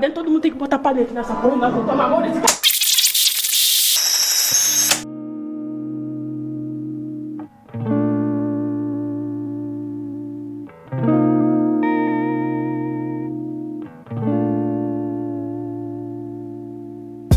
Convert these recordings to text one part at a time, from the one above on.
dentro. Todo mundo tem que botar pra dentro nessa porra. Nós vamos tomar amor nesse.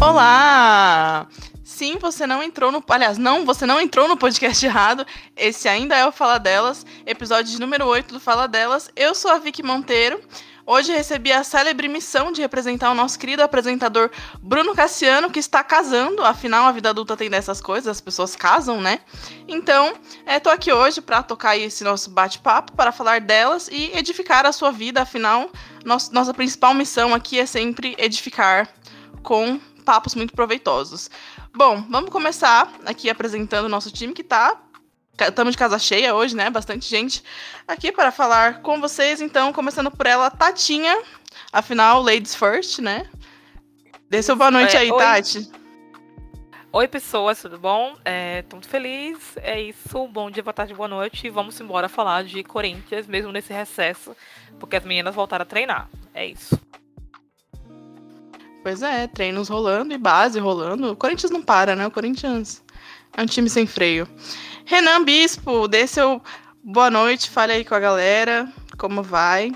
Olá! Sim, você não entrou no. Aliás, não, você não entrou no podcast errado. Esse ainda é o Fala Delas, episódio número 8 do Fala Delas. Eu sou a Vicky Monteiro. Hoje recebi a célebre missão de representar o nosso querido apresentador Bruno Cassiano, que está casando. Afinal, a vida adulta tem dessas coisas, as pessoas casam, né? Então, estou aqui hoje para tocar esse nosso bate-papo, para falar delas e edificar a sua vida. Afinal, nosso, nossa principal missão aqui é sempre edificar com papos muito proveitosos. Bom, vamos começar aqui apresentando o nosso time que tá. Estamos de casa cheia hoje, né? Bastante gente aqui para falar com vocês. Então, começando por ela, Tatinha. Afinal, ladies first, né? Dê seu boa noite É, aí, oi. Tati. Oi, pessoas, tudo bom? É, tô muito feliz. É isso. Bom dia, boa tarde, boa noite. Vamos embora falar de Corinthians, mesmo nesse recesso, porque as meninas voltaram a treinar. É isso. Pois é, treinos rolando e base rolando. O Corinthians não para, né? O Corinthians é um time sem freio. Renan Bispo, dê seu boa noite, fale aí com a galera. Como vai?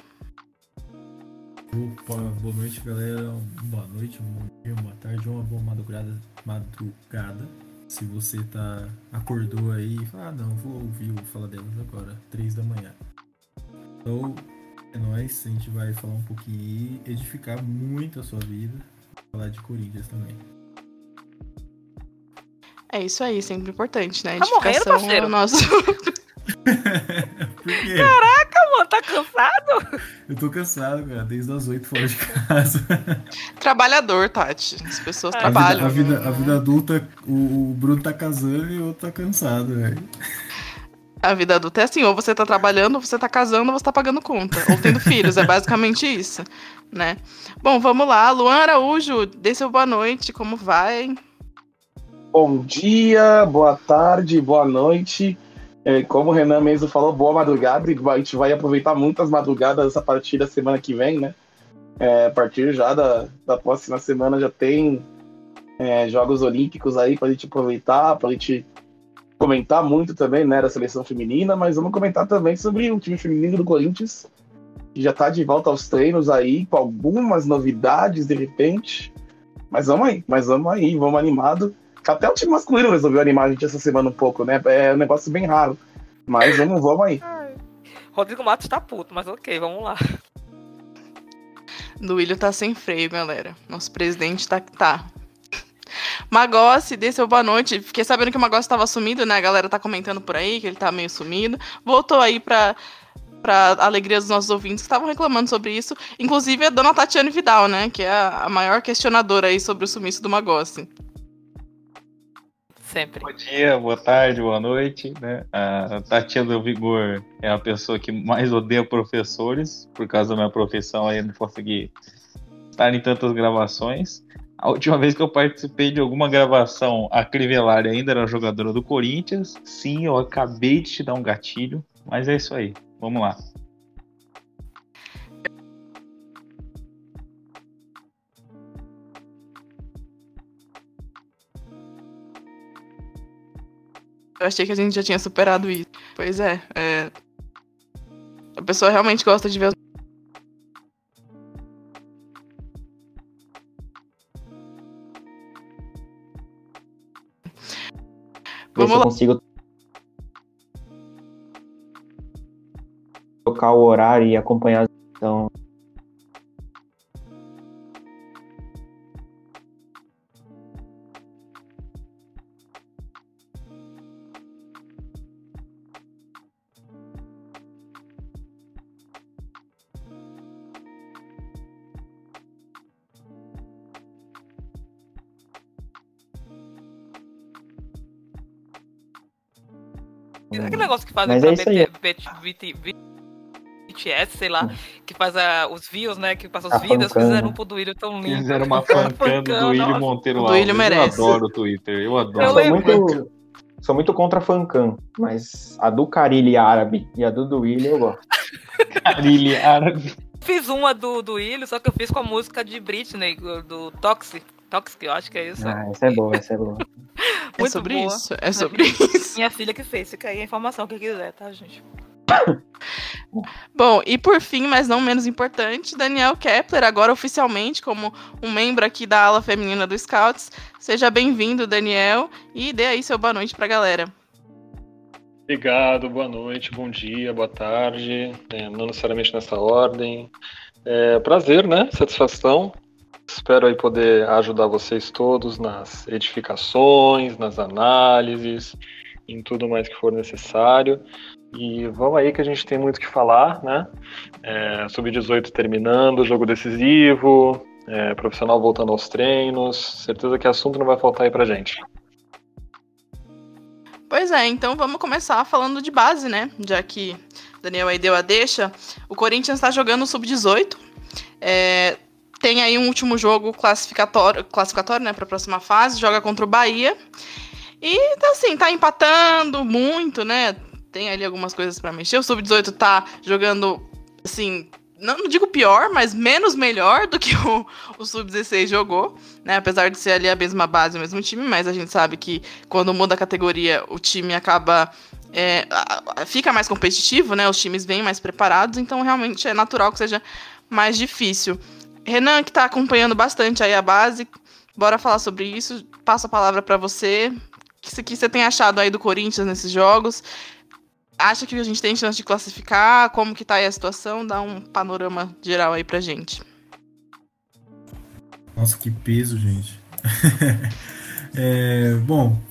Opa, boa noite, galera. Boa noite, bom dia, boa tarde, uma boa madrugada. madrugada. Se você tá acordou aí fala, ah, não, vou ouvir o Fala Delas agora, três da manhã. Então, é nóis, a gente vai falar um pouquinho e edificar muito a sua vida. Falar de Corinthians também. É isso aí, sempre importante, né? Tá morrendo, é parceiro? o nosso. Por quê? Calma, tá cansado? Eu tô cansado, cara, desde as oito fora de casa. Trabalhador, Tati. As pessoas A trabalham. vida, a vida, a vida adulta, o, o Bruno tá casando e o outro tá cansado, velho. A vida adulta é assim, ou você tá trabalhando, ou você tá casando, ou você tá pagando conta. Ou tendo filhos, é basicamente isso, né? Bom, vamos lá. Luan Araújo, dê seu boa noite, como vai? Bom dia, boa tarde, boa noite. É, como o Renan mesmo falou, boa madrugada. A gente vai aproveitar muitas madrugadas a partir da semana que vem, né? É, a partir já da, da próxima semana já tem é, Jogos Olímpicos aí pra gente aproveitar, pra gente comentar muito também, né, da seleção feminina, mas vamos comentar também sobre o time feminino do Corinthians, que já tá de volta aos treinos aí, com algumas novidades de repente. Mas vamos aí, mas vamos aí, vamos animado. Até o time masculino resolveu animar a gente essa semana um pouco, né? É um negócio bem raro. Mas vamos, vamos aí. Rodrigo Matos tá puto, mas ok, vamos lá. Duílio tá sem freio, galera. Nosso presidente tá que tá. Magossi, dê seu boa noite. Fiquei sabendo que o Magossi tava sumido, né? A galera tá comentando por aí que ele tá meio sumido. Voltou aí pra, pra alegria dos nossos ouvintes que estavam reclamando sobre isso. Inclusive a dona Tatiane Vidal, né? Que é a, a maior questionadora aí sobre o sumiço do Magossi. Sempre. Bom dia, boa tarde, boa noite. Né? A Tatiana do Vigor é a pessoa que mais odeia professores, por causa da minha profissão aí, eu não consegui estar em tantas gravações. A última vez que eu participei de alguma gravação, a Crivellari ainda era jogadora do Corinthians. Sim, eu acabei de te dar um gatilho, mas é isso aí. Vamos lá. Eu achei que a gente já tinha superado isso. Pois é, é... A pessoa realmente gosta de ver. ver Vamos se eu lá. consigo tocar o horário e acompanhar então fazem Mas pra é isso aí. BT, BT, BT, BTS, sei lá, que faz a- os views, né? Que passa os A vídeos, fizeram um pro Duílio tão lindo. Fizeram uma fancando do William. Monteiro O Alves. Duílio merece. Eu adoro o Twitter, eu Eu adoro. sou lembro. muito sou muito contra a Fancam, mas a do Carilli árabe e a do Duílio eu gosto. Carilli árabe. Fiz uma do, do Willis, só que eu fiz com a música de Britney, do, do Toxic. Toxic, eu acho que é isso. Ah, essa é boa, essa é boa. É Muito sobre boa. isso. É sobre isso. Minha filha que fez, fica aí a informação que quiser, tá, gente? Bom, e por fim, mas não menos importante, Daniel Kepler, agora oficialmente como um membro aqui da ala feminina do Scouts. Seja bem-vindo, Daniel, e dê aí seu boa noite pra galera. Obrigado, boa noite, bom dia, boa tarde, é, não necessariamente nessa ordem. É, prazer, né? Satisfação. Espero aí poder ajudar vocês todos nas edificações, nas análises, em tudo mais que for necessário. E vamos aí que a gente tem muito que falar, né? É, Sub-18 terminando, jogo decisivo, é, profissional voltando aos treinos. Certeza que assunto não vai faltar aí pra gente. Pois é, então vamos começar falando de base, né? Já que Daniel aí deu a deixa. O Corinthians está jogando o Sub-18. É, tem aí um último jogo classificatório, classificatório né, para a próxima fase. Joga contra o Bahia. E tá assim, tá empatando muito, né? Tem ali algumas coisas para mexer. O Sub-18 tá jogando, assim, não, não digo pior, mas menos melhor do que o, o Sub-16 jogou, né? Apesar de ser ali a mesma base, o mesmo time, mas a gente sabe que quando muda a categoria, o time acaba. é, fica mais competitivo, né? Os times vêm mais preparados, então realmente é natural que seja mais difícil. Renan, que tá acompanhando bastante aí a base, bora falar sobre isso. Passo a palavra para você. O que, que você tem achado aí do Corinthians nesses jogos? Acha que a gente tem chance de classificar? Como que tá aí a situação? Dá um panorama geral aí pra gente. Nossa, que peso, gente. É, bom,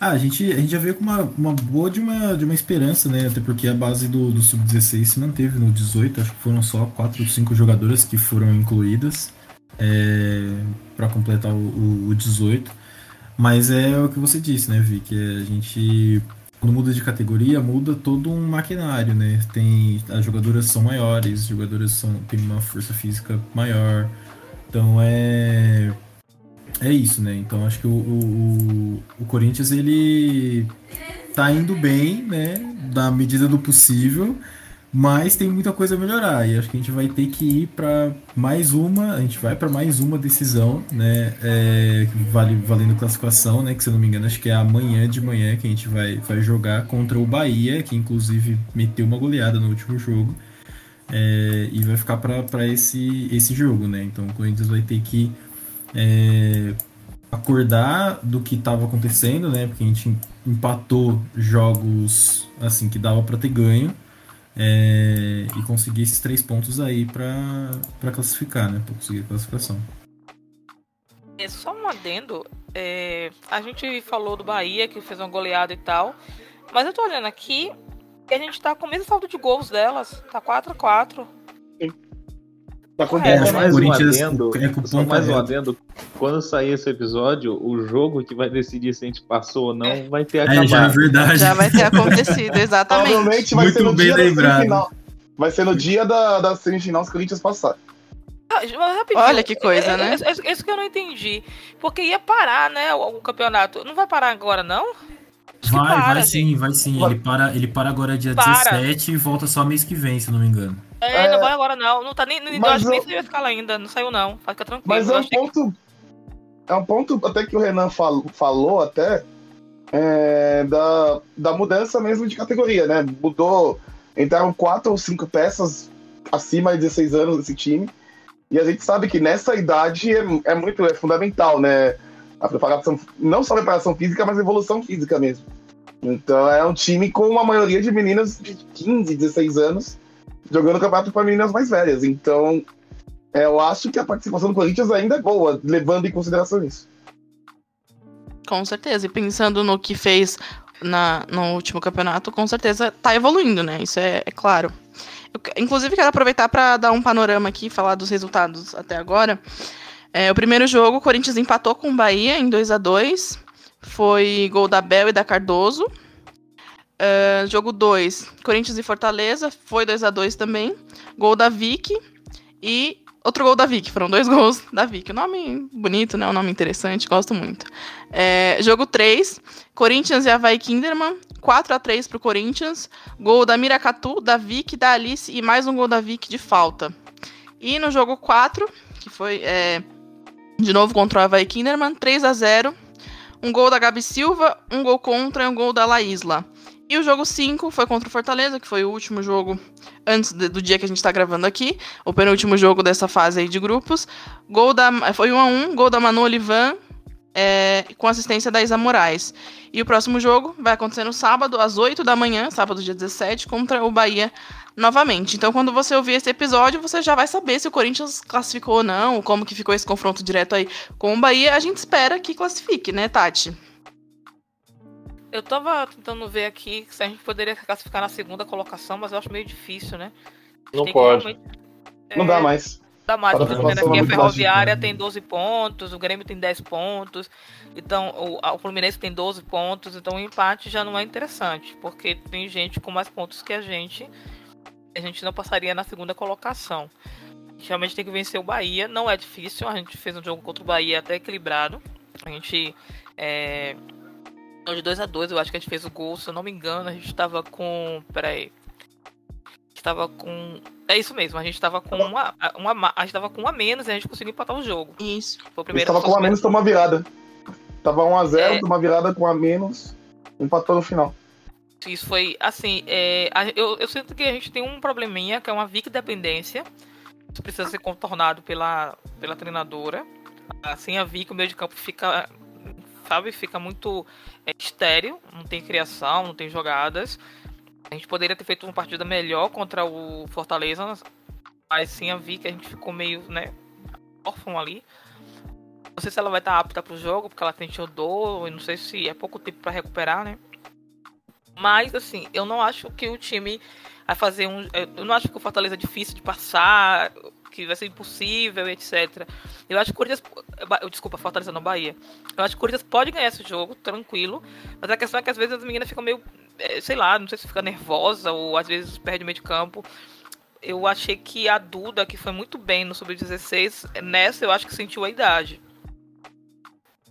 ah, a, gente, a gente já veio com uma, uma boa de uma, de uma esperança, né? Até porque a base do, do Sub-16 se manteve no 18, acho que foram só 4 ou 5 jogadoras que foram incluídas é, para completar o, o, o 18. Mas é o que você disse, né, Vi? Que a gente, quando muda de categoria, muda todo um maquinário, né? Tem, as jogadoras são maiores, as jogadoras são, têm uma força física maior. Então é. É isso, né? Então acho que o, o, o Corinthians ele tá indo bem, né? Da medida do possível, mas tem muita coisa a melhorar. E acho que a gente vai ter que ir para mais uma, a gente vai para mais uma decisão, né? É, vale, valendo classificação, né? Que se eu não me engano, acho que é amanhã de manhã que a gente vai, vai jogar contra o Bahia, que inclusive meteu uma goleada no último jogo. É, e vai ficar para esse, esse jogo, né? Então o Corinthians vai ter que é, acordar do que estava acontecendo, né? Porque a gente empatou jogos assim que dava para ter ganho é, e conseguir esses três pontos aí para classificar, né? Para conseguir a classificação. É só um adendo. é, a gente falou do Bahia, que fez uma goleada e tal. Mas eu tô olhando aqui e a gente tá com o mesmo saldo de gols delas. Tá 4x4. Tá com É, mais o um Corinthians adendo, é com só mais um adendo. Quando sair esse episódio, o jogo que vai decidir se a gente passou ou não vai ter É, já é acabado. verdade. Já vai ter acontecido, exatamente. Provavelmente vai Muito ser no bem dia lembrado. da semifinal. Vai ser no dia da, da semifinal se o Corinthians passar. Ah, rapidinho, Olha que coisa, é- é- né? é- é Isso que eu não entendi. Porque ia parar, né, o, o campeonato. Não vai parar agora, não? Vai, para, vai gente. sim, vai sim. Ele para, ele para agora dia Para. 17 e volta só mês que vem, se eu não me engano. É, É. não vai agora não. Não tá nem, Mas acho que nem saiu a escala ainda. Não saiu não. Fica tranquilo. Mas é um achei que- ponto. É um ponto até que o Renan fal- falou até é, da, da mudança mesmo de categoria, né? Mudou. Entraram quatro ou cinco peças acima de 16 anos desse time. E a gente sabe que nessa idade é, é muito é fundamental, né? A preparação, não só a preparação física, mas a evolução física mesmo. Então é um time com uma maioria de meninas de 15, 16 anos jogando campeonato para meninas mais velhas. Então é, eu acho que a participação do Corinthians ainda é boa, levando em consideração isso. Com certeza. E pensando no que fez na, no último campeonato, com certeza tá evoluindo, né? Isso é, é claro. Eu, inclusive, quero aproveitar para dar um panorama aqui, falar dos resultados até agora. É, o primeiro jogo, o Corinthians empatou com o Bahia em 2 a 2 Foi gol da Bel e da Cardoso. É, jogo 2, Corinthians e Fortaleza, foi 2 a 2 também. Gol da Vicky e outro gol da Vicky. Foram dois gols da Vicky. O nome bonito, né? Um nome interessante, gosto muito. É, jogo 3, Corinthians e Havaí Kinderman. 4 a 3 pro Corinthians. Gol da Miracatu, da Vicky, da Alice e mais um gol da Vicky de falta. E no jogo 4, que foi é, de novo contra o Havaí Kinderman, 3 a 0 Um gol da Gabi Silva, um gol contra e um gol da Laísla. E o jogo 5 foi contra o Fortaleza, que foi o último jogo antes de- do dia que a gente tá gravando aqui. O penúltimo jogo dessa fase aí de grupos. Gol da, foi 1 a 1 gol da Manu Olivan, é, com assistência da Isa Moraes. E o próximo jogo vai acontecer no sábado, às 8 da manhã, sábado dia 17, contra o Bahia novamente. Então, quando você ouvir esse episódio, você já vai saber se o Corinthians classificou ou não, como que ficou esse confronto direto aí com o Bahia. A gente espera que classifique, né, Tati? Eu tava tentando ver aqui se a gente poderia classificar na segunda colocação, mas eu acho meio difícil, né? Não pode. realmente- Não É, dá mais. Dá mais. Vendo população aqui, a Ferroviária né? tem 12 pontos, o Grêmio tem 10 pontos, então o, o Fluminense tem 12 pontos, então o empate já não é interessante, porque tem gente com mais pontos que a gente, a gente não passaria na segunda colocação. Realmente tem que vencer o Bahia, não é difícil, a gente fez um jogo contra o Bahia até equilibrado, a gente é, de 2 a 2 eu acho que a gente fez o gol, se eu não me engano, a gente tava com, peraí, a gente tava com é isso mesmo, a gente tava com uma, uma, ma- a gente tava com um a menos e a gente conseguiu empatar o jogo. Isso. Foi o primeiro tava com um a menos, tomou uma virada. Tava 1x0, É. tomou uma virada com um a menos, empatou no final. Isso foi assim. é, a- eu, eu sinto que a gente tem um probleminha, que é uma VIC dependência. Isso precisa ser contornado pela, pela treinadora. Assim, a VIC, o meio de campo fica. Sabe, fica muito é, estéreo, não tem criação, não tem jogadas. A gente poderia ter feito uma partida melhor contra o Fortaleza, mas sim a VIC, a gente ficou meio, né, órfão ali. Não sei se ela vai estar apta pro jogo, porque ela tem Teodoro, e não sei se é pouco tempo para recuperar, né? Mas, assim, eu não acho que o time vai fazer um. Eu não acho que o Fortaleza é difícil de passar, que vai ser impossível, etc. Eu acho que o Corinthians. Desculpa, Fortaleza não, Bahia. Eu acho que o Corinthians pode ganhar esse jogo, tranquilo. Mas a questão é que às vezes as meninas ficam meio. eh, Sei lá, não sei se fica nervosa ou às vezes perde o meio de campo. Eu achei que a Duda, que foi muito bem no Sub-16, nessa eu acho que sentiu a idade.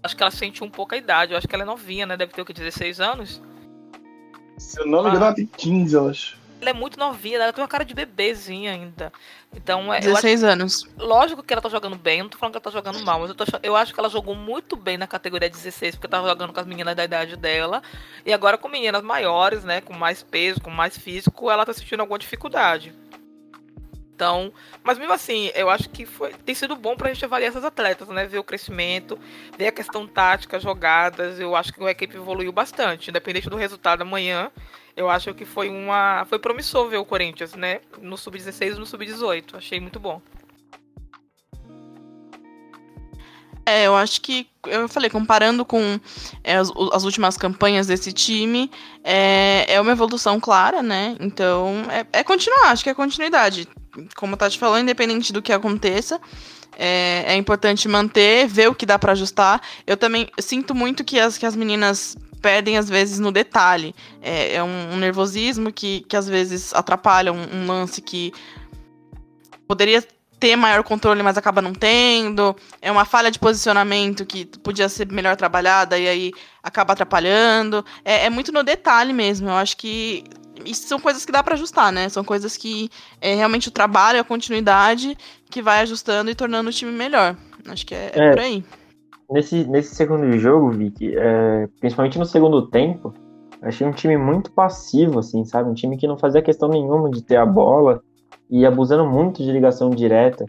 Acho que ela sentiu um pouco a idade. Eu acho que ela é novinha, né? Deve ter o que? 16 anos? Se eu não me engano, ela tem 15, eu acho. Ela é muito novinha, ela tem uma cara de bebezinha ainda. Então, é, eu acho, 16 anos. lógico que ela tá jogando bem, eu não tô falando que ela tá jogando mal, mas eu, tô eu acho que ela jogou muito bem na categoria 16, porque tava jogando com as meninas da idade dela. E agora com meninas maiores, né, com mais peso, com mais físico, ela tá sentindo alguma dificuldade. Então, mas mesmo assim, eu acho que foi, tem sido bom pra gente avaliar essas atletas, né? Ver o crescimento, ver a questão tática, jogadas. Eu acho que a equipe evoluiu bastante, independente do resultado amanhã. Eu acho que foi uma. Foi promissor ver o Corinthians, né? No Sub-16 e no Sub-18. Achei muito bom. É, eu acho que, eu falei, comparando com é, as, as últimas campanhas desse time, é, é uma evolução clara, né? Então, é, é continuar, acho que é continuidade. Como a Tati falou, independente do que aconteça, é, é importante manter, ver o que dá pra ajustar. Eu também sinto muito que as, que as meninas perdem, às vezes, no detalhe. É, é um, um nervosismo que, que, às vezes, atrapalha um, um lance que poderia ter maior controle, mas acaba não tendo. É uma falha de posicionamento que podia ser melhor trabalhada e aí acaba atrapalhando. É, é muito no detalhe mesmo. Eu acho que isso são coisas que dá para ajustar, né? São coisas que é realmente o trabalho, a continuidade que vai ajustando e tornando o time melhor. Acho que é, é É. por aí. Nesse, nesse segundo jogo, Vicky, é, principalmente no segundo tempo, achei um time muito passivo, assim, sabe? Um time que não fazia questão nenhuma de ter a bola e abusando muito de ligação direta.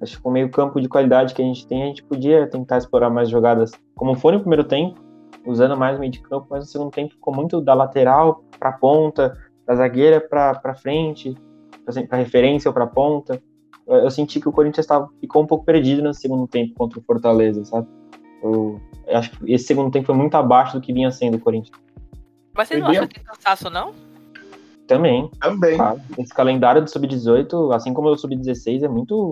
Acho que com o meio campo de qualidade que a gente tem, a gente podia tentar explorar mais jogadas, como foi no primeiro tempo, usando mais o meio de campo, mas no segundo tempo ficou muito da lateral para ponta, da zagueira para frente, para referência ou para ponta. Eu, eu senti que o Corinthians tava, ficou um pouco perdido no segundo tempo contra o Fortaleza, sabe? Eu, eu acho que esse segundo tempo foi muito abaixo do que vinha sendo o Corinthians. Mas você não acha que tem cansaço, não? Também, Também. claro. Esse calendário do Sub-18, assim como o Sub-16, é muito.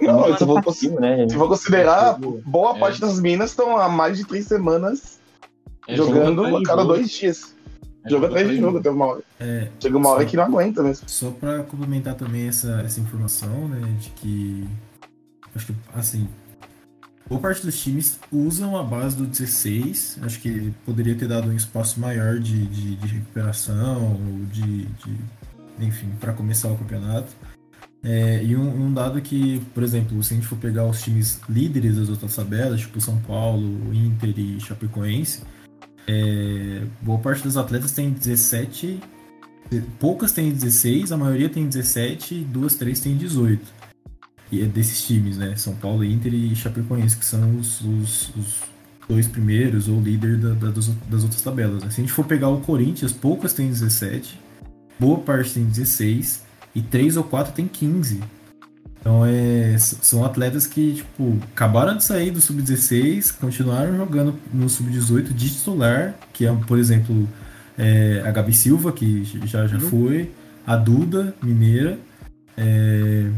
Não, muito se eu vou, né? se eu vou considerar, boa É. parte das minas estão há mais de três semanas É jogando jogo a cada dois dias. Jogo atrás de jogo, até uma hora. É, Chega uma hora Sim. que não aguenta mesmo. Só pra complementar também essa, essa informação, né, de que acho que assim, boa parte dos times usam a base do 16. Acho que poderia ter dado um espaço maior de, de, de recuperação, ou de, de enfim, para começar o campeonato. É, e um, um dado que, por exemplo, se a gente for pegar os times líderes das outras tabelas, tipo São Paulo, Inter e Chapecoense, é, boa parte dos atletas tem 17, poucas tem 16, a maioria tem 17 e duas, três tem 18. E é desses times, né? São Paulo, Inter e Chapecoense, que são os, os, os dois primeiros ou líder da, da, das, das outras tabelas. né? Se a gente for pegar o Corinthians, poucas tem 17, boa parte tem 16 e três ou quatro tem 15. Então é, são atletas que tipo acabaram de sair do sub-16, continuaram jogando no sub-18 de titular, que é, por exemplo, é, a Gabi Silva, que já, já foi, a Duda, mineira, é,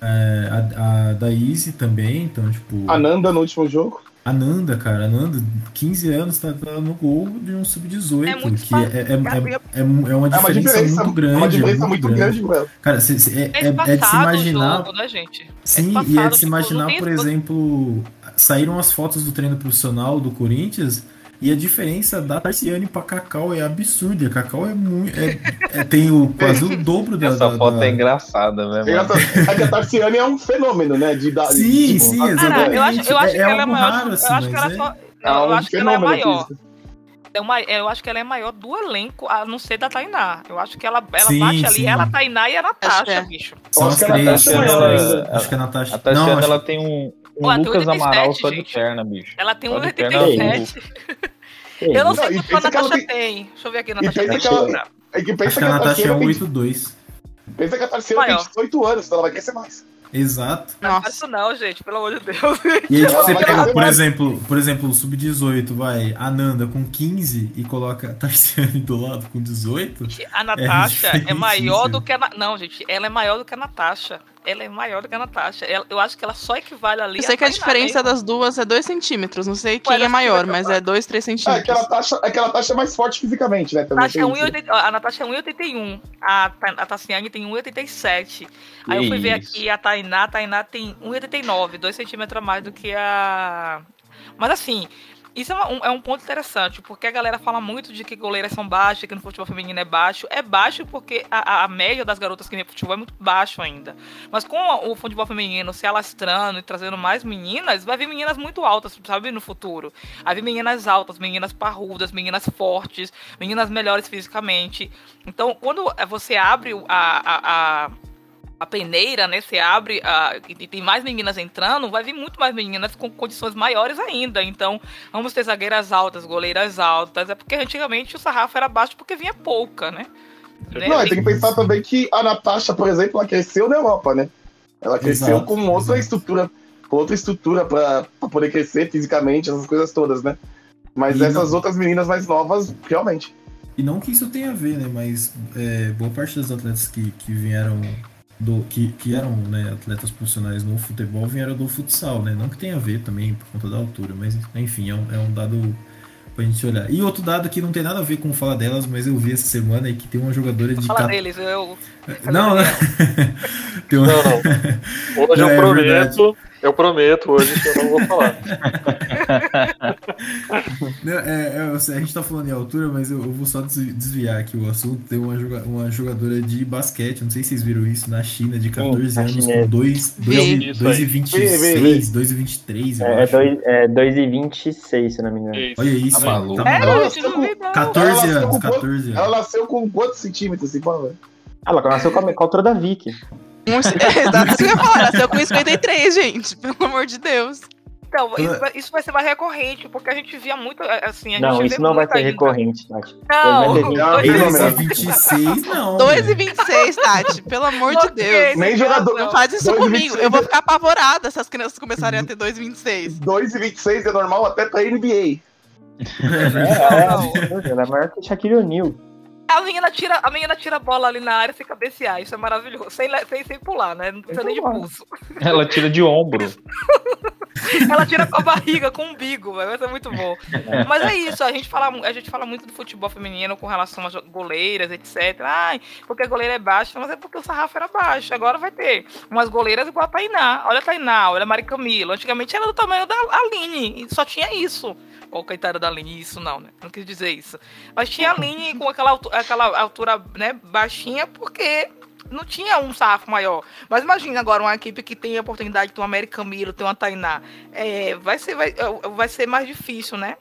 é, a, a Daíse também, então tipo... A Nanda no último jogo. A Nanda, cara, a Nanda, 15 anos, tá, tá no gol de um sub-18, É que é, é, é, é, é uma É uma diferença muito grande. uma é diferença muito grande, velho. Cara, cê- cê- é, é, é de se imaginar. jogo, né, gente? Sim, e é de se tipo, imaginar, por exemplo, saíram as fotos do treino profissional do Corinthians e a diferença da Tarciane pra Cacau é absurda. A Cacau é muito. É, é- tem o, quase o dobro da. Essa da- foto da- é engraçada, né, a mano? É que a Tarciane é um fenômeno, né? De dar, Sim, tipo, sim, exatamente. Eu acho, eu acho É- que é ela é maior. raro, eu assim, acho que ela mas é é- só. É Eu um acho que ela é maior. É uma, eu acho que ela é maior do elenco, a não ser da Tainá. Eu acho que ela, ela Sim, bate ali, sim. ela, a Tainá e a Acho que Natasha, é. bicho. São Eu as acho que a. Natasha é ainda. Acho que a Natasha. Não, acho- ela tem um, tem Lucas 87, Amaral só de perna, bicho. Ela tem Só de perna azul. 1,87. Que Eu não sei Não, quanto a Natasha tem- tem. Deixa eu ver aqui, Natasha. tem. que ela. É que pensa acho que a Natasha é Tarciana tem, 182. pensa que a Tarciana tem Maior. 18 anos, então ela vai crescer mais. Exato. Não isso não, gente, pelo amor de Deus. E aí, tipo, você pega, por mais. exemplo, por exemplo, o sub-18, vai, a Nanda com 15 e coloca a Tarciane do lado com 18. A Natasha é, diferente maior isso. do que a. Na- Não, gente, ela é maior do que a Natasha. Ela é maior do que a Natasha. Ela- eu acho que ela só equivale ali Eu sei que a diferença mesmo. das duas é 2 centímetros. Não sei quem é mas maior, que mas é 2, 3 É, centímetros. aquela taxa, aquela taxa é mais forte fisicamente, né? Também Natasha é tem isso. 1,80 a Natasha é 1,81. A, a Tassiane tem 1,87. Aí eu fui ver aqui a Tainá. A Tainá tem 1,89, 2 centímetros a mais do que a. Mas assim. Isso é, uma- um, é um ponto interessante, porque a galera fala muito de que goleiras são baixas, que no futebol feminino é baixo. É baixo porque a, a- média das garotas que pro futebol é muito baixo ainda. Mas com o futebol feminino se alastrando e trazendo mais meninas, vai vir meninas muito altas, sabe, no futuro. Vai vir meninas altas, meninas parrudas, meninas fortes, meninas melhores fisicamente. Então, quando você abre a, a, a, a peneira, né? Você abre a, e tem mais meninas entrando, vai vir muito mais meninas com condições maiores ainda. Então, vamos ter zagueiras altas, goleiras altas. É porque antigamente o sarrafo era baixo porque vinha pouca, né? Né? Não, e tem que pensar também que a Natasha, por exemplo, ela cresceu na Europa, né? Ela cresceu Exato, com outra exato. estrutura, com outra estrutura pra, pra poder crescer fisicamente, essas coisas todas, né? Mas E essas não- outras meninas mais novas, realmente. E não que isso tenha a ver, né? Mas é, boa parte das atletas que, que vieram do. que, que eram né, atletas profissionais no futebol vieram do futsal, né? Não que tenha a ver também por conta da altura, mas enfim, é um, é um dado pra gente olhar. E outro dado que não tem nada a ver com fala delas, mas eu vi essa semana e que tem uma jogadora de. Fala ca- deles, eu. Não, não. tem uma... Não, não. Hoje Não, eu é prometo, eu prometo hoje que eu não vou falar. Não, é, é, a gente tá falando em altura, mas eu, eu vou só desvi- desviar aqui o assunto. Tem uma, joga- uma jogadora de basquete, não sei se vocês viram isso, na China, de 14 a anos, com 2 Vi. Isso aí. Vi, vi, 2,26, 2,23, eu É, é acho. dois- é 2,26, se não me engano. Olha isso, Tá maluco. tá É. 14 Ela nasceu anos, com quanto- 14 Ela anos. nasceu com quantos centímetros, assim, fala? Ela nasceu com a, com a altura da Vicky. Um, é, exato, isso que eu ia falar. Nasceu com 53, gente. Pelo amor de Deus. Então, isso vai, isso vai ser mais recorrente, porque a gente via muito, eh, assim, a Não, isso não vai ser ainda. recorrente, Tati. Não, Vai ter gente- Não, dois- não, dois- não. 2,26 não. 2 e 26, Tati. Pelo amor de Deus. Nem jogador-. Não faz isso 2,26 comigo. Eu vou ficar apavorada se as crianças começarem a ter 2,26. 2,26 é normal até pra NBA. É, ela é maior que Shaquille O'Neal. A menina, tira, a menina tira a bola ali na área sem cabecear, isso é maravilhoso. Sem, sem, sem pular, né? Não precisa nem de pulso. Ela tira de ombro. Ela tira com a barriga, com o umbigo. Vai ser muito bom. Mas é isso, a gente, fala, a gente fala muito do futebol feminino com relação às goleiras, etc. Ai, porque a goleira é baixa, mas é porque o sarrafo era baixo. Agora vai ter umas goleiras igual a Tainá. Olha a Tainá, olha a Mari Camilo. Antigamente era do tamanho da Aline, e só tinha isso. Ou coitada da Aline, isso não, né? Não quis dizer isso. Mas tinha a Aline com aquela, aquela altura né, baixinha, porque não tinha um sarrafo maior. Mas imagina agora uma equipe que tem a oportunidade de ter um América Camilo, ter uma Tainá. É, vai, ser, vai, vai ser mais difícil, né?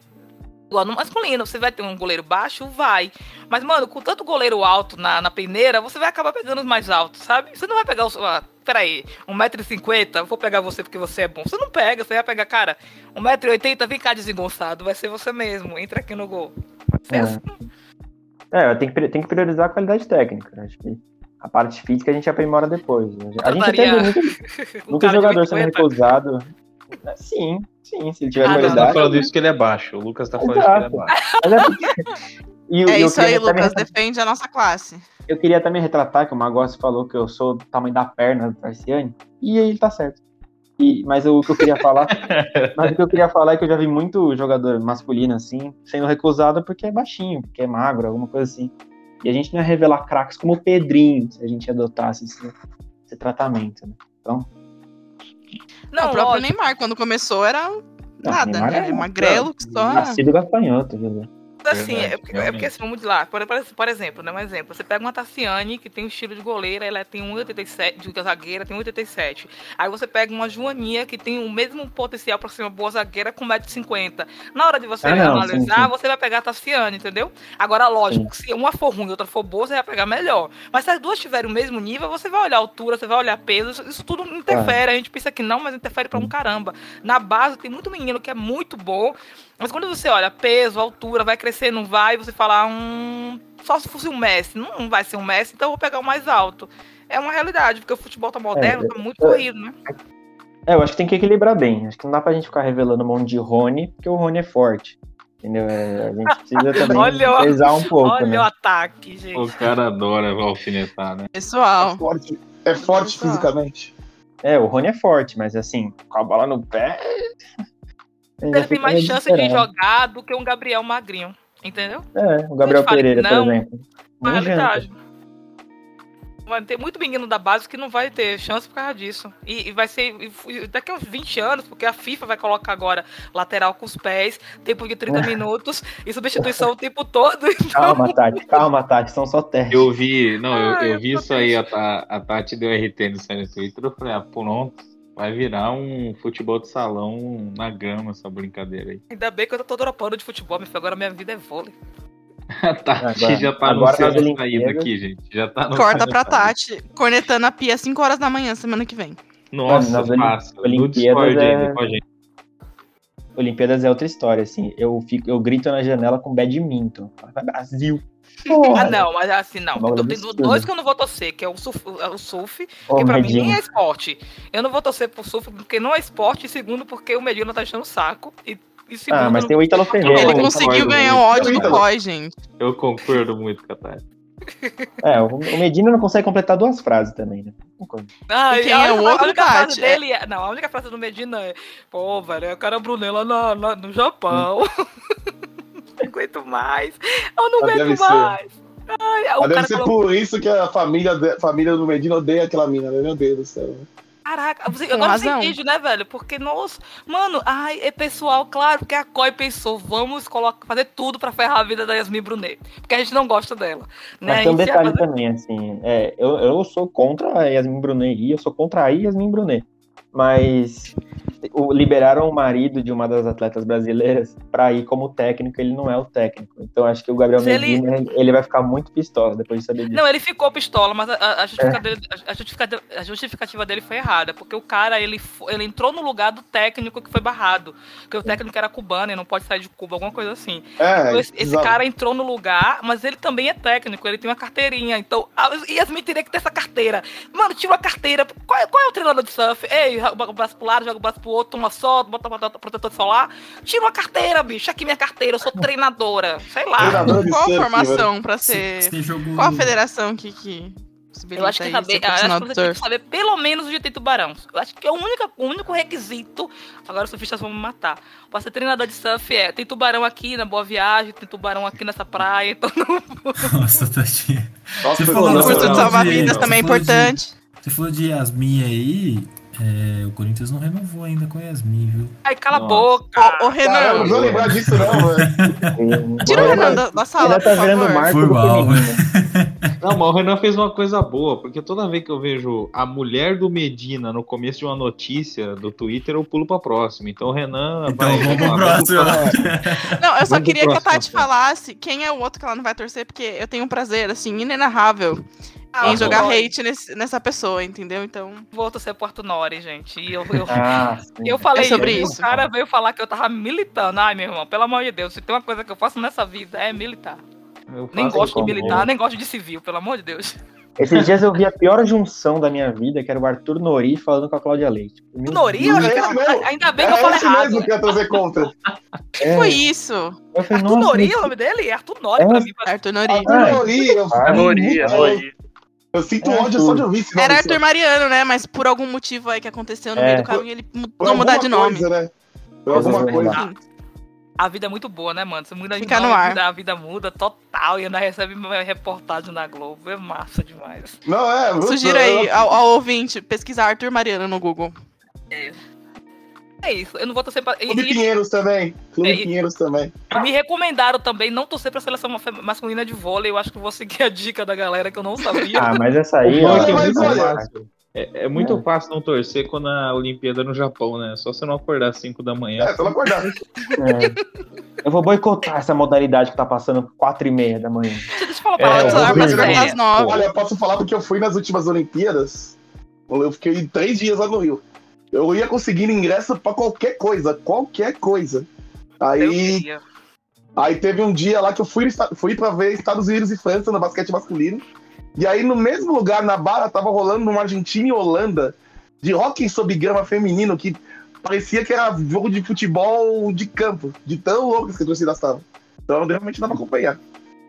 Igual no masculino, você vai ter um goleiro baixo, vai. Mas, mano, com tanto goleiro alto na, na peneira, você vai acabar pegando os mais altos, sabe? Você não vai pegar os. Ah, peraí, 1,50m, vou pegar você porque você é bom. Você não pega, você vai pegar, cara, 1,80m, vem cá desengonçado, vai ser você mesmo, entra aqui no gol. É, assim. é tem, que, tem que priorizar a qualidade técnica. Acho que a parte física a gente aprimora depois. A gente até vê muito, muito jogador sendo recusado. Sim, sim, se ele tiver ah, qualidade. Tá falando isso que ele é baixo. O Lucas tá falando Exato. que ele é baixo. É, e, é isso aí, Lucas, me... defende a nossa classe. Eu queria também retratar que o Magossi falou que eu sou do tamanho da perna do Tarciane, e ele tá certo. E, mas o que eu queria falar. mas o que eu queria falar é que eu já vi muito jogador masculino assim, sendo recusado porque é baixinho, porque é magro, alguma coisa assim. E a gente não ia revelar craques como o Pedrinho se a gente adotasse esse, esse tratamento, né? Então. Não, o próprio lógico. Neymar, quando começou, era nada, não, né? É magrelo que só. Nascido gafanhoto, viu? Assim, é, porque, é porque assim, vamos de lá. Por, por, exemplo, né, um exemplo. Você pega uma Tassiane, que tem um estilo de goleira, ela tem 1,87, de zagueira, tem 1,87. Aí você pega uma Joaninha, que tem o mesmo potencial para ser uma boa zagueira, com 1,50m. Na hora de você ah, não, analisar, sim, sim. você vai pegar a Tassiane, entendeu? Agora, lógico, sim. se uma for ruim e outra for boa, você vai pegar melhor. Mas se as duas tiverem o mesmo nível, você vai olhar altura, você vai olhar peso, isso tudo interfere. Ah. A gente pensa que não, mas interfere para um caramba. Na base, tem muito menino que é muito bom, mas quando você olha peso, altura, vai crescer, não vai, você fala, hum, só se fosse um Messi. Não vai ser um Messi, então eu vou pegar o mais alto. É uma realidade, porque o futebol tá moderno, é, tá muito é, corrido, né? É, eu acho que tem que equilibrar bem. Acho que não dá pra gente ficar revelando um monte de Rony, porque o Rony é forte. Entendeu? É, a gente precisa também olha pesar um pouco. Olha né? o ataque, gente. O cara adora alfinetar, né? Pessoal. É forte, é forte fisicamente. É, o Rony é forte, mas assim, com a bola no pé. Ele tem mais chance de jogar do que um Gabriel Magrinho, entendeu? É, o Gabriel Pereira, não, por exemplo. Uma realidade. Vai ter muito menino da base que não vai ter chance por causa disso. E, e vai ser e, daqui a uns 20 anos, porque a FIFA vai colocar agora lateral com os pés, tempo de 30 minutos e substituição o tempo todo. Então... Calma, Tati, calma, Tati, são só testes. Eu vi, não, eu, eu vi isso aí, a, a Tati deu RT no Twitter, eu falei, ah, pronto Vai virar um futebol de salão na grama essa brincadeira aí. Ainda bem que eu tô dropando de futebol, mas agora minha vida é vôlei. a Tati agora, já tá no seu saída aqui, gente. Já tá Corta pra Tati, cornetando a pia às 5 horas da manhã, semana que vem. Nossa, nas passa. Olimpíadas é... com a gente. Olimpíadas é outra história, assim. Eu, fico, eu grito na janela com badminton. Brasil! Porra. Ah, não, mas assim, não. Tem dois que eu não vou torcer, que é o surf, é o surf oh, que pra Medina. mim nem é esporte. Eu não vou torcer pro surf porque não é esporte, e segundo, porque o Medina tá achando o saco. E, e segundo, ah, mas tem o Ítalo Ferreira. Ele conseguiu ganhar o ódio do COI, gente. Eu concordo muito com a Tati. É, o Medina não consegue completar duas frases também, né? Ah, e quem é o outro, a única frase dele é... Não, a única frase do Medina é Pô, velho, é o cara Brunella no, no Japão. Hum. não aguento mais. Eu não aguento mais. Ai, deve ser falou... por isso que a família, família do Medina odeia aquela mina, né? Meu Deus do céu. Caraca, você, agora você entende, né, velho? Porque, nossa, mano, ai, é pessoal, claro, porque a COI pensou, vamos colocar, fazer tudo pra ferrar a vida da Yasmin Brunet. Porque a gente não gosta dela. Né? Mas tem um detalhe fazer... também, assim, é, eu, eu sou contra a Yasmin Brunet e eu sou contra a Yasmin Brunet. Mas liberaram o marido de uma das atletas brasileiras para ir como técnico, ele não é o técnico. Então acho que o Gabriel Medina, ele... ele... vai ficar muito pistola depois de saber disso. Não, ele ficou pistola, mas a, a, justificativa, é. a, justificativa, a, justificativa, dele foi errada, porque o cara, ele, ele entrou no lugar do técnico que foi barrado, porque o técnico era cubano e não pode sair de Cuba, alguma coisa assim. É, então, esse, esse cara entrou no lugar, mas ele também é técnico, ele tem uma carteirinha, então Yasmin teria que ter essa carteira. Mano, tira a carteira, qual, qual é o treinador de surf? Ei, joga o braço pro lado, joga o braço pro outro, toma só, bota protetor solar. Tira uma carteira, bicho. Aqui minha carteira, eu sou treinadora. Sei lá. Qual a formação pra ser. Qual a federação que. que... Eu acho que, saber, eu acho que você tem que saber pelo menos o de ter tubarão. Eu acho que é o único, o único requisito. Agora os surfistas vão me matar. Pra ser treinador de surf é: tem tubarão aqui na Boa Viagem, tem tubarão aqui nessa praia. Então não... Nossa, Tadinha. Você falou, o curso de salva-vidas também é importante. De, você falou de Yasmin aí. É, o Corinthians não renovou ainda com Yasmin, viu? Ai, cala Nossa. a boca! Ô, Renan! Cara, eu não vou lembrar disso, não, velho. Tira o Renan da, da sala, Ele tá virando Marco Foi mal. Não, mas o Renan fez uma coisa boa, porque toda vez que eu vejo a mulher do Medina no começo de uma notícia do Twitter, eu pulo pra próxima. Então o Renan. Então vai- vamos pro próximo. Não, eu só Vamos queria que a Tati falasse quem é o outro que ela não vai torcer, porque eu tenho um prazer, assim, inenarrável Ah, em jogar bom. hate nesse- nessa pessoa, entendeu? Então. Vou torcer Arthur Nori, gente. E eu, eu, Ah, eu falei É sobre isso. O cara veio falar que eu tava militando. Ai, meu irmão, pelo amor de Deus, se tem uma coisa que eu faço nessa vida é militar. Eu Nem gosto de militar, nem gosto de civil, pelo amor de Deus. Esses dias eu vi a pior junção da minha vida, que era o Arthur Nori falando com a Cláudia Leite. Meu Nori, eu- É ainda bem É que eu falei esse errado. mesmo que ia trazer contra. é, Foi isso. eu falei, Arthur Nori, o nome dele? É Arthur Nori É. pra mim. Arthur Nori. Arthur Nori, eu, Ah, Nori, eu, sinto É, ódio só de ouvir esse nome. Era só. Arthur Mariano, né? Mas por algum motivo aí que aconteceu no É. meio do caminho, ele mudou mudar de nome. Coisa, né? Por alguma coisa. A vida é muito boa, né, mano? Você muda de Fica nome, no ar. A vida muda total e ainda recebe uma reportagem na Globo. É massa demais. Não, é. Sugiro aí ao, ao ouvinte pesquisar Arthur Mariano no Google. É isso. Eu não vou torcer pra. Clube e- Pinheiros também. Clube É, e- Pinheiros também. e me recomendaram também não torcer pra seleção ma- masculina de vôlei. Eu acho que vou seguir a dica da galera que eu não sabia. Ah, mas essa aí. É ó, que é mas muito fácil. É, é muito fácil não torcer quando a Olimpíada é no Japão, né? Só você não acordar às 5 da manhã. É, pelo acordar. é. Eu vou boicotar essa modalidade que tá passando 4 e meia da manhã. Deixa eu falar É, só pra nove. Olha, eu posso falar porque eu fui nas últimas Olimpíadas. Eu fiquei três dias lá no Rio. Eu ia conseguindo ingresso pra qualquer coisa, qualquer coisa. Aí, aí teve um dia lá que eu fui, fui pra ver Estados Unidos e França no basquete masculino. E aí, no mesmo lugar, na barra, tava rolando uma Argentina e Holanda de hóquei sob grama feminino que parecia que era jogo de futebol de campo, de tão loucas que as torcidas estavam. Então, realmente dava pra acompanhar.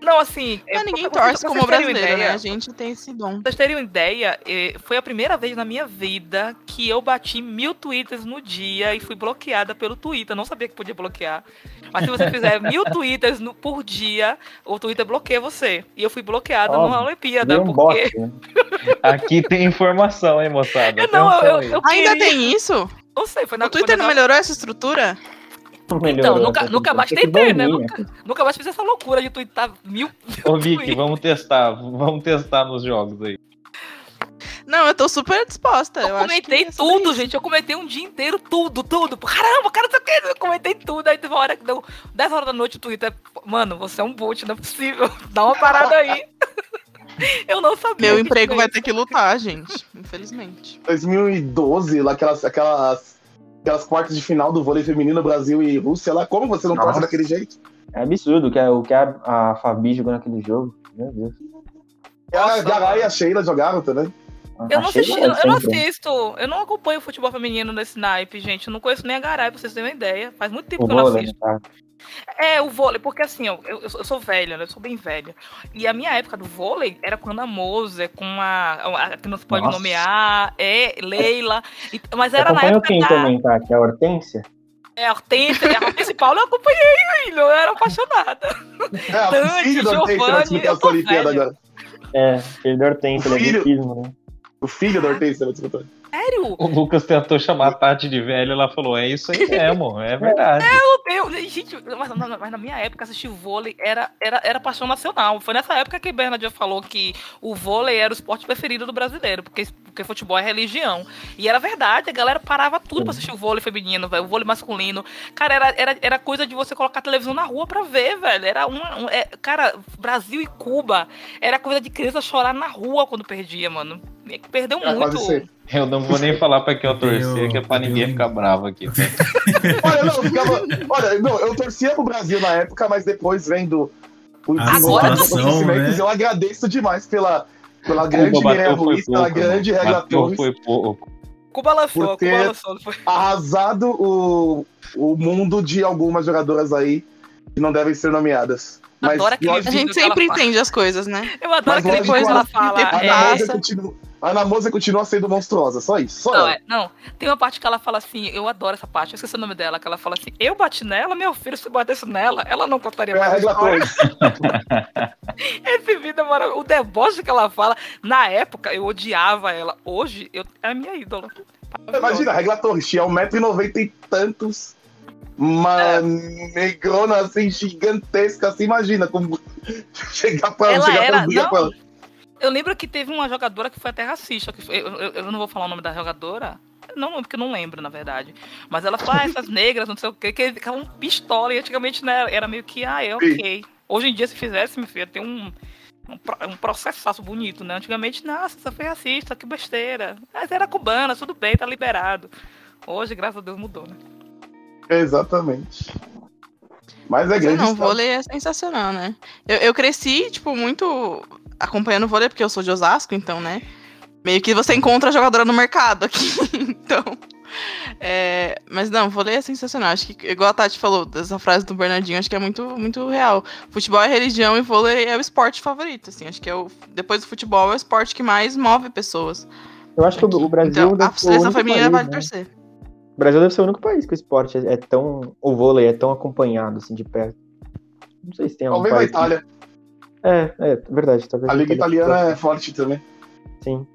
Não, assim. é, Mas ninguém torce como brasileiro, né? ideia, A gente tem esse dom. Vocês terem uma ideia, eh, foi a primeira vez na minha vida que eu bati mil twitters no dia e fui bloqueada pelo Twitter. Não sabia que podia bloquear. Mas se você fizer mil twitters no- por dia, o Twitter bloqueia você. E eu fui bloqueada Óbvio. numa Olimpíada. Um porque... né? Aqui tem informação, hein, moçada? Eu não, eu, eu, eu Ainda queria- tem isso? Não sei, foi na O Twitter não melhorou essa estrutura? Melhorou, nunca- né? nunca mais tentei, né? Nunca- Nunca mais fiz essa loucura de twittar mil. Ô, Vicky, vamos testar. Vamos testar nos jogos aí. Não, eu tô super disposta. Eu, Eu acho que comentei é tudo, gente. Eu comentei um dia inteiro tudo, tudo. Caramba, cara, não sei o que. Eu comentei tudo. Aí teve uma hora que deu 10 horas da noite o Twitter. Mano, você é um boot, não é possível. Dá uma parada aí. Eu não sabia. Meu emprego vai ter que lutar, gente. Infelizmente. 2012, lá aquelas, aquelas, aquelas quartas de final do vôlei feminino Brasil e Rússia lá, como você não torce Nossa. daquele jeito? É absurdo que, a- o que a, a Fabi jogou naquele jogo. Meu Deus. E a Nossa, Garay e a Sheila jogaram também. Eu não, assisti, eu, eu não sempre. assisto, eu não acompanho o futebol feminino nesse naipe, gente. Eu não conheço nem a Garay, pra vocês terem uma ideia. Faz muito tempo O que eu não assisto. tá? É, o vôlei, porque assim, ó, eu, eu sou- eu sou velha, né? Eu sou bem velha. E a minha época do vôlei era com a Ana Moser, com a, a que não se pode Nossa. nomear, é, Leila. E- mas era na acompanhou época quem da também, tá? Que é a Hortência? é, a Hortência, a Hortência Paula eu acompanhei, filho, eu era apaixonada. É, o Dante, filho do Hortência Giovanni, eu Olimpíada velha. agora. É, filho da Hortência, ele é Filho. atletismo, né? O filho do Hortência vai disputar. Sério? O Lucas tentou chamar a Tati de velha, ela falou: é isso aí mesmo, é verdade. Meu Deus, gente, mas, mas- na minha época assistir vôlei era, era, era paixão nacional. Foi nessa época que Bernardo falou que o vôlei era o esporte preferido do brasileiro, porque, porque futebol é religião. E era verdade, a galera parava tudo pra assistir o vôlei feminino, velho, o vôlei masculino. Cara, era, era, era coisa de você colocar a televisão na rua pra ver, velho. Era uma. um- é, cara, Brasil e Cuba era coisa de criança chorar na rua quando perdia, mano. Perdeu Era muito. quase ser. Eu não vou nem falar pra quem eu torcer, Eu- que é pra ninguém eu- ficar bravo aqui. Olha, não, eu ficava, olha, não, eu torcia pro Brasil na época, mas depois vendo o A situação, né? eu agradeço demais pela, pela grande Cuba Mireia Ruiz, pela pouco. grande. Regra Torres, foi pouco. Cuba lançou, Por ter- Cuba lançou. não foi? arrasado o, o mundo de algumas jogadoras aí que não devem ser nomeadas. Mas, Adoro aquele A gente ela sempre entende as coisas, né? Eu adoro Mas que ela ela fala. tem a tempo é, continua, a Ana Moser continua sendo monstruosa, só isso. Só Não, é, não, tem uma parte que ela fala assim, eu adoro essa parte, eu esqueci o nome dela, que ela fala assim, eu bati nela, meu filho, se batesse nela, ela não contaria É mais a Regra. Esse vídeo é maravilhoso. O deboche que ela fala, na época eu odiava ela, hoje eu, é a minha ídola. Imagina, a Regra Torres tinha 1,90m e tantos. Uma É. negrona assim, gigantesca, assim, imagina como chegar pra ela, Ela chegar era- pra brigar não. com ela. Eu lembro que teve uma jogadora que foi até racista. Que foi- eu, eu- eu não vou falar o nome da jogadora. Não, porque eu não lembro, na verdade. Mas ela falou, ah, essas negras, não sei o quê, que ficavam pistola. E antigamente né, era meio que, ah, é ok. Hoje em dia, se fizesse, meu filho, tem um, um, um processaço bonito, né? Antigamente, nossa, você foi racista, que besteira. Mas era cubana, tudo bem, tá liberado. Hoje, graças a Deus, mudou, né? Exatamente. Mas é grande. não, história. vôlei é sensacional, né? Eu, eu cresci, tipo, muito acompanhando vôlei, porque eu sou de Osasco, então, né? Meio que você encontra a jogadora no mercado aqui. então. é, mas não, vôlei é sensacional. Acho que, igual a Tati falou, dessa frase do Bernardinho, acho que é muito, muito real. Futebol é religião e vôlei é o esporte favorito, assim. Acho que é o. Depois do futebol é o esporte que mais move pessoas. Eu acho que o, o Brasil Então, a deve ser o seleção único feminina país, vai né? torcer. O Brasil deve ser o único país que o esporte é, é tão. O vôlei é tão acompanhado, assim, de perto. Não sei se tem algum Talvez a país. que- Itália. É, é, verdade. Talvez A Liga Italiana é forte também. Sim.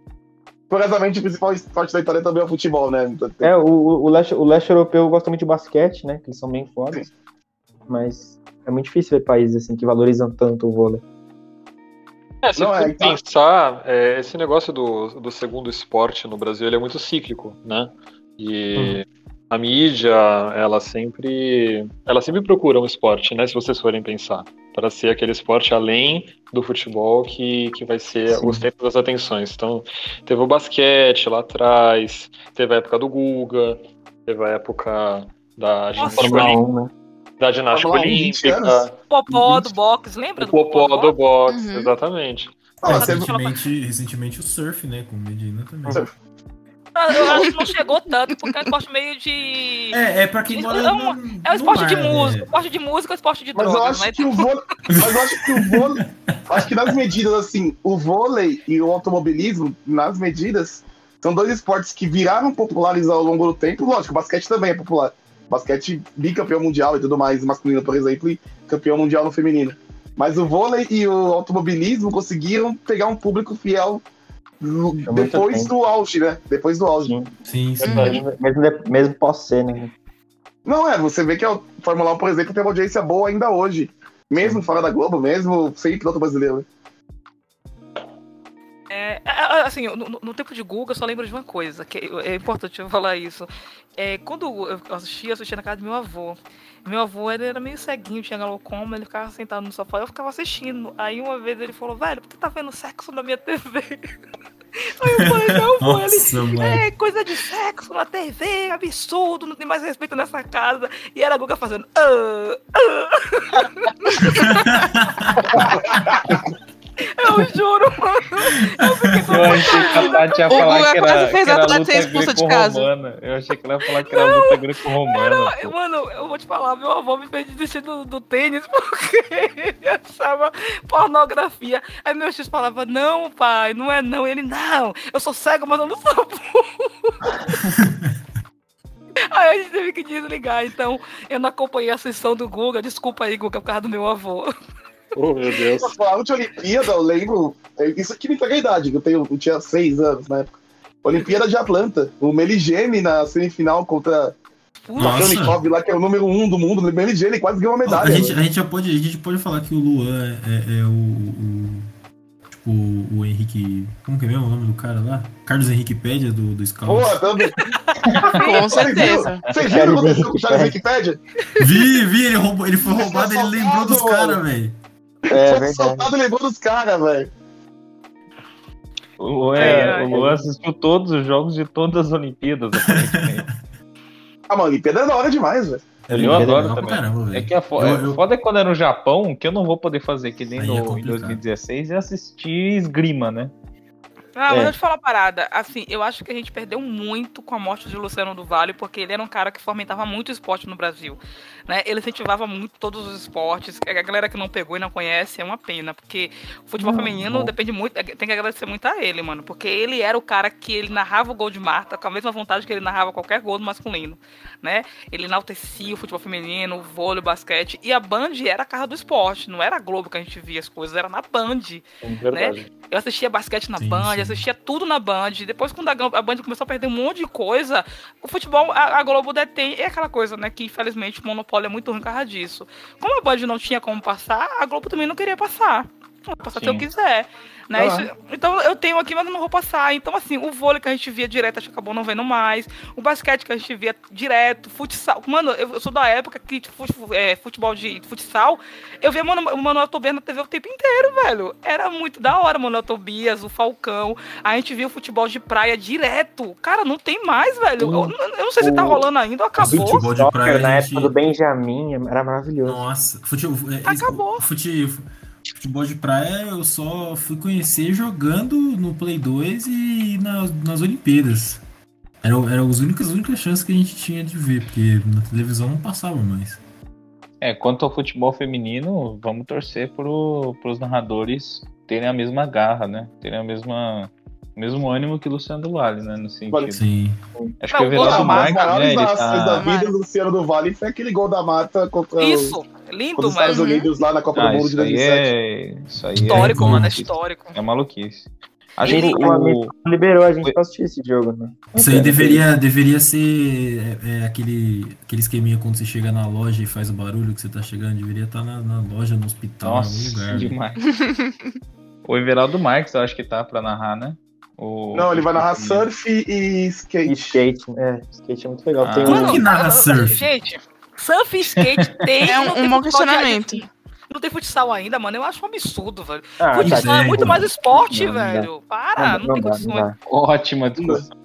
Curiosamente, o principal esporte da Itália também é o futebol, né? É, o, o, o, leste, o leste europeu gosta muito de basquete, né? Que eles são bem fortes. Mas é muito difícil ver países assim que valorizam tanto o vôlei. É, se Não, for é, então- pensar, é, esse negócio do, do segundo esporte no Brasil ele é muito cíclico, né? E a mídia, ela sempre, ela sempre procura um esporte, né? Se vocês forem pensar, para ser aquele esporte além do futebol que, que vai ser Sim. o centro das atenções. Então, teve o basquete lá atrás, teve a época do Guga, teve a época da ginástica, Fórmula olímpica- 1, né? da ginástica Fórmula 1, 20 olímpica, anos. Popó do boxe, lembra o do popó do do boxe? Uhum. exatamente. Ah, É, recentemente, recentemente o surf, né? Com Medina também. Surf. Eu acho que não chegou tanto, porque é um esporte meio de. É, é pra quem mora é um- no, É um esporte de mar, música. né? Esporte de música é esporte de Mas eu acho né? que o vôlei. Mas eu acho que o vôlei. Acho que nas medidas, assim, o vôlei e o automobilismo, nas medidas, são dois esportes que viraram populares ao longo do tempo. Lógico, o basquete também é popular. Basquete bicampeão mundial e tudo mais, masculino, por exemplo, e campeão mundial no feminino. Mas o vôlei e o automobilismo conseguiram pegar um público fiel no- depois tempo. do auge, né? Depois do auge. Sim. Sim, sim. Mesmo, mesmo, mesmo pós ser, né? Não, é, você vê que a Fórmula 1, por exemplo, tem uma audiência boa ainda hoje. Mesmo fora da Globo, mesmo sem piloto brasileiro. É, é, é, assim, no, no- no tempo de Google, eu só lembro de uma coisa, que é importante eu falar isso. É, quando eu assistia, eu assistia na casa do meu avô. Meu avô ele era meio ceguinho, tinha glaucoma, ele ficava sentado no sofá, eu ficava assistindo. Aí uma vez ele falou, velho, por que tá vendo sexo na minha TV? Aí eu falei, não, ele, Nossa, mano. é coisa de sexo na TV, absurdo, não tem mais respeito nessa casa. E era a Guga fazendo. "Ah, ah." Eu juro, mano. Eu Eu achei que a Tati ia O falar Guga que quase era, fez que a era Tati luta ser expulsa de casa. greco-romana. Eu achei que ela ia falar que era luta greco-romana. Não, mano, eu vou te falar, meu avô me fez desistir do, do tênis porque ele achava pornografia. Aí meu X falava, não, pai, não é não. E ele, não, eu sou cego, mas eu não sou burro. Aí a gente teve que desligar, então eu não acompanhei a sessão do Guga. Desculpa aí, Guga, por causa do meu avô. Oh, meu Deus. Falando de Olimpíada, eu lembro. é, Isso aqui me entrega a idade, que eu, tenho, eu tinha seis anos na época. Olimpíada de Atlanta. O Meligene na semifinal contra. Kanikov lá, que é o número um do mundo. O Meligene quase ganhou uma medalha. a, gente, velho. a, gente já pode, a gente pode falar que o Luan é, é o, o- Tipo, o Henrique. Como que é mesmo o nome do cara lá? Carlos Henrique Pédia do, do Scout. Porra, também. Com certeza. Vocês viram o que aconteceu com o Charles Wikipedia? Vi, vi, ele, roubou, ele foi roubado e ele lembrou dos caras, velho. É assaltado e lembrou dos caras, velho. O ai. o Luan assistiu todos os jogos de todas as Olimpíadas, aparentemente. Ah, mano, Olimpíada é da hora demais, velho. Eu adoro legal pra também. Caramba, É que a fo Eu- é, eu- foda é quando é no Japão, que eu não vou poder fazer que nem Aí no, é em complicado. 2016 e assistir esgrima, né? Ah, mas É. eu te falar uma parada. Assim, eu acho que a gente perdeu muito com a morte de Luciano do Vale, porque ele era um cara que fomentava muito o esporte no Brasil. Né? Ele incentivava muito todos os esportes. A galera que não pegou e não conhece é uma pena, porque o futebol Não, feminino bom. depende muito. Tem que agradecer muito a ele, mano. Porque ele era o cara que ele narrava o gol de Marta com a mesma vontade que ele narrava qualquer gol do masculino. Né? Ele enaltecia o futebol feminino, o vôlei, o basquete. E a Band era a cara do esporte, não era a Globo que a gente via as coisas, era na Band. É verdade. Eu assistia basquete na Sim, Band, sim. Assistia tudo na Band. Depois, quando a Band começou a perder um monte de coisa, o futebol, a, a Globo detém. É aquela coisa, né? Que infelizmente o monopólio é muito ruim por causa disso. Como a Band não tinha como passar, a Globo também não queria passar. Eu posso se eu Sim. quiser. Né? Ah. Isso- então eu tenho aqui, mas eu não vou passar. Então, assim, o vôlei que a gente via direto, acho que acabou não vendo mais. O basquete que a gente via direto, futsal. Mano, eu eu sou da época que tipo, é, futebol de futsal, eu via Mano- o Manuel Tobias na TV o tempo inteiro, velho. Era muito da hora, Manuel Tobias, o Falcão. A gente via o futebol de praia direto. Cara, não tem mais, velho. Eu, eu não sei se tá o- rolando ainda ou acabou. futebol de Soccer, praia, na a época gente- do Benjamin, era maravilhoso. Nossa, futebol, é, Acabou. fute- futebol de praia eu só fui conhecer jogando no Play 2 e nas, nas Olimpíadas. Eram era as únicas, as únicas chances que a gente tinha de ver, porque na televisão não passava mais. É, quanto ao futebol feminino, vamos torcer pro, pros narradores terem a mesma garra, né? Terem a mesma mesmo ânimo que o Luciano do Vale, né? No sentido. Sim. Acho que Não, o Everaldo Gol da Marques, né? Ele narrações da tá... vida do Luciano do Vale foi aquele gol da mata contra, os- Isso, contra lindo, os Estados. Unidos lá na Copa Ah, do Mundo de isso aí 2007. é. Isso aí Histórico, é mano, é histórico. É maluquice. Acho Ele- que o o, amigo liberou a gente pra assistir esse jogo, né? Isso aí deveria, deveria ser é, é, aquele, aquele esqueminha quando você chega na loja e faz o barulho que você tá chegando, deveria estar na, na loja, no hospital, em algum Nossa, lugar. né? demais. o Everaldo Marques, eu acho que tá pra narrar, né? O... Não, ele vai narrar surf e E skate. skate, é, skate é muito legal. Ah. Tem Como um, que narra surf? Gente, surf e skate tem. É um- não um bom questionamento. Não tem futsal ainda, mano. Eu acho um absurdo, velho. ah, Pois tá, Futsal é, muito mais esporte, Não, não velho. Para, não, não, tem dá, condições. não dá. Ótima discussão.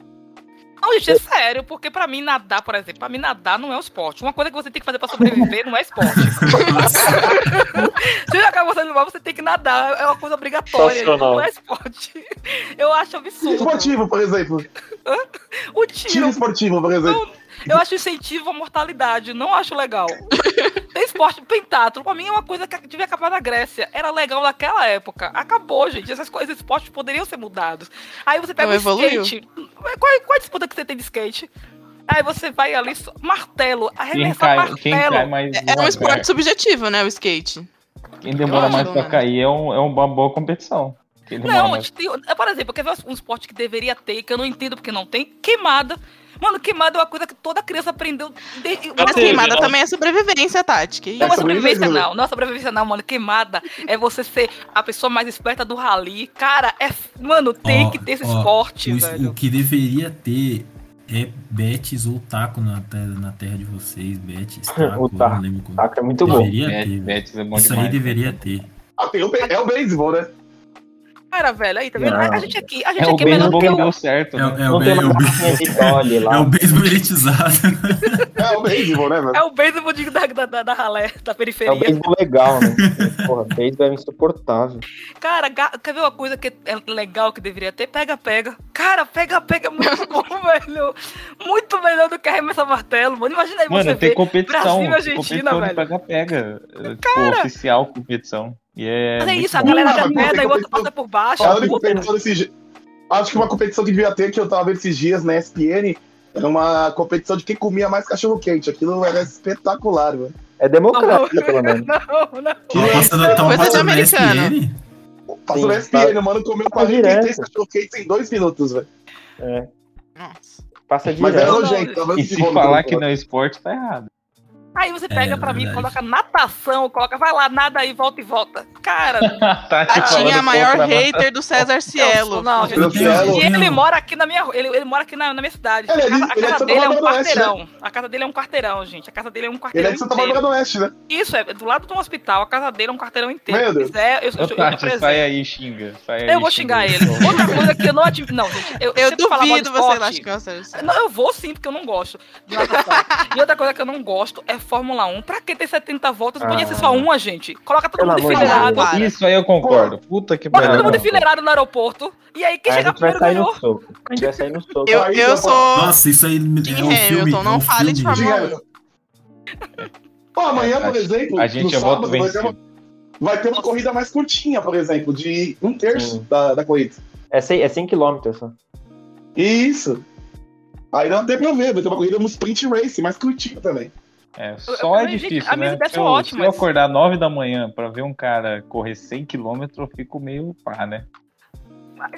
Não, gente, é sério, porque pra mim nadar, por exemplo, pra mim nadar não é um esporte. Uma coisa que você tem que fazer pra sobreviver não é esporte. Se já acaba você no mar, você tem que nadar. É uma coisa obrigatória. gente. Não é esporte. Eu acho absurdo. Esportivo, por exemplo. O Tiro tiro, esportivo, por exemplo. Eu acho incentivo à mortalidade. Não acho legal. Tem esporte pentatlo. Pra mim é uma coisa que devia acabar na Grécia. Era legal naquela época. Acabou, gente. Essas coisas, esses esportes poderiam ser mudados. Aí você pega Não o evoluiu. skate. Qual, qual a disputa que você tem de skate? Aí você vai ali, martelo, Quem arremessar cai, quem martelo. cai mais É um esporte subjetivo, né? O skate. Quem demora Eu mais acho, pra né? cair é, um- é uma boa competição. Quem Não, mais- tem, é, por exemplo, quer ver um esporte que deveria ter, que eu não entendo porque não tem? Queimada. Mano, queimada é uma coisa que toda criança aprendeu. Desde, Mas queimada não? também é sobrevivência, Tati. Que Não é sobrevivência, sobrevivência, não. Não é sobrevivência, não, mano. Queimada é você ser a pessoa mais esperta do rally. Cara, é. Mano, tem Ó, que ter esse ó, esporte, o, velho. o que deveria ter é betes ou taco na, te- na terra de vocês, betes, taco, O taco. não lembro como. Taco é muito bom. Deveria Bet- ter. Betis é bom Isso demais. aí deveria ter. Ah, tem o, é o beisebol, né? Cara, velho, aí, tá vendo? Não. A gente aqui, a gente É o aqui é beisebol que o. deu certo, É, é o, é, uma o, Dolly é lá. o beisebol elitizado. É o beisebol, né, velho? É o beisebol de- da, da, da, da ralé, da É o periferia. beisebol legal, né? Porra, beisebol é insuportável. Cara, ga- quer ver uma coisa que é legal que deveria ter? Pega-pega. Cara, pega-pega é muito bom, velho. Muito melhor do que arremessar martelo, mano. Imagina aí Mano, você tem ver competição. Brasil e tem Argentina, competição velho. pega-pega. é, Tipo, oficial competição. E é. Mas é isso, a galera já mas tem e o outro passa por baixo. Desse Acho que uma competição que devia ter, que eu tava vendo esses dias na ESPN, era uma competição de quem comia mais cachorro quente. Aquilo era espetacular, velho. É democrático, pelo menos. Não, não. Que Tava passando, tava de passando na americano. SPN? Passou na ESPN, tá- o mano comeu tá 43 direto. cachorro quentes em dois minutos, velho. É, Nossa. passa Mas era direto. não, nojento, tava E se falar que não é esporte, tá errado. Aí você pega É, pra mim, coloca natação, coloca, vai lá, nada aí, volta e volta. Cara, tá A tinha a maior hater do César Cielo. não, não, gente, Cielo. e ele mora aqui na minha rua, ele, ele mora aqui na, na minha cidade. Ele é a casa, de- a ele é de casa dele é um do Oeste, quarteirão. A casa dele é um quarteirão, gente. A casa dele é um Ele quarteirão é de Santa. Bárbara do Oeste, né? Isso, é do lado de um hospital. A casa dele é um quarteirão inteiro. Meu Deus. quiser, eu, eu, eu, Tati, apresento. sai aí, xinga. Sai aí, Eu vou xingar ele. Outra coisa que eu não admito. Não, gente. Eu, Eu de duvido você lá César Cielo. Não, eu vou sim, porque eu não gosto de e outra coisa que eu não gosto é Fórmula 1. Pra que ter 70 voltas? Podia ser só Ah. uma, gente. Coloca todo Pelo mundo de enfileirado. Para. Isso aí eu concordo. Puta que Bota todo pariu. mundo enfileirado no aeroporto. E aí, quem Aí a chegar gente vai primeiro sair ganhou. no soco. A gente vai sair no soco. Eu, Aí, eu sou. Nossa, isso aí é um filme. Hamilton, não é um fale de. Fórmula Diga- Pô, amanhã, por exemplo, A gente no é voto sábado, vai ter, uma, vencido. vai ter uma corrida mais curtinha, por exemplo, de um terço da, da corrida. É 100, é 100 km só. Isso. Aí não tem pra ver, vai ter uma corrida, um sprint race mais curtinha também. É, só é Gente, difícil, a minha né? é eu, ótima, se eu mas- acordar 9 da manhã pra ver um cara correr 100 km, eu fico meio pá, né?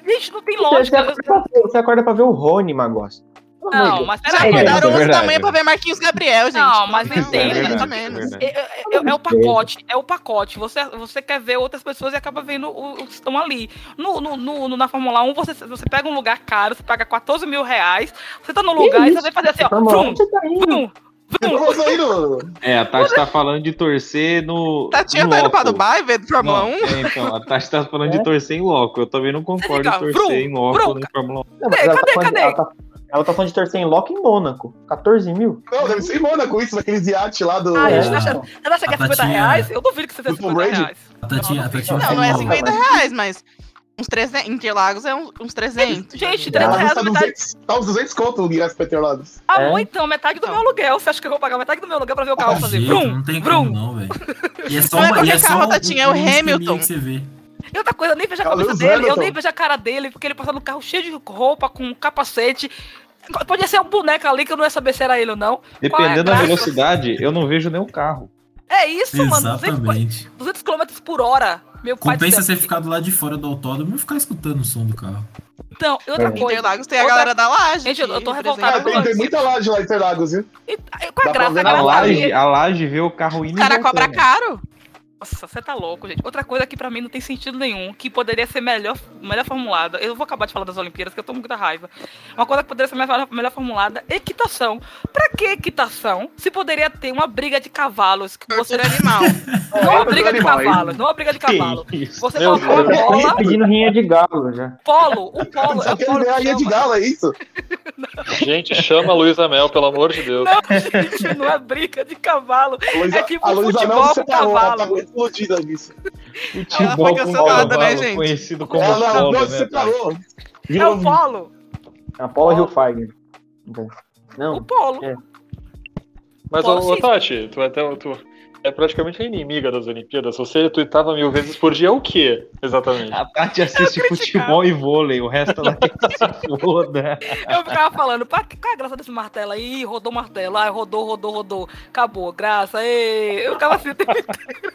Gente, não tem Você, lógica. acorda pra ver, você acorda pra ver o Rony, Magos. Pelo amor de Não, mas. É, isso é o verdade. tamanho pra ver Marquinhos Gabriel, gente. Não, mas é mais ou verdade, menos. é verdade. É, é- é- é o pacote, é o pacote. Você, você quer ver outras pessoas e acaba vendo o- os que estão ali. No, no, no- no- na Fórmula 1, você, você pega um lugar caro, você paga 14 mil reais, você tá no lugar e você vai fazer assim, ó. Fórmula Vrum, 1, você tá indo. vrum, vrum. Vamos aí. É, a Tati tá falando de torcer no. Tatinha tá indo pra loco. Dubai ver Fórmula Não, 1? é, então, a Tati tá falando É. de torcer em loco. Eu também não concordo em torcer vrum, em loco vrum. no Fórmula 1. Não, Cadê, ela, tá cadê, falando, cadê? ela, tá, ela tá falando de torcer em Loki em Mônaco. 14 mil? Não, deve ser em Mônaco isso, naqueles iates lá do. Ah, É. gente, tá achando- você acha que é A 50 Tatinha- reais? Eu duvido que você tenha Do 50 Brady? reais. A Tatinha, a Tatinha Não, não é Não, 50 mas- reais, mas uns 300. Interlagos é uns, uns 300. Gente, Ah, 300 reais tá, é metade. 200, tá uns 200 conto o ingresso petrolados. Ah, É. então, metade do Não. meu aluguel. Você acha que eu vou pagar metade do meu aluguel pra ver o carro fazer Jeito, vrum, não tem vrum? como não, velho. E é só Não é uma, e qualquer é carro, um- Tatinha, é o um Hamilton. que você vê. E outra coisa, eu nem vejo a cabeça dele, eu nem vejo a cara dele, porque ele passa no carro cheio de roupa, com um capacete. Podia ser um boneco ali que eu não ia saber se era ele ou não. É Dependendo da graça? velocidade, eu não vejo nem o carro. É isso, mano. 200, Exatamente. 200 km por hora. Meu Compensa você ficar do lado de fora do autódromo e ficar escutando o som do carro. Então, e outra É. coisa. Interlagos tem a Outra- galera da laje. Gente, eu- tô revoltada Ah, tem, tem muita laje lá em Interlagos, viu? E, qual Dá a pra graça? A A laje, a laje vê o carro indo O cara cobra caro. Nossa, você tá louco, gente. Outra coisa que pra mim não tem sentido nenhum, que poderia ser melhor, melhor formulada. Eu vou acabar de falar das Olimpíadas, que eu tô com muita raiva. Uma coisa que poderia ser melhor, melhor formulada, equitação. Pra que equitação? Se poderia ter uma briga de cavalos que você Tortura animal. não uma É, briga de cavalos, não uma briga de cavalos. Você uma Deus. bola, Pedindo rinha de galo já. polo, o polo, é Só o quer polo a que linha de galo, é isso? Gente, chama a Luísa Mel, pelo amor de Deus. Não, gente, não é briga de cavalo. A Luísa, É tipo a futebol Mel com tá cavalo. Explodida nisso. Ela foi cancelada, né, gente? Conhecido como Ela polo, não né. É o polo. A Paula Polo. Hilfiger. O Não, polo. É. Mas, Pô, ô. Tati, tu, é até, tu é praticamente a inimiga das Olimpíadas. Você tuitava mil vezes por dia, é o quê, exatamente? A Tati assiste futebol e vôlei, o resto ela quer que se foda. Eu ficava falando, "Pá, qual é a graça desse martelo aí? Rodou o martelo, ai, rodou, rodou, rodou. Acabou, graça, ei. Eu ficava assim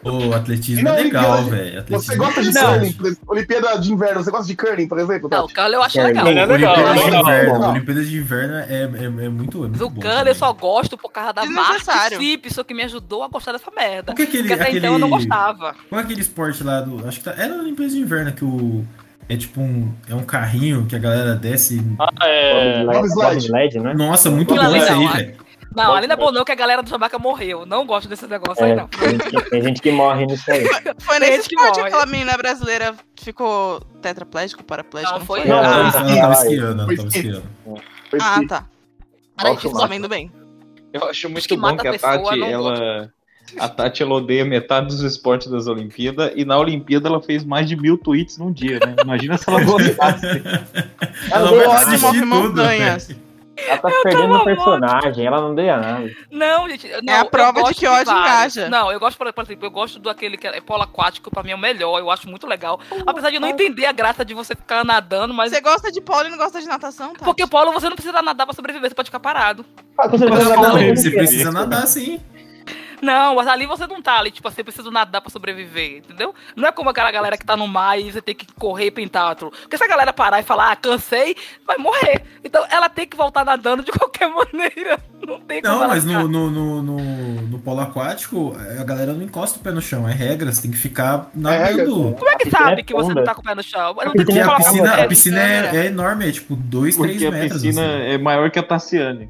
o atletismo Não, é legal, Olimpíada- velho. Você gosta de é curling, interessante. por exemplo, Olimpíada de Inverno, você gosta de curling, por exemplo? Não? Curly eu acho É, legal. É legal, Olimpíadas é de legal. inverno. Não. Olimpíadas de inverno é, é, é muito, é Mas muito o bom. Curly eu só gosto por causa da Desnecessário. Mark Simpson, que me ajudou a gostar dessa merda. Por que aquele, Porque até aquele... então eu não gostava. Qual é aquele esporte lá do. Acho que tá, era na Olimpíadas de Inverno que o. É tipo um. É um carrinho que a galera desce. Ah, é. Bobsled, né? Nossa, muito bom isso não, aí, velho. Não, ali não é bom não, que a galera do Jamaica morreu. Não gosto desses negócios aí, É, não. tem, gente, tem gente que morre nisso aí. Foi nesse que esporte que aquela menina brasileira ficou tetraplégica, paraplégica, Não, não, foi não. Ela Ah, tava- esquiando, tava esqui. esquiando. Ah, tá. Nossa, Aí, massa. sabendo bem. Eu acho muito que bom que a a pessoa, Tati, não ela. A Tati ela odeia metade dos esportes das Olimpíadas e na Olimpíada ela fez mais de mil tweets num dia, né? Imagina se ela gostasse. Ela assistir move tudo, montanhas. Ela tá perdendo o personagem, ela não deu nada. Não, gente. Não, É a eu prova de gosto que ódio engaja. Não, eu gosto, por por exemplo, eu gosto do aquele que é polo aquático, pra mim é o melhor, eu acho muito legal. Apesar de eu não entender a graça de você ficar nadando, mas. Você gosta de polo e não gosta de natação, tá? Porque polo você não precisa nadar pra sobreviver, você pode ficar parado. Ah, você nadar você precisa nadar sim. Não, mas ali você não tá ali, tipo assim, eu preciso nadar pra sobreviver, entendeu? Não é como aquela galera que tá no mar e você tem que correr pentatlo. Porque se a galera parar e falar, ah, cansei, vai morrer. Então ela tem que voltar nadando de qualquer maneira. Não tem como Não, mas no, no, no, no, no polo aquático, a galera não encosta o pé no chão. É regra, você tem que ficar nadando. Como é que sabe é que você não tá com o pé no chão? Não tenho Porque como a piscina, a piscina é, é enorme, é tipo 2, 3 Porque a metros. piscina assim. é maior que a Tassiane.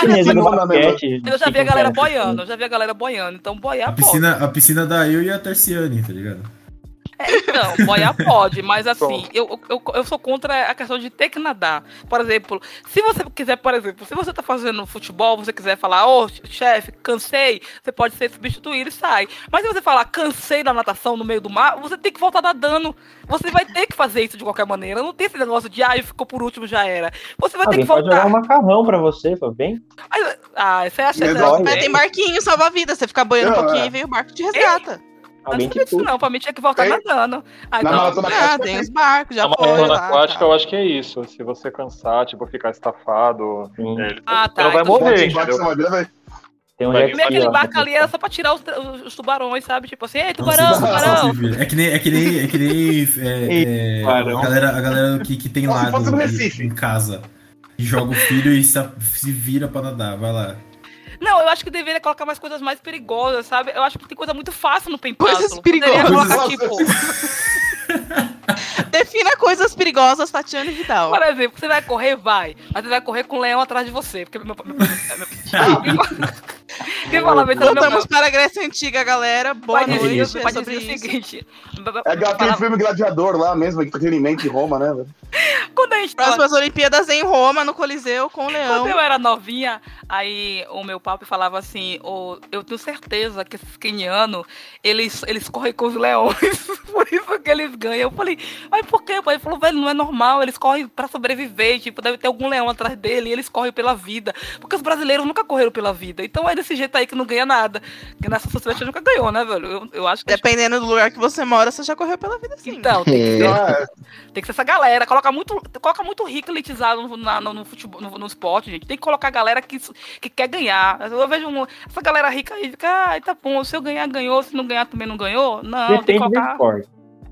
Chinesa no mesmo. basquete. Eu já vi a galera boiando, eu já vi a galera boiando. Então boiar A pode. piscina, a piscina da eu e a Terciane, tá ligado? É, então, boiar pode, mas assim, eu, eu, eu sou contra a questão de ter que nadar. Por exemplo, se você quiser, por exemplo, se você tá fazendo futebol, você quiser falar, ô chefe, cansei, você pode ser substituído e sai. Mas se você falar cansei da natação no meio do mar, você tem que voltar nadando. Você vai ter que fazer isso de qualquer maneira. Não tem esse negócio de, ah, ficou por último, já era. Você vai ter Alguém que pode jogar voltar. um macarrão pra você, vem. Mas, Ah, você acha que Mas tem barquinho, salva a vida. Você fica boiando um Não, pouquinho é. e vem o barco te resgata. Eu Alguém não puxa. não. Pra mim tinha que voltar Tem- nadando. Ah, Na então, maratona Ah, aquática tem tem. os barcos, já Na maratona lá, aquática, tá. eu acho que é isso. Se você cansar, tipo, ficar estafado, Sim. é, ele- Ah, tá, não vai então- morrer, entendeu? Tem um aquele lá. barco ali era só pra tirar os, os tubarões, sabe? Tipo assim, ei, tubarão, se- tubarão. É que nem, é que nem, é que nem é, é, Tubarão. a galera, a galera que, que tem lago no em, Recife. em casa. E joga o filho e se, se vira pra nadar. Vai lá. Não, eu acho que deveria colocar mais coisas mais perigosas, sabe? Eu acho que tem coisa muito fácil no Pentathlon. Coisas perigosas. colocar, tipo, Defina coisas perigosas, Tatiana e Vidal. por exemplo, você vai correr, vai. Mas você vai correr com um leão atrás de você. Porque meu. meu, meu, meu Voltamos para a Grécia Antiga, galera. Boa noite. dizer, É sobre dizer o isso. seguinte. É aquele filme Gladiador lá mesmo, entretenimento em Roma, né? Quando a gente Próximas Olimpíadas em Roma, no Coliseu, com o Leão. Quando eu era novinha, aí o meu papo falava assim, "Ô, eu tenho certeza que esses quenianos, eles, eles correm com os leões, por isso que eles ganham. Eu falei, mas por quê? Ele falou, velho, não é normal, eles correm pra sobreviver, tipo, deve ter algum leão atrás dele, e eles correm pela vida. Porque os brasileiros nunca correram pela vida. Então é desse jeito aí que não ganha nada. Porque nessa sociedade nunca ganhou, né, velho? Eu, eu acho que... Dependendo do lugar que você mora, você já correu pela vida sim. Então, tem que, ser, é, tem que ser essa galera. Coloca muito, coloca muito rico elitizado no, na- no, no futebol, no, no esporte, gente. Tem que colocar a galera que, que quer ganhar. Eu vejo um- essa galera rica aí, fica, ah, tá bom, se eu ganhar, ganhou, se não ganhar, também não ganhou. Não, tem que Depende do colocar.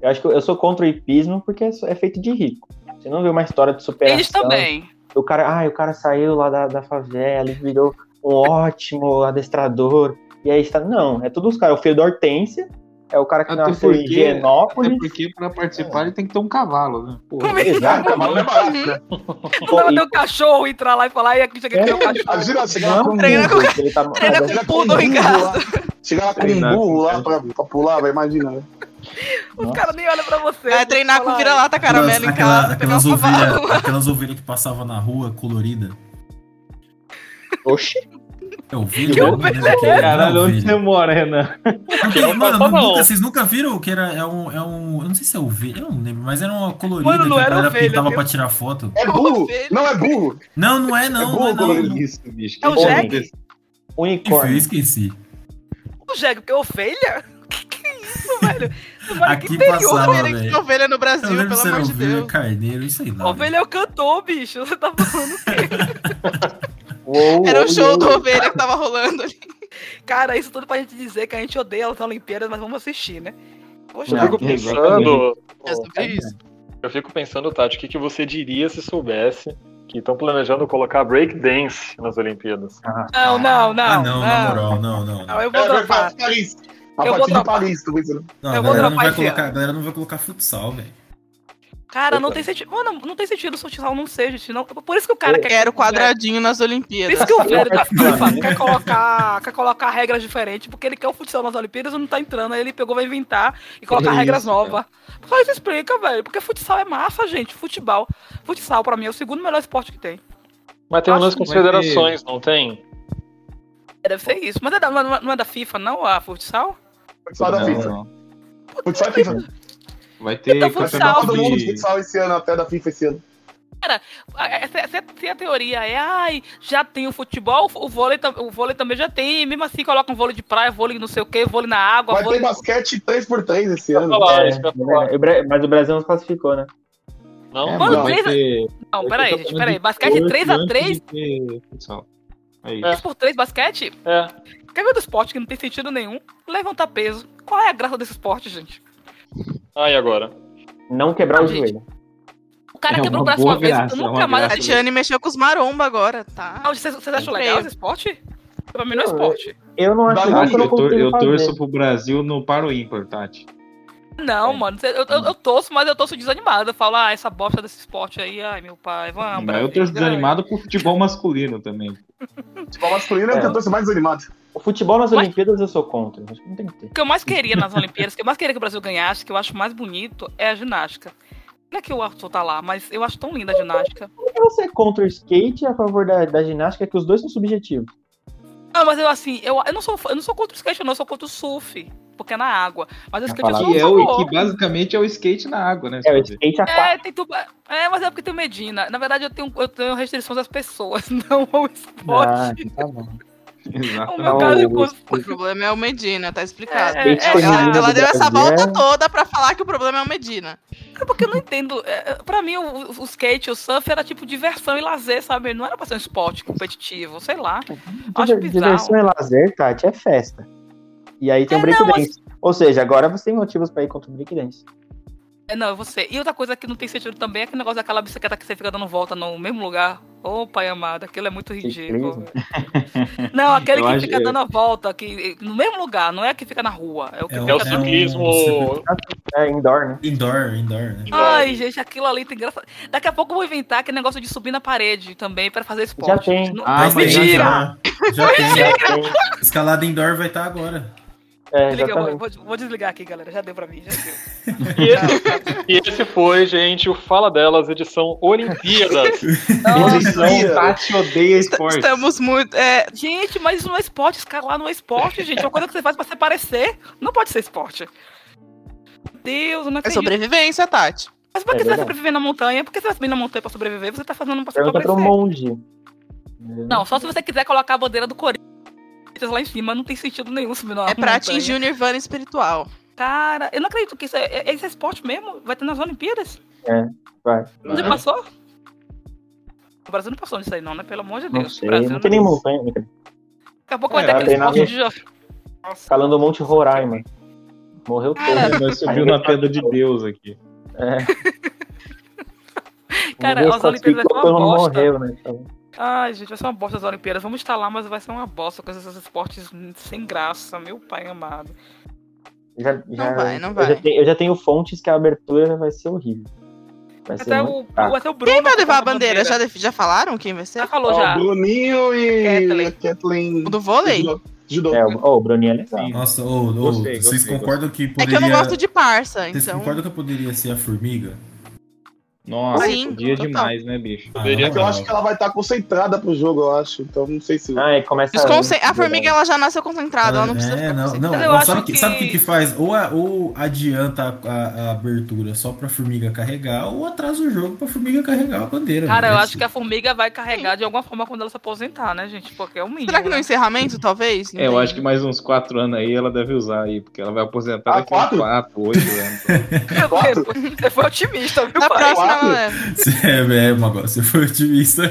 Eu acho que eu sou contra o hipismo porque é é feito de rico. Você não vê uma história de superação. Eles também. O cara, ah, o cara saiu lá da, da favela e virou um ótimo adestrador. E aí está. Não, é tudo os caras. O filho da Hortência é o cara que Até nasceu em porque- Higienópolis. É porque pra participar ele tem que ter um cavalo, né? Pô, Ah, Exato. cavalo não é barato, né? Não dá ter um cachorro entrar lá e falar, e aqui chega aqui É. um cachorro. Imagina chegar com um Treina que ele tá- Treina com deve- poodle em casa. lá. Chegar lá com um burro com lá pra, pra pular, vai, imagina. né? Os caras nem olham pra você. Vai treinar com vira-lata caramelo em casa, aquelas, ovelhas, aquelas ovelhas que passavam na rua colorida. Oxi. É ovelha? Que Não, ovelha né? é Não, Caralho, onde ovelha. você mora, Renan? Não mano, não. nunca- vocês nunca viram que era é um, é um. Eu não sei se é ovelha, eu não lembro, mas era uma colorida Mano, não que a era galera ovelha, pintava viu? pra tirar foto. É burro! Ovelha. Não é burro! Não, não é não, É não é burro, não. colorido. Isso, bicho. É o Jack? desse- Enfim, eu Unicórnio. esqueci. O jegue, porque ovelha? Que que é isso, velho? Aqui que interior, passava? Ovelha, velho. que ovelha no Brasil, pelo amor de ovelha, Deus. carneiro, sei lá. Ovelha é o cantor, bicho. Você tá falando o quê? Era o show do ovelha que tava rolando ali. Cara, isso tudo pra gente dizer que a gente odeia as Olimpíadas, mas vamos assistir, né? Poxa, Eu Não, fico pensando. É isso. Eu fico pensando, Tati, o que, que você diria se soubesse que estão planejando colocar breakdance nas Olimpíadas? não, não, não. Ah, não, na moral, não, não. Não, não. eu vou É, Eu vou dropar. Pensando. Não, a Eu vou galera não, vai dropar esse colocar, a galera não vai colocar futsal, velho. Cara, não tem sentido. Mano, não tem sentido o futsal não ser, gente. Não... Por isso que o cara Eu quer. Quero quadradinho nas Por Olimpíadas. isso que o velho da FIFA quer colocar, quer colocar regras diferentes, porque ele quer o futsal nas Olimpíadas e não tá entrando. Aí ele pegou, vai inventar e colocar É regras isso, novas. Só isso explica, velho. Porque futsal é massa, gente. Futebol. Futsal, pra mim, é o segundo melhor esporte que tem. Mas tem umas considerações, não tem? É, Deve ser isso. Mas é da- não é da FIFA, não, a futsal? Futsal da Não, FIFA. não. Futsal é FIFA. Vai ter Então, futsal. campeonato Todo mundo de futsal esse ano, até da FIFA esse ano. Ah, Se, a teoria é, ai, já tem o futebol, o vôlei, o vôlei também já tem, e mesmo assim coloca um vôlei de praia, vôlei não sei o que, vôlei na água, Vai vôlei... ter basquete 3x3 esse ano. falar, É, é, mas o Brasil não se classificou, né? Não? É, Mano, vai três a- ter- Não, peraí, gente, peraí. Basquete esporte 3x3? antes de ter futsal. É isso. 3 por 3 basquete? É. Quer ver do esporte que não tem sentido nenhum? Levantar peso. Qual é a graça desse esporte, gente? Ah, e agora? Não quebrar Não, o gente. joelho. O cara É quebrou o braço uma vez, graça, é nunca uma mais A. Tiane mexeu com os maromba agora, tá? Ah, vocês, vocês acham legal esse esporte? Pra mim não é Não, esporte. Eu não acho que eu não Eu, tor- eu torço pro Brasil no paro ímpar, Tati. Não, mano, eu, eu, eu torço, mas eu torço desanimado. Eu falo, ah, essa bosta desse esporte aí, ai, meu pai, vamos. Mas eu torço desanimado pro futebol masculino também. Futebol masculino é o que eu tô mais desanimado. O futebol nas Mas- Olimpíadas eu sou contra. Acho que não tem que ter. O que eu mais queria nas Olimpíadas, o que eu mais queria que o Brasil ganhasse, que eu acho mais bonito, é a ginástica. Não é que o Arthur tá lá, mas eu acho tão linda a ginástica. Por que você é contra o skate e a favor da, da ginástica, que os dois são subjetivos? Não, mas eu assim, eu, eu, não sou, eu não sou contra o skate, não, eu sou contra o surf, porque é na água. Mas o skate Que, é o, que basicamente é o skate na água, né? É, o skate aquático. É, tem tuba... é, mas é porque tem Medina. Na verdade, eu tenho, eu tenho restrições às pessoas, não ao esporte. Ah, tá bom. O Exatamente. meu caso de o- cus- O problema é o Medina, tá explicado. É, é, ela, é. ela deu essa Brasil volta é- toda pra falar que o problema é o Medina. É porque eu não entendo. É, é, pra mim, o, o skate, o surf era tipo diversão e lazer, sabe? Não era pra ser um esporte competitivo, sei lá. Acho Diver- diversão e lazer, Tati, é festa. E aí tem o É, não, breakdance. Ou seja, agora você tem motivos pra ir contra o breakdance. É, não, você. E outra coisa que não tem sentido também é aquele negócio daquela bicicleta que você fica dando volta no mesmo lugar. Ô, pai amado, aquilo é muito ridículo. Não, aquele Eu que fica dando a volta que, no mesmo lugar, não é que fica na rua. É o que É fica É ciclismo. É indoor, né? Indoor, indoor, né? Ai, gente, aquilo ali tem graça. Daqui a pouco eu vou inventar aquele negócio de subir na parede também pra fazer esporte. Já tem. Não- Ah, Mas mas já, mentira! já, já tem. Já tem. Escalada indoor vai estar agora. É, vou, vou- vou desligar aqui, galera. Já deu pra mim, já deu. E esse, e esse foi, gente, o Fala Delas, edição Olimpíadas. Edição Tati odeia esporte. Estamos muito. É, Gente, mas isso não é esporte, escalar não é esporte, gente. É uma coisa que você faz pra se parecer. Não pode ser esporte. Meu Deus, eu não é acredito. sobrevivência, Tati. Mas por que É você vai verdade. sobreviver na montanha? Por que você vai subir na montanha pra sobreviver? Você tá fazendo pra Pergunta pro favorecer. Monge. Não, só se você quiser colocar a bandeira do Corinthians lá em cima, não tem sentido nenhum subir na É pra montanha. atingir o nirvana espiritual. Cara, eu não acredito que isso é, é, isso é esporte mesmo. Vai ter nas Olimpíadas? Vai. Onde passou? O Brasil não passou nisso aí, não, né? Pelo amor de Não Deus. sei, o Brasil não tem nem montanha. né? Daqui a pouco vai É, ter vai aquele treinar esporte de. Escalando o Monte Roraima. Morreu todo. Nós subiu na pedra de Deus aqui. É. Cara, as Olimpíadas vai ser classificou, uma bosta. morreu, né? Então, Ai, gente, vai ser uma bosta as Olimpíadas. Vamos estar lá, mas vai ser uma bosta com esses esportes sem graça, meu pai amado. já, já, vai, não eu vai. já tenho- eu já tenho fontes que a abertura vai ser horrível. Vai ser Até muito o, fraco. até o Bruno. Quem vai levar a com bandeira? Já, já falaram quem vai ser? Já falou Ó, já. o Bruninho e Kathleen. O do vôlei? Judô. Judô. É, o, oh, o Bruninho é legal. Sim. Nossa, ô, ô, Gostei, vocês gostei, concordam que É poderia... que eu não gosto de parça, Vocês então. concordam que eu poderia ser a formiga? Nossa, Sim, dia total. demais, né, bicho? Ah, não, que eu não. acho que ela vai estar concentrada pro jogo, eu acho. Então não sei se. Ah, começa Desconce- A formiga ela já nasceu concentrada, ela não precisa É, ficar não, não, acho sabe o que, que- sabe o que que faz? Ou, a- ou adianta a, a- a abertura só pra formiga carregar, ou atrasa o jogo pra formiga carregar a bandeira. Cara, né? eu acho que a formiga vai carregar de alguma forma quando ela se aposentar, né, gente? Porque é o mínimo. Será que no né? encerramento, talvez? É, eu acho que mais uns quatro anos aí ela deve usar aí, porque ela vai aposentar Ah, daqui a uns quatro? quatro, oito anos. Quatro? Você foi otimista, viu, Na pai? próxima leva. É, é, agora você foi otimista.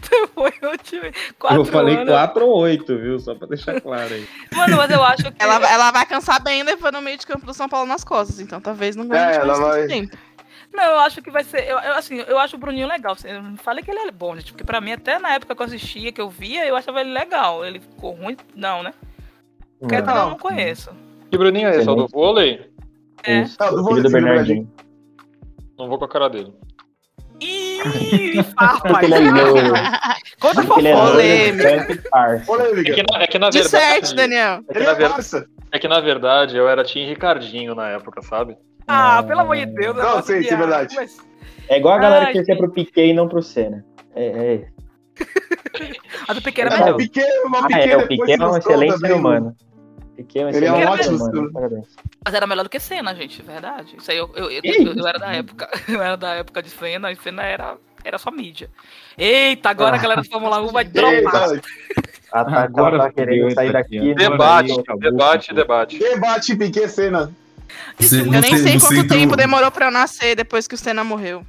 Você foi otimista. Quatro eu falei anos. quatro ou oito, viu? Só pra deixar claro aí. Mano, mas eu acho que. Ela, ela vai cansar bem levando o meio de campo do São Paulo nas costas, então talvez não ganhe É, ela vai- tempo. Não, eu acho que vai ser. Eu, eu, assim, eu acho o Bruninho legal. Eu não falei que ele é bom, gente. Porque pra mim, até na época que eu assistia, que eu via, eu achava ele legal. Ele ficou ruim. Não, né? Não, Kathleen eu Não. conheço. Que Bruninho é esse? É o do vôlei? É. Ah, eu o vou filho do Bernardinho. Não vou com a cara dele. Ih, farpa aí. é louro. Conta ele é louro, Polêmica. É que na, é que na De verdade. certo, Daniel. É que, na é ver- é que na verdade eu era Tim Ricardinho na época, sabe? Ah, pelo amor de Deus. Não, sei, é verdade. Mas- É igual a galera Ai, que gente. pro Piquet e não pro Senna. É, é. A do pequeno é É, melhor. o Piquet, uma Ah, é, o Piquet é um excelente ser humano. Um Ele é um excelente ser ótimo humano. Parabéns. Mas era melhor do que Senna, gente, verdade. Isso aí eu, eu, eu, eu- eu era da época. Eu era da época de Senna e Senna era, era só mídia. Eita, agora a galera da Fórmula 1 vai dropar. A Tata Agora tá querendo sair daqui. aqui? Debate, aí, debate, debate. debate Piquet Senna. Eu nem sei quanto entrou- tempo demorou pra eu nascer depois que o Senna morreu.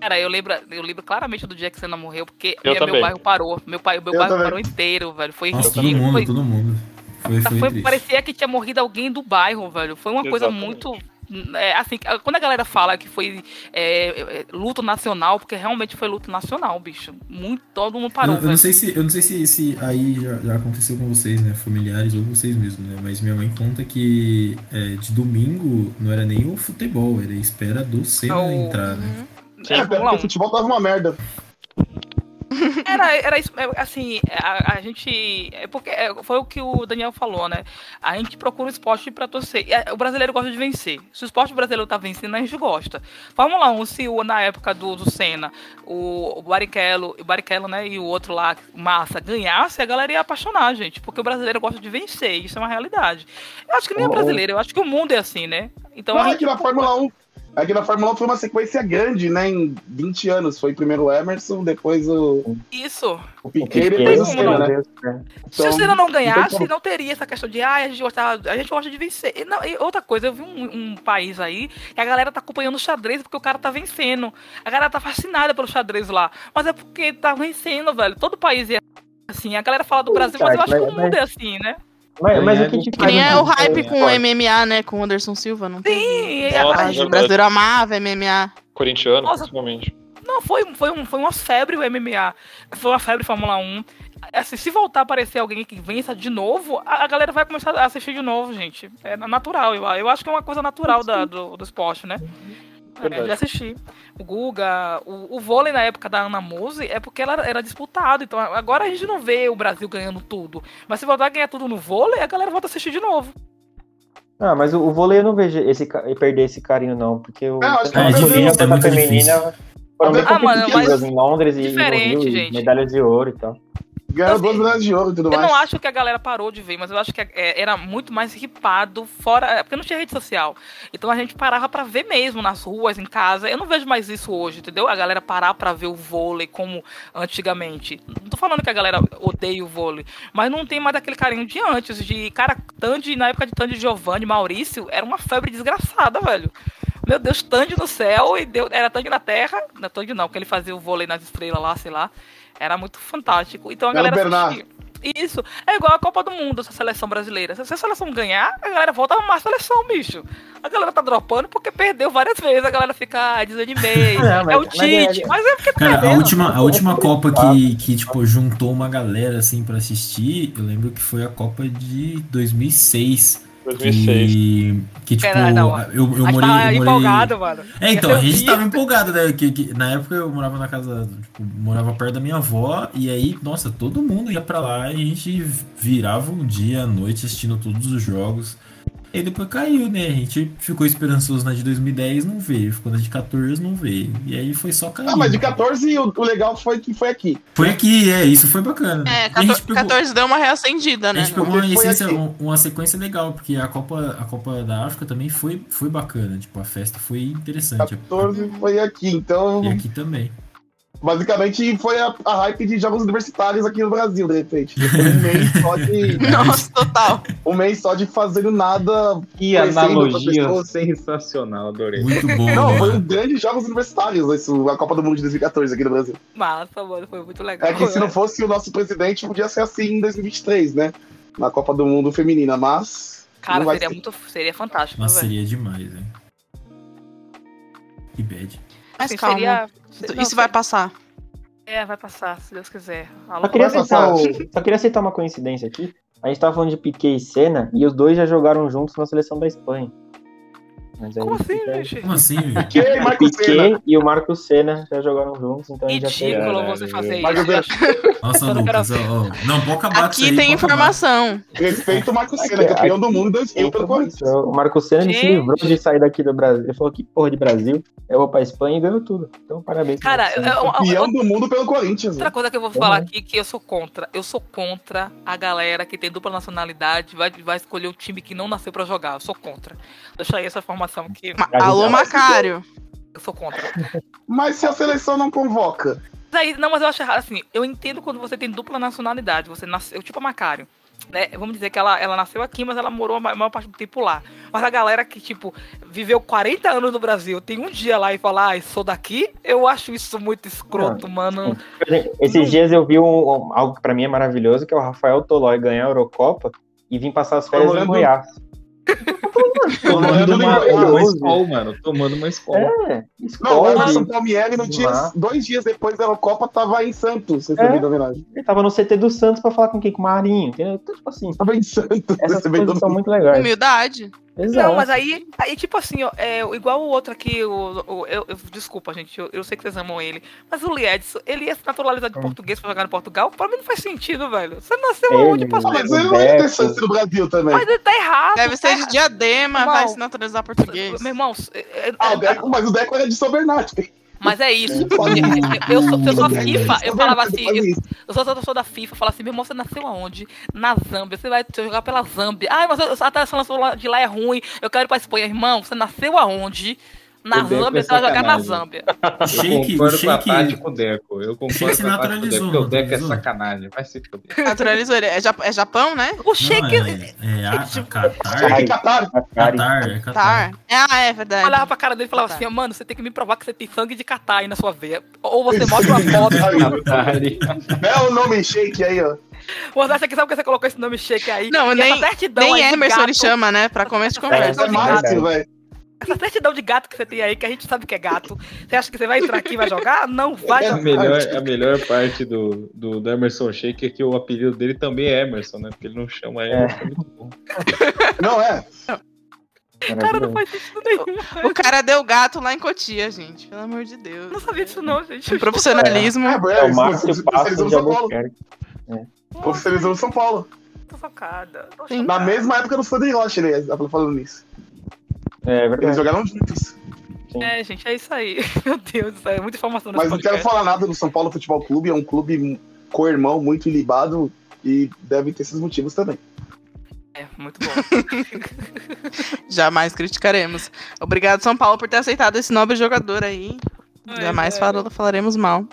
Cara, eu lembro, eu lembro claramente do dia que Senna morreu, porque meu também. bairro parou. Meu, pai, meu Eu bairro também. parou inteiro, velho. Foi Nossa, todo ridículo. mundo, Foi, todo mundo. Foi, foi, foi- parecia que tinha morrido alguém do bairro, velho. Foi uma coisa Exatamente. muito. é, assim, quando a galera fala que foi é, é, luto nacional, porque realmente foi luto nacional, bicho. Muito, todo mundo Eu, parou, eu não velho. sei se, eu não sei se, se aí já, já aconteceu com vocês, né? Familiares ou vocês mesmos, né? Mas minha mãe conta que é, de domingo não era nem o futebol, era a espera do Senna O- entrar, né? Sim, É, porque o 1. futebol tava uma merda. Era, era isso, é, assim, a, a gente. É porque é, foi o que o Daniel falou, né? A gente procura o esporte pra torcer. É, O brasileiro gosta de vencer. Se o esporte brasileiro tá vencendo, a gente gosta. Fórmula 1, se o, na época do, do Senna, o, o Barrichello, o Barrichello, né, e o outro lá, Massa, ganhasse, a galera ia apaixonar, gente. Porque o brasileiro gosta de vencer. Isso é uma realidade. Eu acho que nem O- brasileiro, eu acho que o mundo é assim, né? Então a é gente na Fórmula 1. É que na Fórmula 1 foi uma sequência grande, né? Em 20 anos. Foi primeiro o Emerson, depois o, Isso. o Piquet e depois o Senna, né? Se Então, o Senna não ganhasse, como- não teria essa questão de ah, a gente gostava, a gente gosta de vencer. E, não- e outra coisa, eu vi um, um país aí que a galera tá acompanhando o xadrez porque o cara tá vencendo. A galera tá fascinada pelo xadrez lá. Mas é porque tá vencendo, velho. Todo país é assim. A galera fala do Brasil, mas eu acho que o mundo é assim, né? Mas, mas o que Ganhar te Que faz nem é um- o hype é, com o MMA, né? Com o Anderson Silva, não tem? Sim, Nossa, o brasileiro amava MMA. Corintiano, Nossa. principalmente. Não, foi, foi, um, foi uma febre o MMA. Foi uma febre Fórmula 1. Assim, se voltar a aparecer alguém que vença de novo, a, a galera vai começar a assistir de novo, gente. É natural, eu, eu acho que é uma coisa natural da- do, do esporte, né? É, Verdade. de assistir. O Guga, o, o vôlei na época da Ana Mose é porque ela era disputado. Então agora a gente não vê o Brasil ganhando tudo. Mas se voltar a ganhar tudo no vôlei, a galera volta a assistir de novo. Ah, mas o, o vôlei eu não vejo esse, perder esse carinho, não. Porque o É, eu acho que é difícil, é muito feminina foram bem Ah, mano, mas em Londres e no Rio, e gente. medalhas de ouro e tal. Ganhou Assim, duas medalhas de ouro e tudo Eu mais. não acho que a galera parou de ver, mas eu acho que é, era muito mais ripado fora. é, Porque não tinha rede social. Então a gente parava pra ver mesmo nas ruas, em casa. Eu não vejo mais isso hoje, entendeu? A galera parar pra ver o vôlei como antigamente. Não tô falando que a galera odeia o vôlei, mas não tem mais aquele carinho de antes. De cara, Tandy, na época de Tandy Giovanni, Maurício, era uma febre desgraçada, velho. Meu Deus, Tandy no céu e deu, era Tandy na terra. Não, Tandy não, porque ele fazia o vôlei nas estrelas lá, sei lá. Era muito fantástico. Então a Belo galera Bernard. assistia. Isso. É igual a Copa do Mundo, essa seleção brasileira. Se a seleção ganhar, a galera volta a amar a seleção, bicho. A galera tá dropando porque perdeu várias vezes. A galera fica ah, desanimei. É o mas Tite. é- Mas é porque Cara, a última, a última Copa que, que, tipo, juntou uma galera, assim, pra assistir, eu lembro que foi a Copa de 2006. 2006. Que, que tipo, Caralho, não. eu, eu morei... tava eu morei- empolgado, mano. É, então, a gente tava empolgado, né? Que, que na época eu morava na casa, tipo, morava perto da minha avó, e aí, nossa, todo mundo ia pra lá e a gente virava um dia à noite assistindo todos os jogos. E aí depois caiu, né? A gente ficou esperançoso na de 2010, não veio. Ficou na de 14, não veio. E aí foi só cair. Ah, mas de 14 o, o legal foi que foi aqui. Foi aqui, é, isso foi bacana. É, E a gente 14, pegou- 14 deu uma reacendida, a né? gente pegou uma, essência, um- uma sequência legal, porque a Copa, a Copa da África também foi, foi bacana. Tipo, a festa foi interessante. 14 foi aqui. Então, E aqui também. Basicamente, foi a, a hype de jogos universitários aqui no Brasil, de repente. Depois um mês só de. Nossa, total. um mês só de fazendo nada. Que analogia sensacional, adorei. Muito bom. Não, foi né? um grande jogos universitários, isso, a Copa do Mundo de 2014 aqui no Brasil. Massa, mano. Foi muito legal. É que se não fosse o nosso presidente, podia ser assim em 2023, né? Na Copa do Mundo Feminina, mas. Cara, não vai seria ser. muito. Seria fantástico, velho. seria demais, hein? Que bad. Mas Assim, calma. seria- Isso não, vai passar. É, vai passar, se Deus quiser. Só queria, aceitar só queria aceitar uma coincidência aqui. A gente tava falando de Piquet e Senna e os dois já jogaram juntos na seleção da Espanha. Mas Como assim, fica- gente? Como assim? Que O. Piquet e o Marco Senna já jogaram juntos, então gente já. Ridículo Caralho, você fazer isso. eu- Eu Nossa, Eu não Lucas, ó, ó. Não, com isso Aqui aí, tem informação. Respeito o Marco Senna, Aqui- campeão do mundo em 2000 pelo Corinthians. O Marco Senna se Gente. livrou de sair daqui do Brasil. Ele falou que porra de Brasil. Eu vou pra Espanha e ganhou tudo. Então, parabéns. Cara, eu- eu- Campeão do mundo pelo Corinthians. Outra coisa que eu vou falar aqui que eu sou contra. Eu sou contra a galera que tem dupla nacionalidade, vai, vai escolher um time que não nasceu pra jogar. Eu sou contra. Deixa aí essa informação. Ma- gente- Alô, Macário. Eu sou contra. Mas se a seleção não convoca. Aí, não, mas eu acho errado. Assim, eu entendo quando você tem dupla nacionalidade. Você nasceu, tipo a Macário. Né? Vamos dizer que ela, ela nasceu aqui, mas ela morou a ma- maior parte do tempo lá. Mas a galera que, tipo, viveu 40 anos no Brasil, tem um dia lá e fala, ai, sou daqui, eu acho isso muito escroto, mano. Por exemplo, Esses Não. dias eu vi um, um- algo que pra mim é maravilhoso, que é o Rafael Tolói ganhar a Eurocopa e vir passar as férias em Goiás. Tomando uma, uma escola, mano. Tomando uma escola. É, Não, o escola. Emerson Palmieri, no dia, dois dias depois da Copa, tava em Santos, É. recebendo homenagem. Ele tava no CT do Santos pra falar com quem? Com o Marinho, entendeu? Então, tipo assim, Tava em Santos, essas recebendo coisas são muito legais. Humildade. Exato. Não, mas aí, aí tipo assim, ó, é, igual o outro aqui, o, o- eu, eu- desculpa, gente, eu, eu sei que vocês amam ele, mas o Liedson, ele ia se naturalizar de Hum. português pra jogar no Portugal? Pra mim não faz sentido, velho. Você nasceu Ele, pra Ah, mas o ele não Beto. chance no Brasil também. Mas ele tá errado. Deve tá ser de diadema, Irmão. vai se naturalizar português. Meu irmão, é- é- Ah, o Deco, mas o Deco era de São Bernardo. Mas é isso. Eu, eu sou, eu sou FIFA, eu falava assim, eu, sou, da FIFA, falava assim, meu irmão, você nasceu aonde? Na Zâmbia, você vai jogar pela Zâmbia. Ai, mas a seleção de lá é ruim, eu quero ir pra Espanha. Irmão, você nasceu aonde? Na O Zâmbia, é você vai jogar na. Zâmbia. Eu Shake, concordo o com a Tati com o Deco. Eu concordo com a Tati com o Deco, naturalizou, porque o Deco é naturalizou. sacanagem. Vai se foder. Naturalizou ele. É, Ja- é Japão, né? O Shake. É, é a, a Qatar. Shake Qatar. Qatar, é Qatar. Ah, é verdade. olhava pra cara dele e falava assim, mano, você tem que me provar que você tem sangue de catar aí na sua veia. Ou você mostra uma foto. É o nome Shake aí, ó. Você acha que sabe que você colocou esse nome shake aí? Não, E nem, certidão nem aí Emerson ele chama, né? Pra começo de conversa. É Márcio, velho. Essa certidão de gato que você tem aí, que a gente sabe que é gato. Você acha que você vai entrar aqui e vai jogar? Não vai É A jogar. melhor, a melhor parte do, do, do Emerson Shake é que o apelido dele também é Emerson, né? Porque ele não chama Emerson. É. muito bom. Não é. Cara, não faz sentido nenhum. O cara deu gato lá em Cotia, gente. Pelo amor de Deus. Não sabia disso não, gente. Um profissionalismo. É, É o é, Márcio especializou Passos no de São Paulo. No São Paulo. Tô Sim. Na mesma época do Rocha, ele tava falando nisso. É Eles verdade. jogaram juntos. É, gente, é isso aí. Meu Deus é muita informação Mas não quero falar nada do São Paulo Futebol Clube, é um clube co-irmão muito ilibado e deve ter esses motivos também. É, muito bom. Jamais criticaremos. Obrigado, São Paulo, por ter aceitado esse nobre jogador aí. Jamais é. fala- falaremos mal.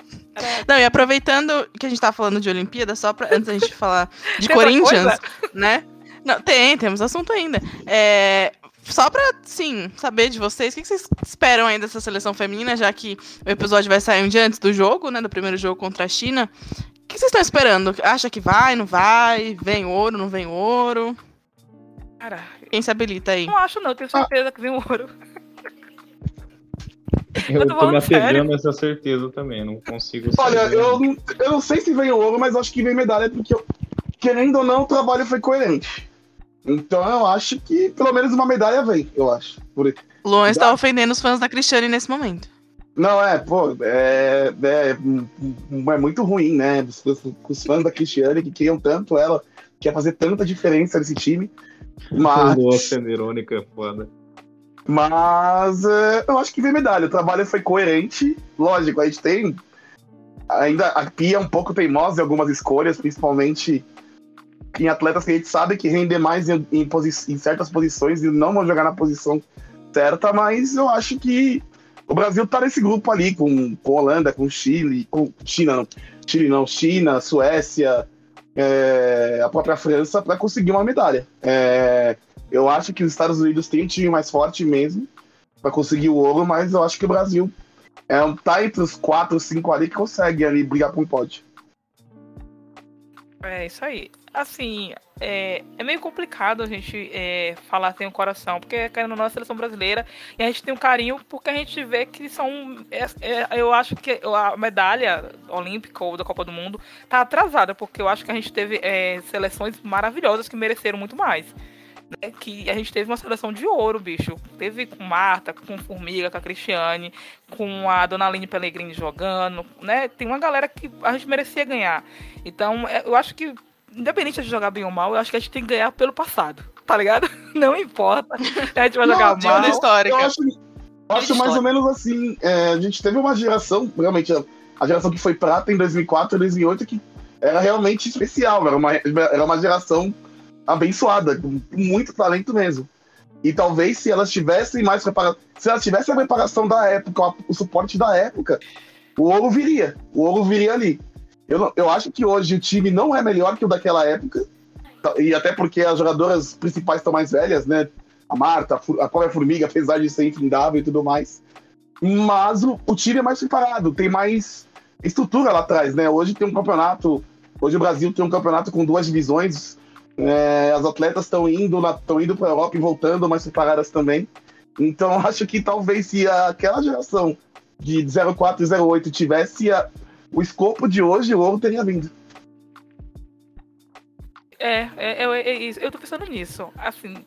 Não, e aproveitando que a gente tá falando de Olimpíada, só pra, antes da gente falar de Corinthians, coisa? né? Não, tem, temos assunto ainda. É, só pra, sim, saber de vocês, o que vocês esperam aí dessa seleção feminina, já que o episódio vai sair um dia antes do jogo, né? Do primeiro jogo contra a China. O que vocês estão esperando? Acha que vai, não vai? Vem ouro, não vem ouro? Cara, Quem se habilita aí? não acho não, tenho certeza que vem ouro. Eu tô tô me apegando a essa certeza também. Não consigo Olha, saber. eu, não- eu não sei se vem ouro, mas acho que vem medalha, porque, eu- querendo ou não, o trabalho foi coerente. Então eu acho que pelo menos uma medalha vem, eu acho. Por- Luan está ofendendo os fãs da Cristiane nesse momento. Não, é, pô, é, é, é muito ruim, né? Os, os- os fãs da Cristiane que queriam tanto ela, que ia fazer tanta diferença nesse time. Mas, Boa sendo irônica, é foda. mas é, eu acho que vem medalha. O trabalho foi coerente. Lógico, a gente tem. Ainda a Pia é um pouco teimosa em algumas escolhas, principalmente em atletas que a gente sabe que rendem mais em, em em certas posições e não vão jogar na posição certa, mas eu acho que o Brasil tá nesse grupo ali com, com Holanda, com Chile, com China não, Chile não, China, Suécia, é, a própria França para conseguir uma medalha. É, eu acho que os Estados Unidos têm um time mais forte mesmo para conseguir o ouro, mas eu acho que o Brasil é um, tá entre os quatro, cinco ali que consegue ali brigar com o pódio. É isso aí. Assim, é, é meio complicado a gente é, falar sem o coração, porque querendo ou não, é a seleção brasileira, e a gente tem um carinho porque a gente vê que são. é- é- eu acho que a medalha olímpica ou da Copa do Mundo tá atrasada, porque eu acho que a gente teve é, seleções maravilhosas que mereceram muito mais. né? Que a gente teve uma seleção de ouro, bicho. Teve com Marta, com Formiga, com a Cristiane, com a Dona Aline Pellegrini jogando, né? Tem uma galera que a gente merecia ganhar. Então, é, eu acho que, independente de jogar bem ou mal, eu acho que a gente tem que ganhar pelo passado, tá ligado? Não importa. A gente vai Não, jogar mal. histórica. Eu acho, eu acho mais ou menos assim. é, a gente teve uma geração, realmente, a, a geração que foi prata em 2004 e 2008, que era realmente especial. Era uma, era uma geração abençoada, com muito talento mesmo. E talvez se elas tivessem mais preparação, se elas tivessem a preparação da época, o- o suporte da época, o ouro viria. O ouro viria ali. Eu, eu acho que hoje o time não é melhor que o daquela época. tá- E até porque as jogadoras principais estão mais velhas, né? A Marta, a própria Formiga, apesar de ser infindável e tudo mais. Mas o, o time é mais preparado, tem mais estrutura lá atrás, né? Hoje tem um campeonato. Hoje o Brasil tem um campeonato com duas divisões. é, as atletas estão indo estão indo para a Europa e voltando mais preparadas também. Então acho que talvez se aquela geração de 04 e 08 tivesse o escopo de hoje, o ouro teria vindo. É, é, é, é isso. Eu tô pensando nisso. Assim,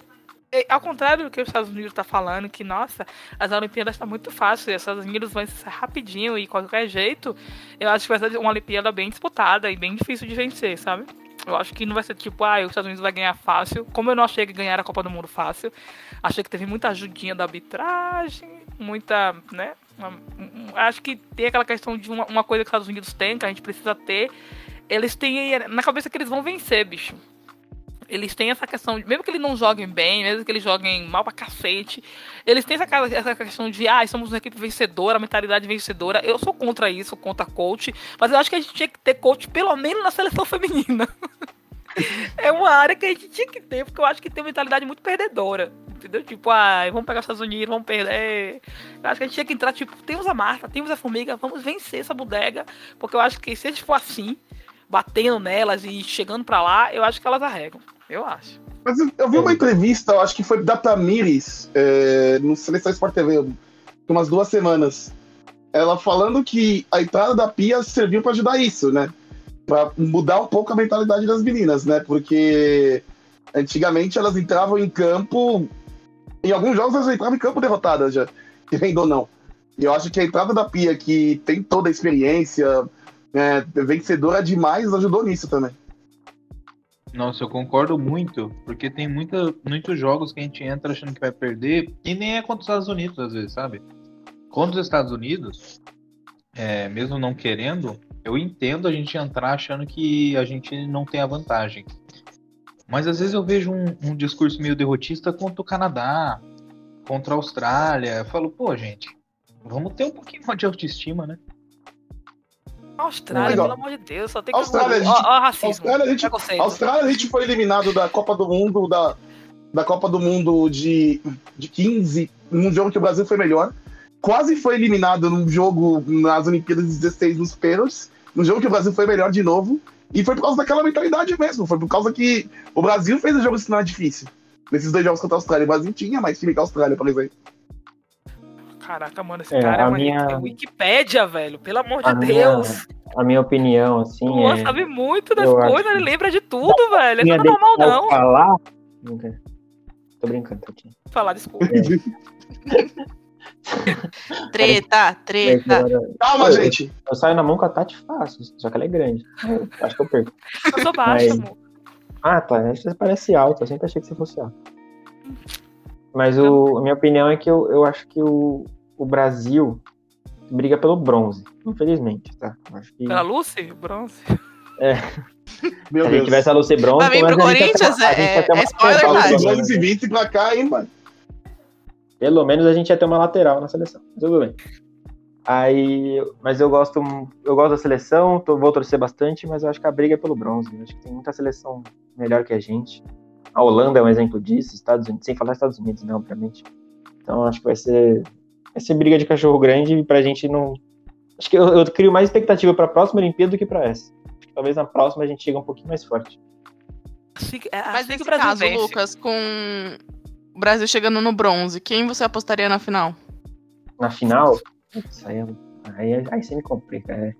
é, ao contrário do que os Estados Unidos tá falando, que, nossa, as Olimpíadas tá muito fácil, e os Estados Unidos vão ser rapidinho e qualquer jeito, eu acho que vai ser uma Olimpíada bem disputada e bem difícil de vencer, sabe? Eu acho que não vai ser tipo, ah, os Estados Unidos vai ganhar fácil. Como eu não achei que ganhar a Copa do Mundo fácil. Achei que teve muita ajudinha da arbitragem, muita, né? Acho que tem aquela questão de uma, uma coisa que os Estados Unidos têm, que a gente precisa ter. Eles têm na cabeça que eles vão vencer, bicho. eles têm essa questão, mesmo que eles não joguem bem, mesmo que eles joguem mal pra cacete, eles têm essa, essa questão de, ah, somos uma equipe vencedora, mentalidade vencedora. Eu sou contra isso, contra coach, mas eu acho que a gente tinha que ter coach pelo menos na seleção feminina. é uma área que a gente tinha que ter, porque eu acho que tem uma mentalidade muito perdedora. Entendeu? Tipo, ah, vamos pegar os Estados Unidos, vamos perder. Eu acho que a gente tinha que entrar, tipo, temos a Marta, temos a Formiga, vamos vencer essa bodega, porque eu acho que se a gente for assim, batendo nelas e chegando pra lá, eu acho que elas arregam. Eu acho. Mas eu, eu vi uma entrevista, eu acho que foi da Tamires, é, no Seleção Sport TV, umas duas semanas. Ela falando que a entrada da Pia serviu para ajudar isso, né? Pra mudar um pouco a mentalidade das meninas, né? Porque antigamente elas entravam em campo. Em alguns jogos elas entravam em campo derrotadas já, querendo ou não. E eu acho que a entrada da Pia, que tem toda a experiência, é, vencedora demais, ajudou nisso também. Nossa, eu concordo muito, porque tem muita, muitos jogos que a gente entra achando que vai perder, e nem é contra os Estados Unidos, às vezes, sabe? Contra os Estados Unidos, é, mesmo não querendo, eu entendo a gente entrar achando que a gente não tem a vantagem. Mas às vezes eu vejo um, um discurso meio derrotista contra o Canadá, contra a Austrália. Eu falo, pô, gente, vamos ter um pouquinho mais de autoestima, né? Austrália, Legal. pelo amor de Deus, só tem que. Austrália, a gente- ó, ó, racismo. Austrália, a gente. Austrália, a gente foi eliminado da Copa do Mundo, da, da Copa do Mundo de, de 15, num jogo que o Brasil foi melhor. Quase foi eliminado num jogo nas Olimpíadas de 16 nos pênaltis, num jogo que o Brasil foi melhor de novo. E foi por causa daquela mentalidade mesmo. Foi por causa que o Brasil fez o jogo se tornar difícil. Nesses dois jogos contra a Austrália. O Brasil tinha mais time que a Austrália, por exemplo. Caraca, mano, esse É, cara é a uma minha- é Wikipédia, velho. Pelo amor de A minha, Deus. a minha opinião, assim, O é... sabe muito das eu coisas, acho- ele lembra de tudo, velho. Ele não é normal, não. falar... Tô brincando, Tatinha. Falar, desculpa. Treta, treta. Calma, gente. Eu saio na mão com a Tati fácil, só que ela é grande. Eu acho que eu perco. Eu sou baixa, Mas- amor. Ah, tá. Você parece alto. Eu sempre achei que você fosse alto. Mas o, a minha opinião é que eu, eu acho que o, o Brasil briga pelo bronze. Infelizmente, tá? Eu acho que Pela Lucy, bronze. Meu se a gente Deus. tivesse a Lucy bronze, Vai vir pro Corinthians, a gente ia é- uma é spoiler, esse 20 pra cá, hein, mano. Pelo menos a gente ia ter uma lateral na seleção. Mas Tudo bem. Aí, mas eu gosto, eu gosto da seleção, tô- vou torcer bastante, mas eu acho que a briga é pelo bronze. Eu acho que tem muita seleção melhor que a gente. A Holanda é um exemplo disso, Estados Unidos, sem falar Estados Unidos, né, obviamente. Então acho que vai ser, vai ser briga de cachorro grande pra gente não. Acho que eu, eu crio mais expectativa pra próxima Olimpíada do que pra essa. Acho que talvez na próxima a gente chegue um pouquinho mais forte. É Mas assim que nesse o Brasil caso, vence. Lucas, com o Brasil chegando no bronze, quem você apostaria na final? Na final, putz, aí, aí, aí você me complica. É.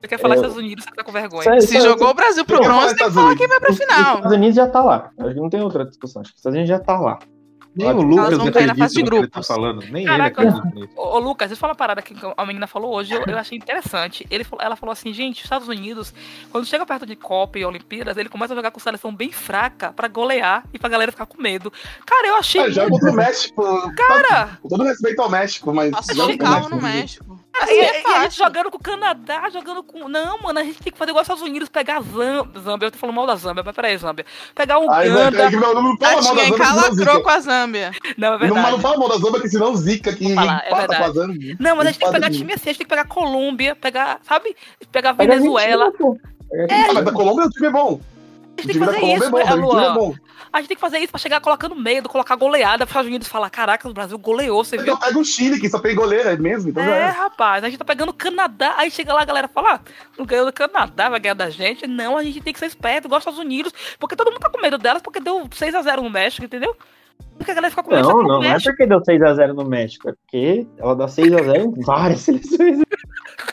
Você quer falar eu- Estados Unidos, você tá com vergonha. Sério? Se jogou o Brasil pro Eu bronze, tem que falar quem vai pra Os final. Estados Unidos já tá lá. Acho que não tem outra discussão. Acho que os Estados Unidos já tá lá. Nem o Lucas vão cair na fase de tá grupos. falando. Nem Caraca. ele acredita. Ô, Lucas, deixa eu falar uma parada que a menina falou hoje, eu, eu achei interessante. Ele, ela falou assim, gente, os Estados Unidos, quando chega perto de Copa e Olimpíadas, ele começa a jogar com seleção bem fraca pra golear e pra galera ficar com medo. Cara, eu achei. É, joga contra o México. Cara, todo respeito ao México, mas. Passou joga no México. Assim e, é e a gente jogando com o Canadá, jogando com. Não, mano, a gente tem que fazer igual os Estados Unidos, pegar a Zâmbia. Eu tô falando mal da Zâmbia, mas peraí, Zâmbia. Pegar o Aí, Uganda. vai, não, não, não fala mal da Zâmbia, com a Zâmbia. Não, é Não, mas não verdade. fala mal da Zâmbia, que senão zica, falar, é empata com a verdade. Zâmbia. Não, mas a gente tem que pegar time assim, a gente tem que pegar Colômbia, pegar, sabe? Pegar Pega a Venezuela. A Ah, mas da Colômbia o time é bom. A gente tem que fazer é isso, bom, é Luan? bom. A gente tem que fazer isso pra chegar colocando medo, colocar goleada, para os Estados Unidos falar, caraca, o Brasil goleou, você viu? Então pega o Chile, que só tem goleira mesmo, então É, é. rapaz, a gente tá pegando o Canadá, aí chega lá a galera fala, ah, não ganhou do Canadá, vai ganhar da gente. Não, a gente tem que ser esperto, igual os Estados Unidos, porque todo mundo tá com medo delas, porque deu 6x0 no México, entendeu? Porque a galera fica com Não, não, não é porque deu 6x0 no México, é porque ela dá 6x0 em várias seleções.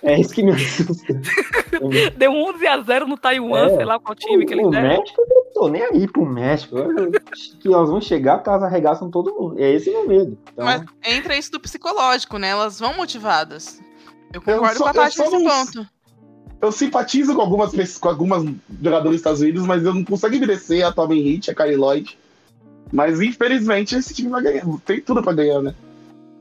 É isso que me assusta. Deu 11x0 no Taiwan, É. sei lá qual time que eles o deram. México, eu não tô nem aí pro México. Eu- Que elas vão chegar porque elas arregaçam todo mundo. É esse o meu medo. Então, Mas entra isso do psicológico, né? Elas vão motivadas. Eu Eu concordo só- com a eu Tati nesse não- ponto. Eu simpatizo com algumas, com algumas jogadores dos Estados Unidos, mas eu não consigo envelhecer a Tommy Hit, a Kylie Lloyd. Mas infelizmente esse time vai ganhar. Tem tudo pra ganhar, né?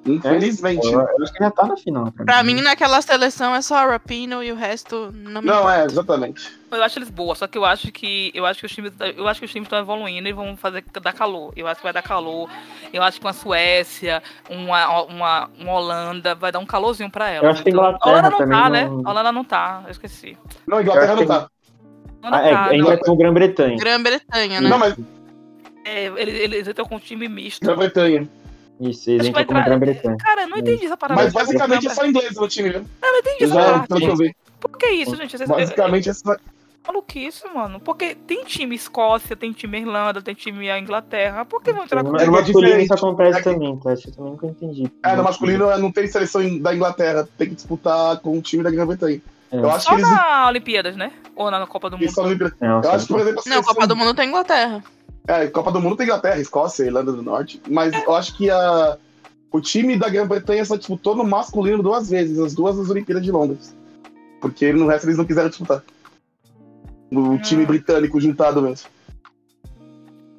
Infelizmente. Eu, eu acho que já tá na final. Pra mim, naquela seleção é só Rapino e o resto não me Não, importa. é, exatamente. Eu acho eles boas, só que eu acho que eu acho que os times, eu acho que os times estão evoluindo e vão fazer dar calor. Eu acho que vai dar calor. Eu acho que uma Suécia, uma, uma, uma Holanda vai dar um calorzinho pra ela. Eu acho que a Então, Inglaterra a Holanda não também tá, né? não- A Holanda não tá, eu esqueci. Não, Inglaterra Eu não acho tá. A Holanda Ah, é, tá, ainda não. é com o Grã-Bretanha. Grã-Bretanha, né? Não, mas É, eles, eles entram com um time misto. Grã-Bretanha. Isso, eles entram como Grã-Bretanha. Cara, eu não entendi essa parada. Mas basicamente é só inglês no time, viu? Eu não entendi essa pelo que eu vi. Por que isso, gente? Vocês- Basicamente, essa... É maluquice, mano. Porque tem time Escócia, tem time Irlanda, tem time a Inglaterra. Por que vão entrar com No É é masculino isso acontece É que- também, tá? Eu também nunca entendi. É, no masculino é, não tem seleção da Inglaterra, tem que disputar com o time da Grã-Bretanha. É. Eu acho Só que eles. na Olimpíadas, né? Ou na Copa do Mundo? só não- Não, Eu só- acho que, por exemplo, a Não, seleção... Copa do Mundo tem Inglaterra. É, Copa do Mundo tem Inglaterra, Escócia, Irlanda do Norte, mas eu acho que a... o time da Grã-Bretanha só disputou no masculino duas vezes, as duas nas Olimpíadas de Londres. Porque no resto eles não quiseram disputar. O time britânico juntado mesmo.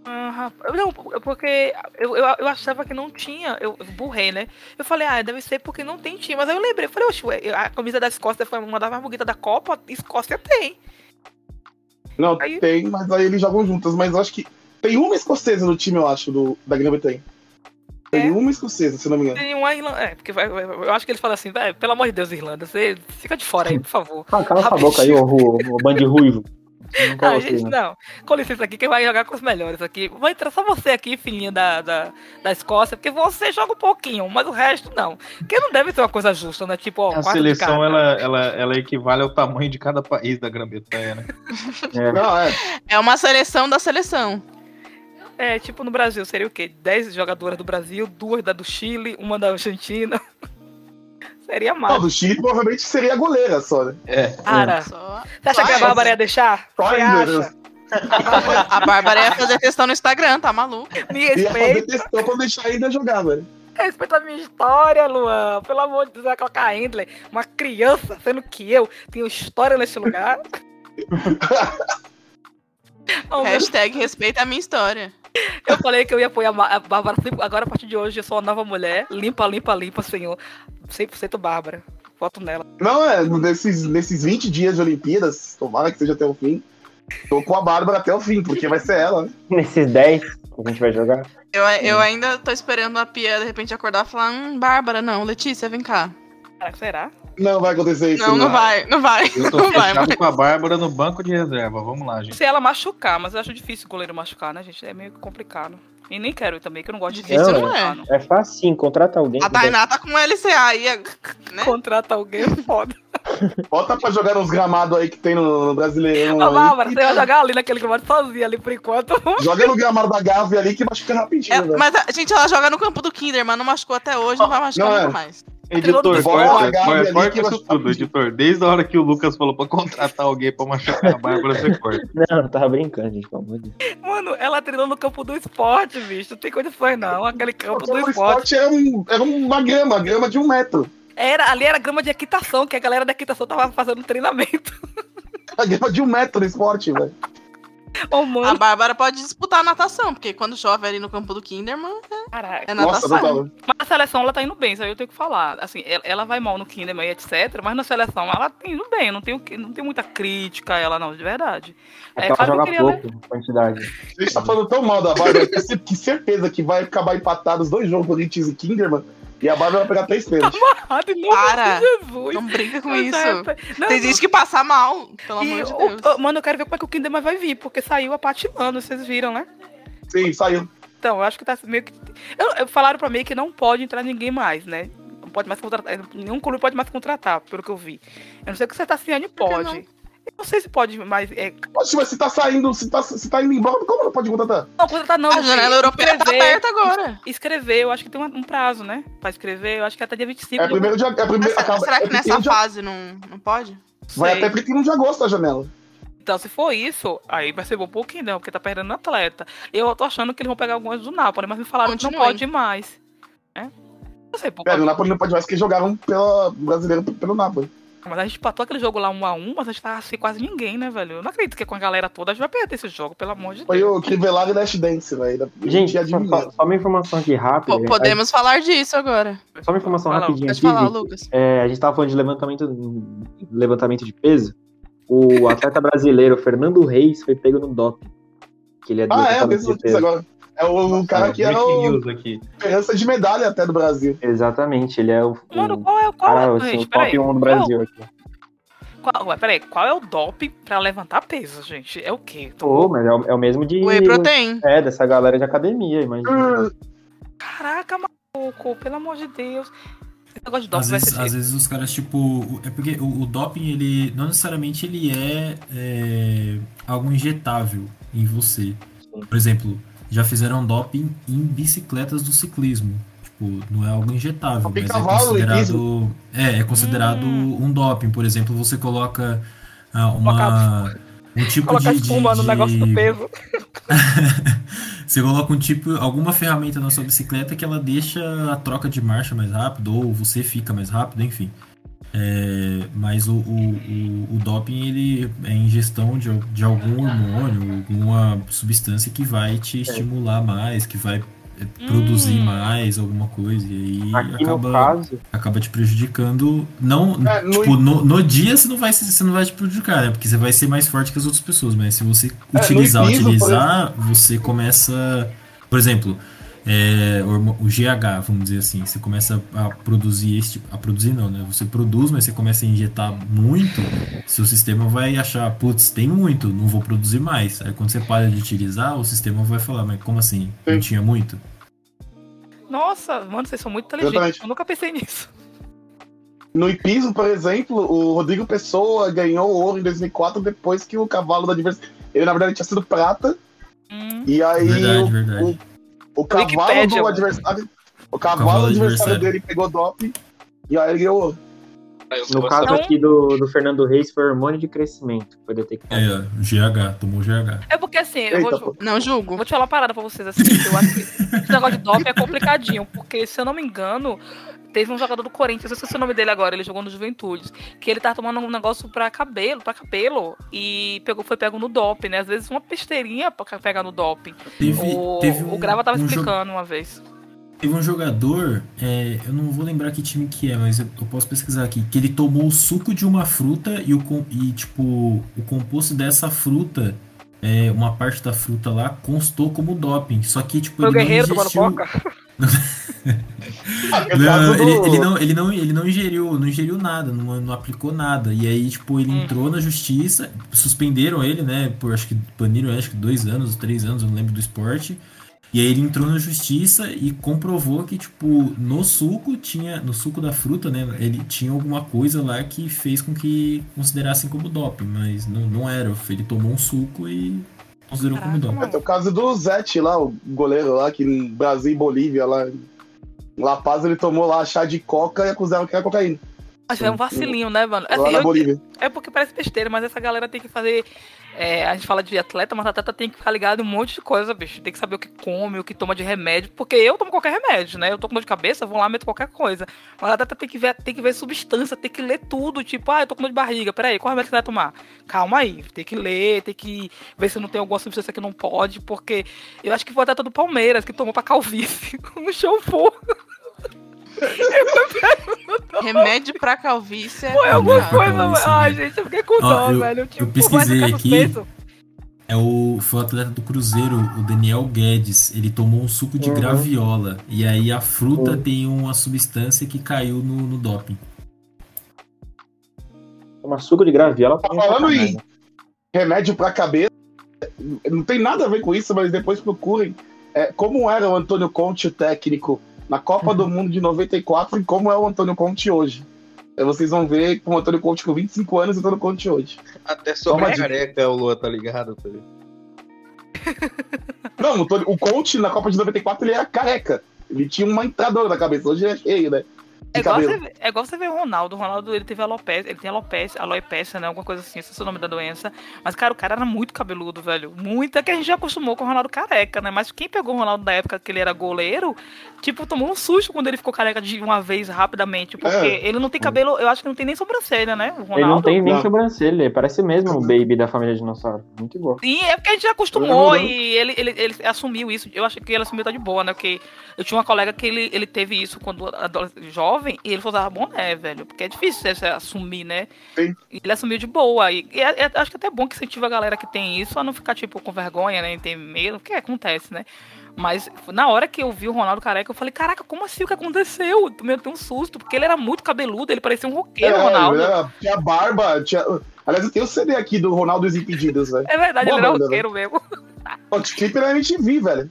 Ah, rapaz. Não, porque eu, eu, eu achava que não tinha. Eu burrei, né? Eu falei, ah, deve ser porque não tem time. Mas aí eu lembrei, eu falei, oxe, a camisa da Escócia foi uma das mais bonitas da Copa. Escócia tem. Não, Aí- tem, mas aí eles jogam juntas. Mas eu acho que tem uma escocesa no time, eu acho, do, da Grã-Bretanha. Tem É? uma escocesa, se não me engano. Tem uma Irlanda. É, porque vai- vai- eu acho que eles falam assim, velho, pelo amor de Deus, Irlanda, você fica de fora aí, por favor. Ah, cala essa boca aí, ô, ô, ô bande ruivo. Não quero Ah, gente, não. não. Com licença aqui, quem vai jogar com os melhores aqui. Vai entrar só você aqui, filhinha da, da, da Escócia, porque você joga um pouquinho, mas o resto não. Porque não deve ser uma coisa justa, né? Tipo, ó, A de seleção ela, ela, ela equivale ao tamanho de cada país da Grã-Bretanha, né? É. Não, é. É uma seleção da seleção. É, tipo no Brasil, seria o quê? 10 jogadoras do Brasil, duas da do Chile, uma da Argentina. seria Não, massa. do Chile provavelmente seria a goleira só, né? É. Cara, Só... você acha que a Bárbara ia deixar? Só Você ainda, acha? A Bárbara ia fazer questão no Instagram, tá maluco? Me Ia fazer respeita, questão pra deixar ainda jogar, velho. respeita a minha história, Luan. Pelo amor de Deus, vai colocar a Endler, uma criança, sendo que eu tenho história nesse lugar. Hashtag respeita a minha história. Eu falei que eu ia apoiar a Bárbara. Agora, a partir de hoje, eu sou a nova mulher. Limpa, limpa, limpa, senhor. 100% Bárbara. Voto nela. Não, é, nesses, nesses 20 dias de Olimpíadas, tomara que seja até o fim, tô com a Bárbara até o fim, porque vai ser ela, né? Nesses 10 que a gente vai jogar. Eu, eu ainda tô esperando a Pia de repente acordar e falar: Hum, Bárbara, não, Letícia, vem cá. Será que será? Não vai acontecer isso. Não, não vai, não vai. Eu tô Não vai, fechado mas- com a Bárbara no banco de reserva. Vamos lá, gente. Se ela machucar, mas eu acho difícil o goleiro machucar, né, gente? É meio complicado. E nem quero também, que eu não gosto de Difícil ver não é. É facinho, contrata alguém. A Tainá tá com LCA aí, é- né? Contrata alguém é foda. Bota pra jogar nos gramados aí que tem no, no Brasileirão. Ô. Bárbara, você vai jogar ali naquele gramado sozinha ali por enquanto. Joga no gramado da Gávea ali que machuca rapidinho, É, velho. mas, a, gente, ela joga no campo do Kinderman, não machucou até hoje, não vai machucar Não, é. mais. Editor, corta, corta, corta isso tudo, editor. Desde a hora que o Lucas falou pra contratar alguém pra machucar a Bárbara, você corta. Não, eu tava brincando, gente, pelo amor de Deus. Mano, ela treinou no campo do esporte, bicho. Não tem condições, não. Aquele campo do O esporte. esporte era, um, era uma grama, grama de um metro. Era, ali era grama de equitação, que a galera da equitação tava fazendo treinamento. A grama de um metro no esporte, velho. Ô, A. Bárbara pode disputar a natação, porque quando chove ali no campo do Kinderman, Caraca. é Nossa, natação. total. Mas a seleção, ela tá indo bem, isso aí eu tenho que falar. Assim, ela, ela vai mal no Kinderman e etc, mas na seleção ela tá indo bem, não tem, o que- não tem muita crítica a ela, não, de verdade. É É, claro que eu joga queria, pouco, quantidade. A gente tá falando tão mal da Bárbara que cer- que certeza que vai acabar empatado os dois jogos Corinthians e Kinderman e a Bárbara vai pegar três pênaltis. Ah, de novo, Para. Jesus. Não brinca com isso. é, não, Tem gente que passa mal, pelo e amor de o- Deus. o- mano, eu quero ver como é que o Kinderman vai vir, porque saiu a patinando, vocês viram, né? Sim, saiu. Então, eu acho que tá meio que. Eu, eu- falaram pra mim que não pode entrar ninguém mais, né? Não pode mais contratar. Nenhum clube pode mais contratar, pelo que eu vi. Eu não sei o que você tá que pode. Eu não sei se pode mais. É, Poxa, mas se tá saindo, se tá, se tá indo embora, como não pode contratar? não, contratar não. A janela europeia tá escrever- aberta agora. Escrever, eu acho que tem um, prazo, né? Pra escrever, eu acho que é até dia 25 É de primeiro de, é primeiro, Mas acaba, será é que 31 nessa de- fase não, não pode? Vai Sei. até 31 de agosto a janela. Então, se for isso, aí vai ser bom um pouquinho, não, porque tá perdendo atleta. Eu tô achando que eles vão pegar algumas do Napoli, mas me falaram que não pode mais. Né? Não sei, pô, Pera, o Napoli não pode mais porque jogaram pela brasileira pelo Napoli. Mas a gente empatou aquele jogo lá um a um, mas a gente tava sem quase ninguém, né, velho? Eu não acredito que com a galera toda a gente vai perder esse jogo, pelo amor de Foi Deus. o Crivellado e Dash Dance, velho. Gente, só, só- uma informação aqui rápida. Po- podemos falar disso agora. Só uma informação Fala, rapidinha Pode aqui. falar. Lucas. É, a gente tava falando de levantamento, levantamento de peso. O atleta brasileiro Fernando Reis foi pego no doping. Que ele é Ah, é, eu agora. É o, o cara que era o news aqui. esperança de medalha até do Brasil. Exatamente, ele é o, Mano, o qual é, qual cara, é, assim, gente, o top 1 do qual- Brasil aqui. Qual, ué, peraí, qual é o doping pra levantar peso, gente? É o quê? Pô, mas é o, é o mesmo de. Whey protein. É, dessa galera de academia, imagina. Hum, Caraca, maluco, pelo amor de Deus. Esse negócio de doping Às vai vezes, ser às vezes os caras, tipo. o- É porque o, o doping, ele. Não necessariamente ele é, é, algo injetável em você. Por exemplo, já fizeram doping em bicicletas do ciclismo. Tipo, não é algo injetável, mas é considerado. É, é considerado Hum. um doping. Por exemplo, você coloca ah, uma. Um tipo Colocar de, de, espuma no de- negócio do peso. você coloca um tipo, alguma ferramenta na sua bicicleta que ela deixa a troca de marcha mais rápido, ou você fica mais rápido, enfim. É, mas o, o, o, o doping ele é ingestão de, de algum hormônio, alguma substância que vai te estimular mais, que vai é, produzir Hum. mais alguma coisa, e aí Aqui acaba, caso, acaba te prejudicando. Não, É, no- tipo, no, no dia você não, vai, você não vai te prejudicar, né? Porque você vai ser mais forte que as outras pessoas, mas se você no utilizar, utilizar, você começa. Por exemplo, é, o GH, vamos dizer assim, você começa a produzir este. A produzir não, né? Você produz, mas você começa a injetar muito, seu sistema vai achar, putz, tem muito, não vou produzir mais. Aí quando você para de utilizar, o sistema vai falar, mas como assim? Não tinha muito? Nossa, mano, vocês são muito inteligentes. Eu nunca pensei nisso. No hipismo, por exemplo, o Rodrigo Pessoa ganhou ouro em 2004 depois que o cavalo da adversário. Ele, na verdade, tinha sido prata. Hum. E aí Verdade, o, verdade. o cavalo Wikipédia, do mano. adversário. O cavalo, Cavalo do adversário adversário. dele pegou doping. E aí ele ganhou no caso aqui do, do Fernando Reis, foi hormônio de crescimento que foi detectado. É, ó, GH, tomou GH. É porque assim, eu Eita, vou, pô. Não julgo. Vou te falar uma parada pra vocês assim, que eu acho que esse negócio de doping é complicadinho, porque se eu não me engano, teve um jogador do Corinthians, eu esqueci o nome dele agora, ele jogou no Juventudes, que ele tava tomando um negócio pra cabelo, pra cabelo, e pegou, foi pego no doping, né? Às vezes uma besteirinha pra pegar no doping. Teve, o, teve o um- Grava tava um explicando uma vez. Teve um jogador, é, eu não vou lembrar que time que é, mas eu, eu posso pesquisar aqui, que ele tomou o suco de uma fruta e, o, e tipo, o composto dessa fruta, é, uma parte da fruta lá, constou como doping. Só que, tipo, Foi o ele não Guerreiro tomando ingestiu... Ah, Não, ele, ele não, ele, não, ele não ingeriu, não ingeriu nada, não, não aplicou nada. E aí, tipo, ele Hum. entrou na justiça, suspenderam ele, né? Por acho que baniram acho que dois anos, três anos, eu não lembro do esporte. E aí ele entrou na justiça e comprovou que, tipo, no suco tinha. No suco da fruta, né? Ele tinha alguma coisa lá que fez com que considerassem como doping, mas não, não era. Ele tomou um suco e considerou como doping. É, tem o caso do Zete lá, o goleiro lá, que em Brasil e Bolívia lá. Em La Paz ele tomou lá chá de coca e acusaram que era cocaína. Mas é um vacilinho, né, mano? Lá Assim, na eu- Bolívia. É porque parece besteira, mas essa galera tem que fazer. É, a gente fala de atleta, mas atleta tem que ficar ligado em um monte de coisa, bicho. Tem que saber o que come, o que toma de remédio. Porque eu tomo qualquer remédio, né? Eu tô com dor de cabeça, vou lá, meto qualquer coisa. Mas atleta tem que ver, tem que ver substância, tem que ler tudo. Tipo, ah, eu tô com dor de barriga. Peraí, qual remédio você vai tomar? Calma aí. Tem que ler, tem que ver se não tem alguma substância que não pode. Porque eu acho que foi o atleta do Palmeiras que tomou pra calvície. no shampoo. Remédio pra calvície é Foi alguma Remédio pra coisa. calvície, Ai, né? gente, eu fiquei com dó, eu- velho. eu Tipo, pesquisei vai ficar aqui. É o, foi o atleta do Cruzeiro, o Daniel Guedes. Ele tomou um suco de Uhum. graviola. E aí a fruta Uhum. tem uma substância que caiu no, no doping. Uma suco de graviola Tá é falando em remédio pra cabeça. Não tem nada a ver com isso, mas depois procurem é, como era o Antônio Conte, o técnico, na Copa do Mundo de 94 e como é o Antônio Conte hoje. Aí vocês vão ver com o Antônio Conte com 25 anos e o Antônio Conte hoje. Até sobre Toma a careca o Lua tá ligado? Tá ligado? Não, o, Antônio- o Conte na Copa de 94 ele era careca. Ele tinha uma entradora na cabeça, hoje ele é cheio, né? É de igual, você, ver- é igual você ver o Ronaldo. O Ronaldo ele teve alopecia, ele tem alopecia, alopecia, né? Alguma coisa assim, esse é o nome da doença. Mas, cara, o cara era muito cabeludo, velho. Muito. É que a gente já acostumou com o Ronaldo careca, né? Mas quem pegou o Ronaldo da época que ele era goleiro, tipo, tomou um susto quando ele ficou careca de uma vez rapidamente. Porque É. ele não tem cabelo, eu acho que não tem nem sobrancelha, né? O Ronaldo. Ele não tem nem Não. sobrancelha, ele parece mesmo o baby da família dinossauro. Muito igual. Sim, é porque a gente já acostumou e ele, ele, ele assumiu isso. Eu achei que ele assumiu tá de boa, né? Porque eu tinha uma colega que ele, ele teve isso quando adolescente, jovem e ele usava boné, velho. Porque é difícil você assumir, né? Sim. Ele assumiu de boa. E, e é- é- acho que até é bom que incentiva a galera que tem isso a não ficar, tipo, com vergonha, né? E ter medo, porque acontece, né? Mas na hora que eu vi o Ronaldo careca, eu falei, caraca, como assim? O que aconteceu? Eu até um susto, porque ele era muito cabeludo, ele parecia um roqueiro, É, Ronaldo. é, tinha barba, tinha... Aliás, eu tenho o CD aqui do Ronaldo os Impedidos, velho. É verdade, Boa ele era banda, roqueiro mesmo. O clipe era MTV, velho.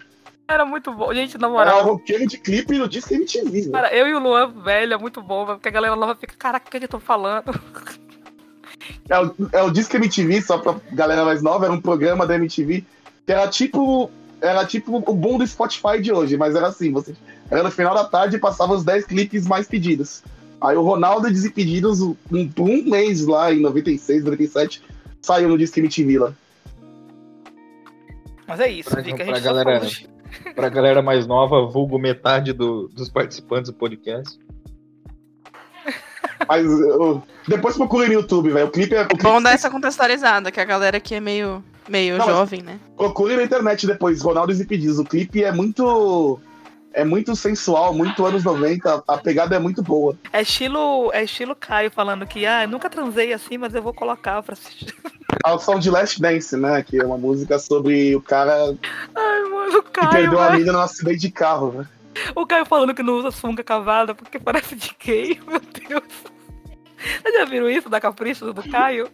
Era muito bom. Gente, na Era moral. roqueiro de clipe no disco MTV, velho. Cara, eu e o Luan, velho, é muito bom, porque a galera nova fica, caraca, o que, que eu tô falando? É o, é o Disco MTV, só pra galera mais nova, era um programa da MTV que era tipo. Era tipo o boom do Spotify de hoje, mas era assim, você. Era no final da tarde e passava os 10 clipes mais pedidos. Aí o Ronaldo e Desimpedidos, um, um mês lá em 96, 97, saiu no Disco MTV lá. Mas é isso, Pra- fica a pra gente só galera- falando Pra galera mais nova, vulgo metade do- dos participantes do podcast. Mas eu- depois procura no YouTube, velho. O clipe é. O clipe Bom dar essa contextualizada, que a galera aqui é meio, meio Não, jovem, né? Procure na internet depois, Ronaldo Desimpedidos. O clipe é muito. É muito sensual, muito anos 90. A pegada é muito boa. É estilo, é estilo Caio falando que, ah, eu nunca transei assim, mas eu vou colocar pra assistir. A som de Last Dance, né? Que é uma música sobre o cara Ai, mano, o que Caio, perdeu a velho. amiga num acidente de carro, né? O Caio falando que não usa sunga cavada porque parece de gay, meu Deus. Vocês já viram isso da capricho do Caio?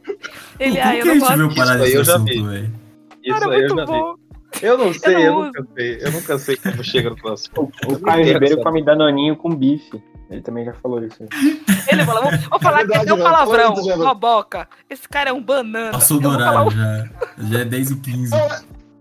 Ele, ah, que eu a não gosto. parar Isso aí eu já vi. velho? Isso Cara, aí eu já vi. Eu não sei, eu, não nunca sei. Eu nunca sei como chega no próximo. O Caio Ribeiro come danoninho com bife. Ele também já falou isso. Ele fala, vou, vou falar É verdade, que tem um palavrão, uma boca. Esse cara é um banana. Passou do horário, um- já. Já é 10 e 15.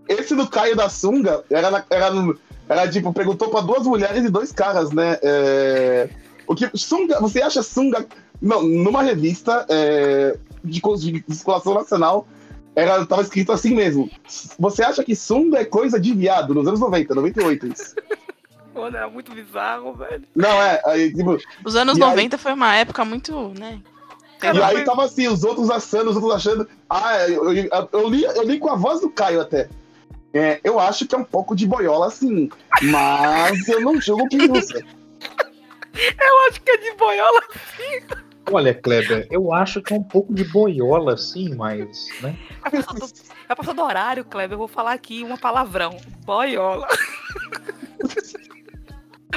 Esse do Caio da Sunga era, na- era, no- era tipo, perguntou pra duas mulheres e dois caras, né? É, o que, sunga, você acha Sunga. Não, numa revista é, de, de circulação nacional, era, tava escrito assim mesmo. Você acha que Sunga é coisa de viado, nos anos 90, 98, isso. Mano, era muito bizarro, velho. Não, é, aí, tipo, Os anos E aí- 90 foi uma época muito, né? E aí tava assim, os outros assando, os outros achando. Ah, eu, eu, eu li, eu li com a voz do Caio até. É, eu acho que é um pouco de boiola, assim. Mas eu não julgo quem usa. Eu acho que é de boiola. Olha, Kleber, eu acho que é um pouco de boiola, sim, mas. Né? É passou do, é passou do horário, Kleber. Eu vou falar aqui uma palavrão. Boiola.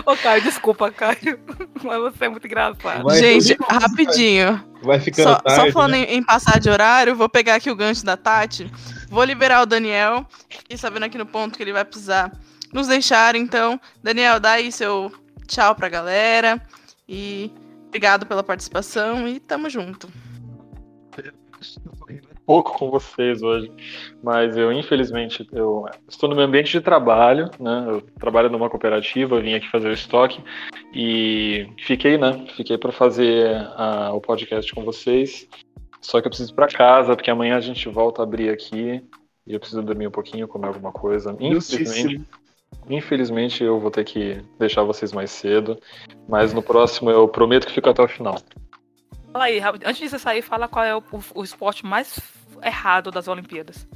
Ô, Caio, desculpa, Caio. Mas você é muito engraçado. Vai- Gente, rapidinho. Vai ficando Só, tarde. só falando né? em, em passar de horário, vou pegar aqui o gancho da Tati. Vou liberar o Daniel. E sabendo aqui no ponto que ele vai precisar nos deixar. Então, Daniel, dá aí seu tchau pra galera. E obrigado pela participação. E tamo junto. Pouco com vocês hoje, mas eu infelizmente eu estou no meu ambiente de trabalho, né? Eu trabalho numa cooperativa, vim aqui fazer o estoque e fiquei, né? Fiquei para fazer a- o podcast com vocês. Só que eu preciso ir para casa porque amanhã a gente volta a abrir aqui e eu preciso dormir um pouquinho, comer alguma coisa. Infelizmente, infelizmente eu vou ter que deixar vocês mais cedo, mas no próximo eu prometo que fico até o final. Fala aí, antes de você sair, fala qual é o- o esporte mais errado das Olimpíadas.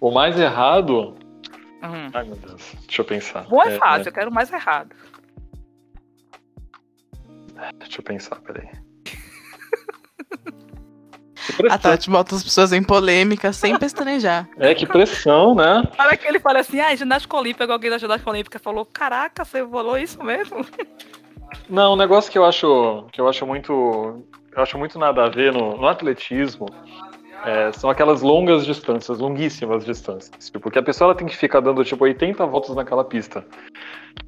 O mais errado, Uhum. ai meu Deus, deixa eu pensar. Bom é É, fácil, eu quero o mais errado. Deixa eu pensar, peraí. A Tati bota as pessoas em polêmica sem pestanejar. é, que pressão, né? Para que ele fale assim, ah, ginástica olímpica, alguém da ginástica olímpica falou, caraca, você falou isso mesmo? Não, um negócio que eu acho que eu acho muito eu acho muito nada a ver no, no atletismo é, são aquelas longas distâncias, longuíssimas distâncias. Tipo, que a pessoa ela tem que ficar dando tipo 80 voltas naquela pista.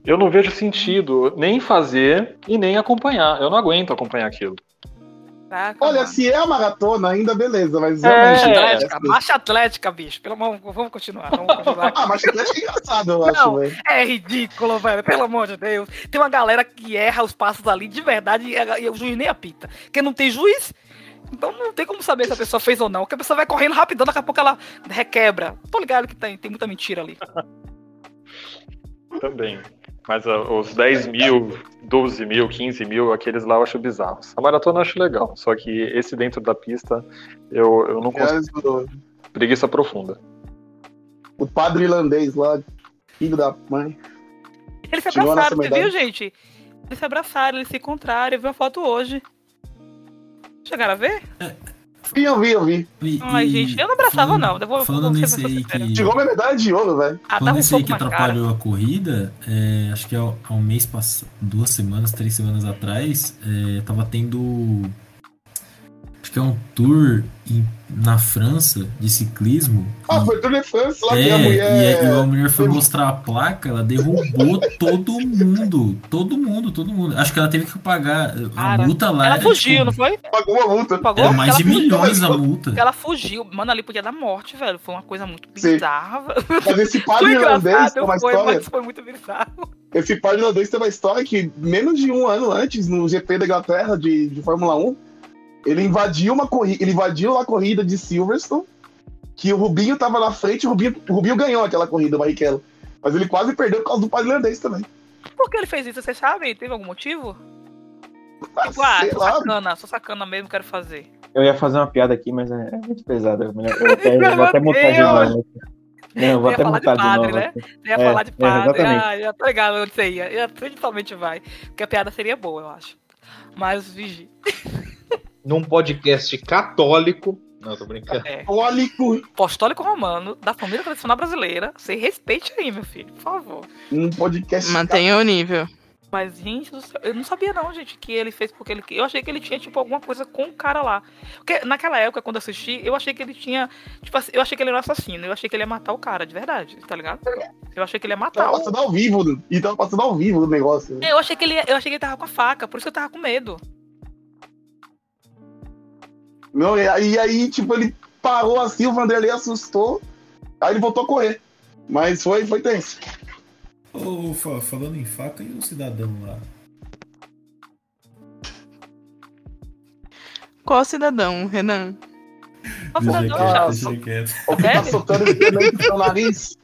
Eu não vejo sentido nem fazer e nem acompanhar. Eu não aguento acompanhar aquilo. Caraca, Olha, mano. se é a maratona, ainda beleza, mas É, realmente. atlética, marcha atlética, bicho. Pelo amor, vamos continuar. Vamos continuar. Ah, mas atlética é engraçado, eu acho, velho. É ridículo, velho. Pelo amor de Deus. Tem uma galera que erra os passos ali de verdade e e o juiz nem apita. Porque não tem juiz. Então não tem como saber se a pessoa fez ou não. Porque a pessoa vai correndo rapidão, daqui a pouco ela requebra. Tô ligado que tem, tem muita mentira ali. Também. Mas ah, os 10 mil, 12 mil, 15 mil, aqueles lá eu acho bizarros. A maratona eu acho legal, só que esse dentro da pista eu, eu não consigo. É, Preguiça profunda. O padre irlandês lá, filho da mãe. Eles se abraçaram, você viu, gente? Eles se abraçaram, eles se encontraram. Eu vi uma foto hoje. Chegaram a ver? Sim, eu vi, eu vi. E- Ai, e gente, eu não abraçava, falando- não. Eu vou, Falando pessoa aí que. Chegou minha medalha de ouro, velho. Ah, Falando um nesse aí que na cara. atrapalhou a corrida, é, acho que há, há um mês passado, duas semanas, três semanas atrás, é, tava tendo. Que é um tour em- na França de ciclismo. Ah, e- foi Tour de France lá que é, a mulher. e, a, e a mulher foi mostrar a placa, ela derrubou todo mundo. Todo mundo, todo mundo. Acho que ela teve que pagar. A Cara, multa lá Ela era, fugiu, tipo, não foi? Pagou uma multa. Pagou? Era mais Ela de fugiu. milhões a multa. Ela fugiu. Mano, ali podia dar morte, velho. Foi uma coisa muito Sim. bizarra. Mas esse Foi padre irlandês tem uma foi, história. mas foi muito bizarro. Esse padre irlandês tem uma história que menos de um ano antes, no GP da Inglaterra de, de Fórmula 1, ele invadiu uma corrida, ele invadiu a corrida de Silverstone, que o Rubinho tava na frente, o Rubinho, o Rubinho ganhou aquela corrida, o Barrichello. Mas ele quase perdeu por causa do padre irlandês também. Por que ele fez isso? Vocês sabem? Teve algum motivo? Ah, Tipo, ah, sei sou lá. sacana, sou sacana mesmo, quero fazer. Eu ia fazer uma piada aqui, mas é, é muito pesada. Eu, melhor- eu até- eu vou até Meu mutar de novo. Não, eu vou Ia até falar de mutar de padre, novo. né? Você ia É, falar de é, padre. exatamente. ah, já tô ligado onde você ia. ia. Principalmente vai. Porque a piada seria boa, eu acho. Mas, vigi. Num podcast católico. Não, tô brincando. É. Católico, Apostólico romano, da família tradicional brasileira. Você respeite aí, meu filho, por favor. um podcast. Mantenha o nível. Mas, gente, do céu, eu não sabia não, gente, que ele fez porque ele... Eu achei que ele tinha, tipo, alguma coisa com o cara lá. Porque naquela época, quando eu assisti, eu achei que ele tinha... Tipo assim, eu achei que ele era um assassino. Eu achei que ele ia matar o cara, de verdade, tá ligado? Eu achei que ele ia matar Tava o... passando ao vivo, e tava passando ao vivo o negócio. Eu achei que ele, ia- eu achei que ele tava com a faca, por isso que eu tava com medo. Não, e aí, aí, tipo, ele parou assim, o Vanderlei assustou, aí ele voltou a correr. Mas foi, foi tenso. Ô, fa- falando em faca, e o cidadão lá? Qual cidadão, Renan? Quieto, já. deixa quieto. O que tá soltando seu nariz.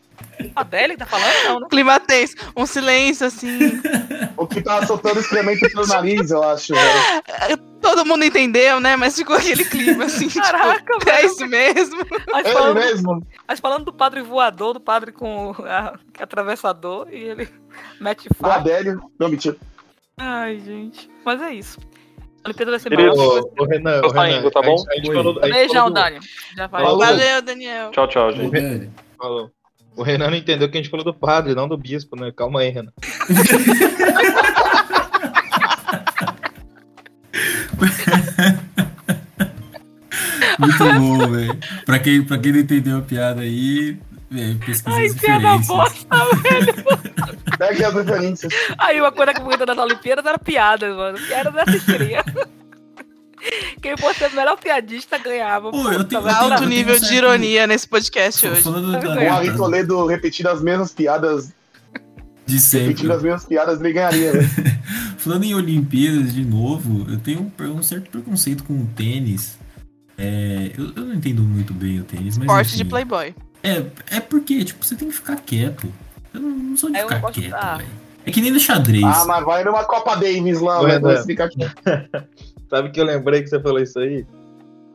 A Adele tá falando? Não, né? Clima tenso, um silêncio assim. O que tá soltando excremento pelo nariz, eu acho, velho. Todo mundo entendeu, né? Mas ficou aquele clima assim. Caraca, tipo, é isso mesmo. Mas É ele falando, mesmo? mas falando do padre voador, do padre com a, atravessador, e ele mete Do faca. Adélio. Não, mentira. Ai, gente. Mas é isso. Olimpíada vai ser Querido, ô, Renan, Tô Renan, saindo, tá a bom? gente- a gente Oi. falou- a gente Beijão, falou do- Dani. Já vai. Falou. Valeu, Daniel. Tchau, tchau, gente. Falou. O Renan não entendeu que a gente falou do padre, não do bispo, né? Calma aí, Renan. Muito bom, velho. Pra quem, pra quem não entendeu a piada aí, é, pesquisa Ai, piada bosta. Pega as referências. Aí uma coisa que muita das Olimpíadas era piadas, mano. Piada da assistiria. Quem fosse o melhor piadista ganhava. Pô, eu tenho- eu tenho- Alto nível de ironia nesse podcast hoje. O Ari Toledo repetindo as mesmas piadas, de sempre. repetindo as mesmas piadas, ele ganharia, velho. Falando em Olimpíadas de novo, eu tenho um, um certo preconceito com o tênis. É, eu, eu não entendo muito bem o tênis, mas. Esporte de. Playboy. É, é porque, tipo, você tem que ficar quieto. Eu não, não sou de É, eu ficar quieto, velho. É que nem no xadrez. Ah, mas vai numa Copa Davis lá, velho. Você fica aqui. Sabe que eu lembrei que você falou isso aí?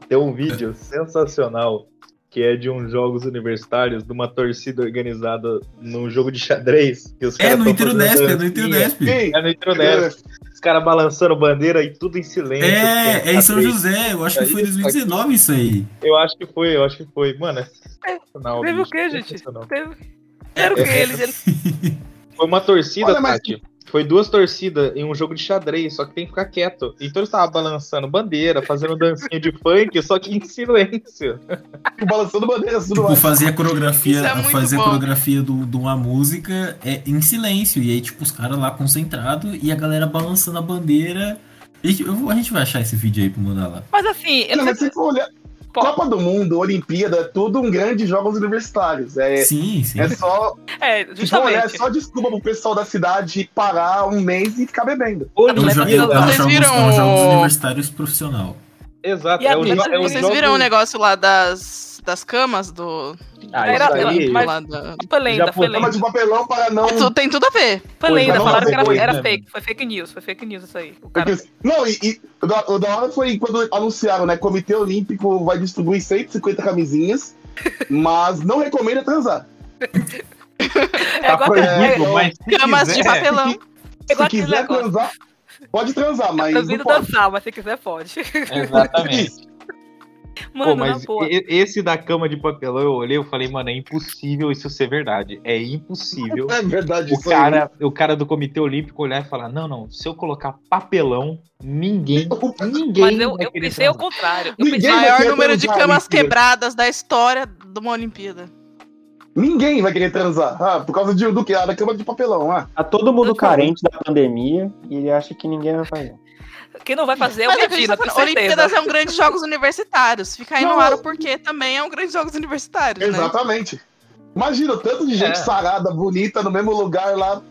Tem um vídeo sensacional que é de uns jogos universitários de uma torcida organizada num jogo de xadrez. Que os é, no tão Intero fazendo Nesp, é no dancinha. Intero Nesp. Sim. É no Intero Nesp. Os caras balançando bandeira e tudo em silêncio. É, é em São. José, eu acho que foi em Aí, 2019 isso aí. Eu acho que foi, eu acho que foi. Mano, é sensacional. Teve o quê, gente? Teve... Era o quê? É, Eles, eles... Foi uma torcida, Olha, mas- Tati. Foi duas torcidas em um jogo de xadrez, só que tem que ficar quieto. Então eles estavam balançando bandeira, fazendo dancinha de funk, só que em silêncio. Balançando bandeiras, tudo Tipo, fazer a coreografia, é fazer a coreografia do- de uma música é em silêncio. E aí, tipo, os caras lá concentrados e a galera balançando a bandeira E eu vou- a gente vai achar esse vídeo aí pra mandar lá. Mas assim, eu Não, não se sei for olhar. Copa do Mundo, Olimpíada, é tudo um grande jogos universitários. É, Sim, sim. é só. É, olhar, é justamente. só desculpa pro pessoal da cidade parar um mês e ficar bebendo. É um, de é um Vocês jogos, viram é é Blizzard- é o Vocês jogo- viram o negócio lá das, das camas do. Ah, Era- isso aí, mas- lá da- Foi lenda, Já foi foi- Cama lenda. de papelão para não. É tu- Tem tudo a ver. Foi lenda, é, falaram que era, depois, era né, fake, foi fake news, foi fake news isso aí. O cara... Porque- Não, e, e o, da, o da hora foi quando anunciaram, né? Comitê Olímpico vai distribuir 150 camisinhas, mas não recomenda transar. É Tá igual proibido, é, mas se Camas de papelão. é Se aquele quiser negócio. transar, pode transar, mas não Duvido pode. dançar, mas se quiser pode. Exatamente. Mano, Pô, mas esse da cama de papelão, eu olhei e falei, mano, é impossível isso ser verdade. É impossível. É verdade O isso aí. cara, o cara do Comitê Olímpico olhar e falar: Não, não, se eu colocar papelão, ninguém, ninguém. Mas eu, vai eu pensei ao transar." contrário. Eu Ninguém pensei, vai Maior número de camas quebradas da história de uma Olimpíada. Ninguém vai querer transar. Ah, por causa de, do que? Ah, da cama de papelão. Ah, Tá todo mundo carente da pandemia e ele acha que ninguém vai fazer. quem não vai fazer é o Medina, tá com Olimpíadas é um grande jogos universitários. Fica aí no Não, ar eu- o porquê também é um grande jogos universitários, né? exatamente. Imagina o tanto de gente É. sarada, bonita, no mesmo lugar lá.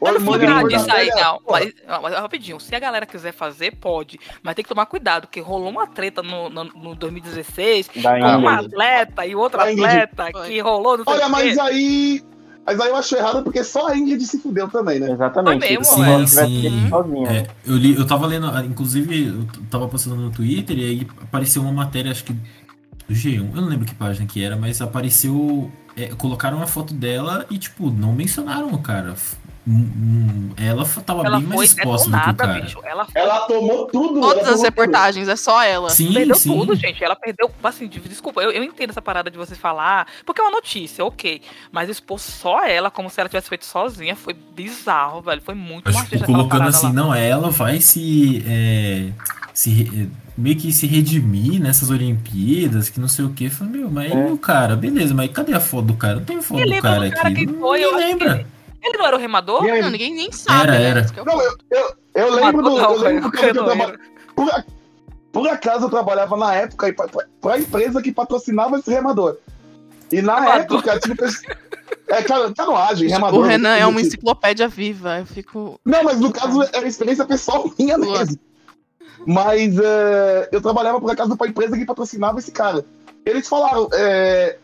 Não na disso aí, não. Mas, mas rapidinho, se a galera quiser fazer, pode. Mas tem que tomar cuidado, porque rolou uma treta no, no, no 2016 Da com uma atleta e outra Da atleta que rolou, Olha, mas quê. aí. Mas aí eu acho errado porque só a Ingrid se fudeu também, né? Exatamente. Mesmo, é. ela tivesse Sim. sozinha. É, eu, li, eu tava lendo, inclusive, eu tava passando no Twitter e aí apareceu uma matéria, acho que do G1, eu não lembro que página que era, mas apareceu. é, colocaram a foto dela e, tipo, não mencionaram o cara. Ela tava Ela bem mais exposta do que o cara. bicho. Ela foi Ela tomou tudo. Todas ela as tomou reportagens, é só ela. Sim, perdeu sim. tudo, gente. Ela perdeu, assim, de- desculpa, eu, eu entendo essa parada de você falar, porque é uma notícia, ok. Mas expor só ela, como se ela tivesse feito sozinha, foi bizarro, velho. Foi muito machista tipo, colocando assim, lá. não, ela vai se. é, se é, meio que se redimir nessas Olimpíadas, que não sei o que. Falei, meu, mas É. o cara? Beleza, mas cadê a foto do cara? Não tem foto do cara cara aqui. Não- foi? Acho que lembra. Ele não era o remador? Aí? Não, ninguém nem sabe. Era, né? era. Que é Não, eu, eu, eu Remador lembro do. não, Eu lembro do foi que eu canoeiro. traba- por, acaso eu trabalhava na época e pra, pra, pra empresa que patrocinava esse remador. E na Remador. época, tipo. É, cara, canoagem, remador. O Renan é uma Isso. enciclopédia viva. Eu fico. Não, mas no caso era experiência pessoal minha Boa. mesmo. Mas é, eu trabalhava por acaso pra empresa que patrocinava esse cara. Eles falaram, é,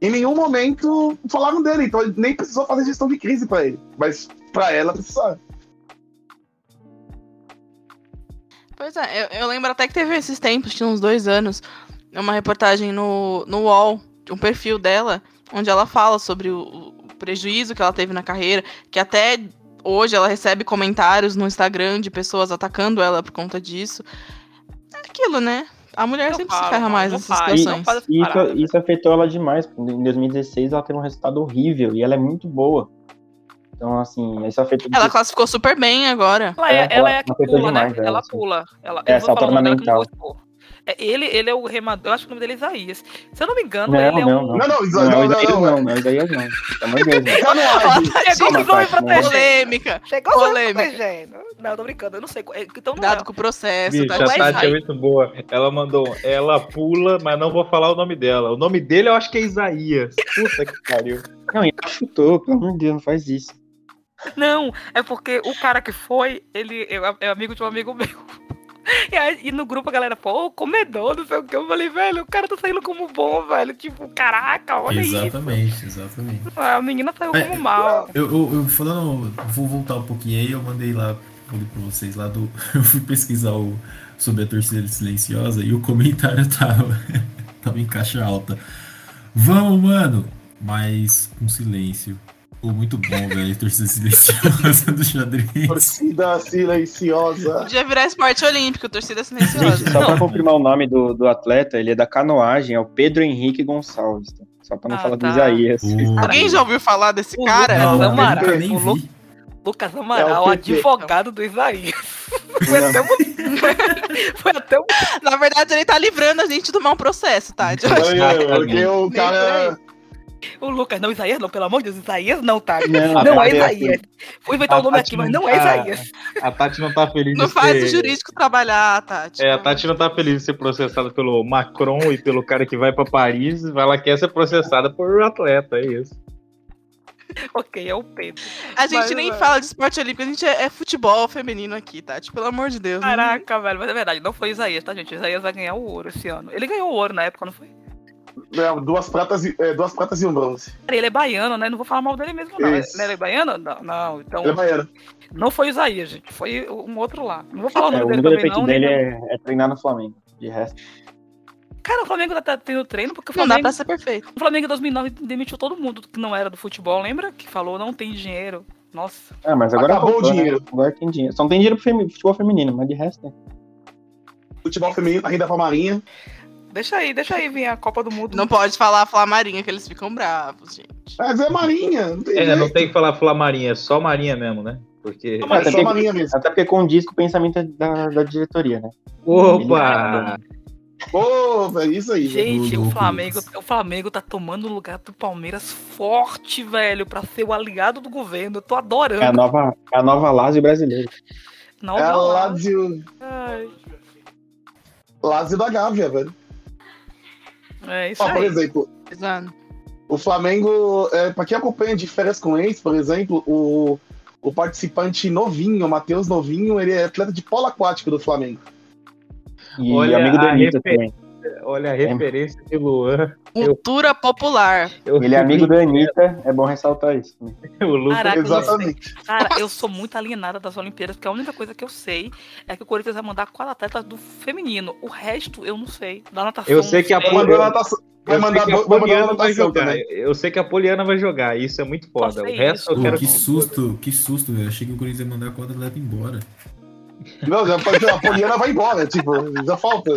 em nenhum momento falaram dele, então ele nem precisou fazer gestão de crise pra ele. Mas pra ela precisava. Pois é, eu, eu lembro até que teve esses tempos, tinha uns dois anos, uma reportagem no, no UOL, um perfil dela, onde ela fala sobre o, o prejuízo que ela teve na carreira, que até hoje ela recebe comentários no Instagram de pessoas atacando ela por conta disso. É aquilo, né? A mulher Não sempre se fala, ferra mais nessas situações. essa Isso, isso afetou ela demais. porque Em 2016 ela teve um resultado horrível e ela é muito boa. Então, assim, isso afetou. Ela classificou super bem agora. Ela é, É, ela ela é a que pula, né? demais ela, Ela assim. pula. Ela, É, eu vou falar dela que eu não vou expor. É, ele, ele é o remador, eu acho que o nome dele é Isaías. Se eu não me engano, Não, ele é não, um... não. Não, não, isso Não, não, não, não, Isaías não, não, não, Isaías não. Chegou Sim, os protegendo. Polêmica, Chegou polêmica. Não, tô brincando, eu não sei. é, Então não Dado é. com o processo, Bicho, tá? a é Tati é Isaías. muito boa. Ela mandou, ela pula, mas não vou falar o nome dela. O nome dele eu acho que é Isaías. Puta que pariu. Não, e ela chutou, pelo amor de Deus, não faz isso. Não, é porque o cara que foi, ele é, é amigo de um amigo meu. E, aí, e no grupo a galera, pô, comedor, não sei o que. Eu falei, velho, o cara tá saindo como bom, velho. Tipo, caraca, olha Exatamente, exatamente. isso. A menina saiu É, como mal. Eu, eu, eu falando, vou voltar um pouquinho aí, eu mandei lá, falei pra vocês lá do. Eu fui pesquisar o, sobre a torcida silenciosa e o comentário tava, tava em caixa alta. Vamos, mano! Mas com silêncio. Pô, muito bom, velho. Torcida silenciosa do xadrez. Torcida silenciosa. Podia virar esporte olímpico, torcida Gente, silenciosa. só pra confirmar o nome do, do atleta, ele é da canoagem, é o Pedro Henrique Gonçalves. tá? Só pra não Ah, falar do tá. Isaías. Pô, Alguém já ouviu falar desse O cara? Lucas Não, Amaral, nunca nem o Lu-. Lucas Amaral, É advogado do Isaías. Foi até, um- foi até um Na verdade, ele tá livrando a gente de tomar um processo, tá? Porque o cara. O Lucas, não, Isaías não, pelo amor de Deus, Isaías não, tá? Não, Não é Tati- Isaías. Fui inventar o nome Tati aqui, mas não é tá- Isaías. A Tati não tá feliz Não de faz ser... o jurídico trabalhar, Tati. É, a Tati não tá feliz de ser processada pelo Macron e pelo cara que vai pra Paris, ela quer ser processada por atleta, é isso. Ok, é o Pedro. A gente Mas, nem velho. fala de esporte olímpico, a gente é, é futebol feminino aqui, Tati. Pelo amor de Deus. né? Caraca, velho, mas é verdade, não foi Isaías, tá, gente? Isaías vai ganhar o ouro esse ano. Ele ganhou o ouro na época, não foi? É, duas, pratas e, é, duas pratas e um bronze. Ele é baiano, né? Não vou falar mal dele mesmo, não. Isso. Ele é baiano? Não, não. Então, Ele é baiano. não foi o Isaías, gente. Foi um outro lá. Não vou falar o É, nome o dele único também, não. dele nem- é, é treinar no Flamengo. De resto. Cara, o Flamengo tá tendo treino porque o Não dá Flamengo, pra ser perfeito. o Flamengo em 2009 demitiu todo mundo que não era do futebol, lembra? Que falou não tem dinheiro. Nossa. Ah, mas agora Acabou voltou, o né? dinheiro. Agora tem dinheiro. Só não tem dinheiro pro futebol feminino, mas de resto, né? Futebol feminino, renda pra Marinha. Deixa aí, deixa aí vir a Copa do Mundo. Não pode falar Flamarinha, que eles ficam bravos, gente. Mas é Marinha, não tem É, jeito. não tem que falar Flamarinha, é só Marinha mesmo, né? Porque. Mas é Até só que- Marinha mesmo. Até porque condiz com o pensamento da, da diretoria, né? Opa! Pô, velho, isso aí. Gente, o Flamengo, o Flamengo tá tomando o lugar do Palmeiras forte, velho, pra ser o aliado do governo. Eu tô adorando. É a nova, é a nova Lazio brasileira. Não, É a não. Lazio, Ai, Lazio da Gávea, velho. É isso Ó, por aí. exemplo, Exato. o Flamengo, é, pra quem acompanha de férias com ex, por exemplo, o, o participante novinho, o Matheus Novinho, ele é atleta de polo aquático do Flamengo. E Olha amigo do Anitta refer- também. Olha a referência de Luan. Cultura popular. Eu Ele é amigo da Anitta, é bom ressaltar isso. O Lucas Caraca, eu Exatamente. Cara, eu sou muito alienada das Olimpíadas, porque a única coisa que eu sei é que o Corinthians vai mandar quatro atletas do feminino. O resto eu não sei. Da natação. Eu sei que a Vai mandar natação. Vai a Poliana vai jogar. também. Eu sei que a Poliana vai jogar, isso é muito foda. O resto isso. eu Pô, quero que susto, que susto, velho. Achei que o Corinthians ia mandar quatro atletas embora. Não, já, a Poliana vai embora, tipo, já falta.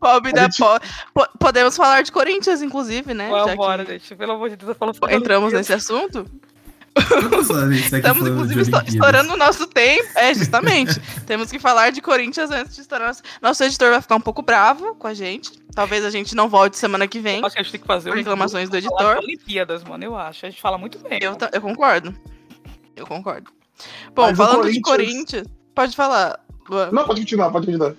Pobre da gente- po... po- Podemos falar de Corinthians, inclusive, né? Já que Vambora, gente. Pelo amor de Deus, eu falo entramos nesse assunto. Vamos Estamos, inclusive, estourando o nosso tempo. É, justamente. Temos que falar de Corinthians antes de estourar. Nosso, nosso editor vai ficar um pouco bravo com a gente. Talvez a gente não volte semana que vem. Acho que a gente tem que fazer um reclamações do editor. Olimpíadas, mano, eu acho. A gente fala muito bem. Eu, eu concordo. Eu concordo. Bom, Mas falando de Corinthians- Corinthians. Pode falar. Não, pode continuar, pode continuar.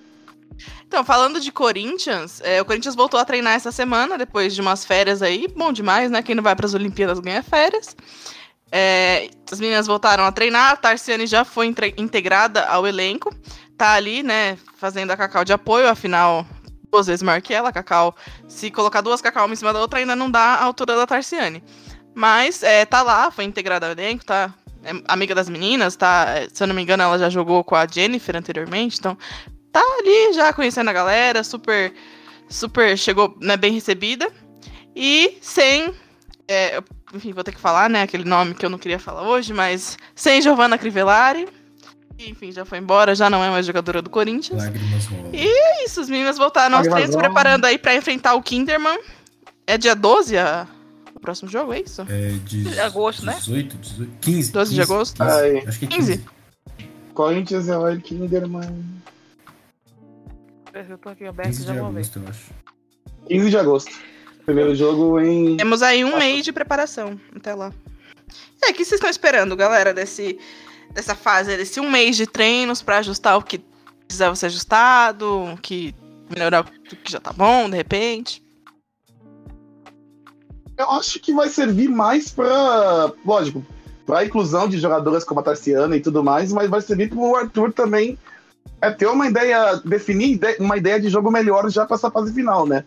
Então, falando de Corinthians, é, o Corinthians voltou a treinar essa semana, depois de umas férias aí. Bom demais, né? Quem não vai para as Olimpíadas ganha férias. É, as meninas voltaram a treinar, a Tarciane já foi integrada ao elenco. Tá ali, né, fazendo a Cacau de apoio, afinal, duas vezes maior que ela. Cacau, se colocar duas Cacau uma em cima da outra, ainda não dá a altura da Tarciane. Mas é, tá lá, foi integrada ao elenco, tá é amiga das meninas, tá? é, Se eu não me engano, ela já jogou com a Jennifer anteriormente, então tá ali já conhecendo a galera, super, super chegou né, bem recebida. E sem, é, enfim, vou ter que falar, né, aquele nome que eu não queria falar hoje, mas sem Giovanna Crivellari, que, enfim, já foi embora, já não é mais jogadora do Corinthians. Lágrimas rolam. É isso, as meninas voltaram aos treinos, preparando aí pra enfrentar o Kinderman. É dia 12 a... o próximo jogo, é isso? É de De agosto, né? 18, 18, 15. 12 de 15, agosto? 15. Ai. Acho que é 15. 15. Corinthians é o Kinderman. Eu tô aqui aberto, 15 já de vou ver. agosto, eu acho. 15 de agosto. Primeiro jogo em. Temos aí um mês de preparação até lá. E aí, o que vocês estão esperando, galera, desse, dessa fase, desse um mês de treinos pra ajustar o que precisava ser ajustado, o que melhorar o que já tá bom, de repente? Eu acho que vai servir mais pra. Lógico, pra inclusão de jogadoras como a Tarciana e tudo mais, mas vai servir pro Arthur também é ter uma ideia, definir uma ideia de jogo melhor já pra essa fase final, né?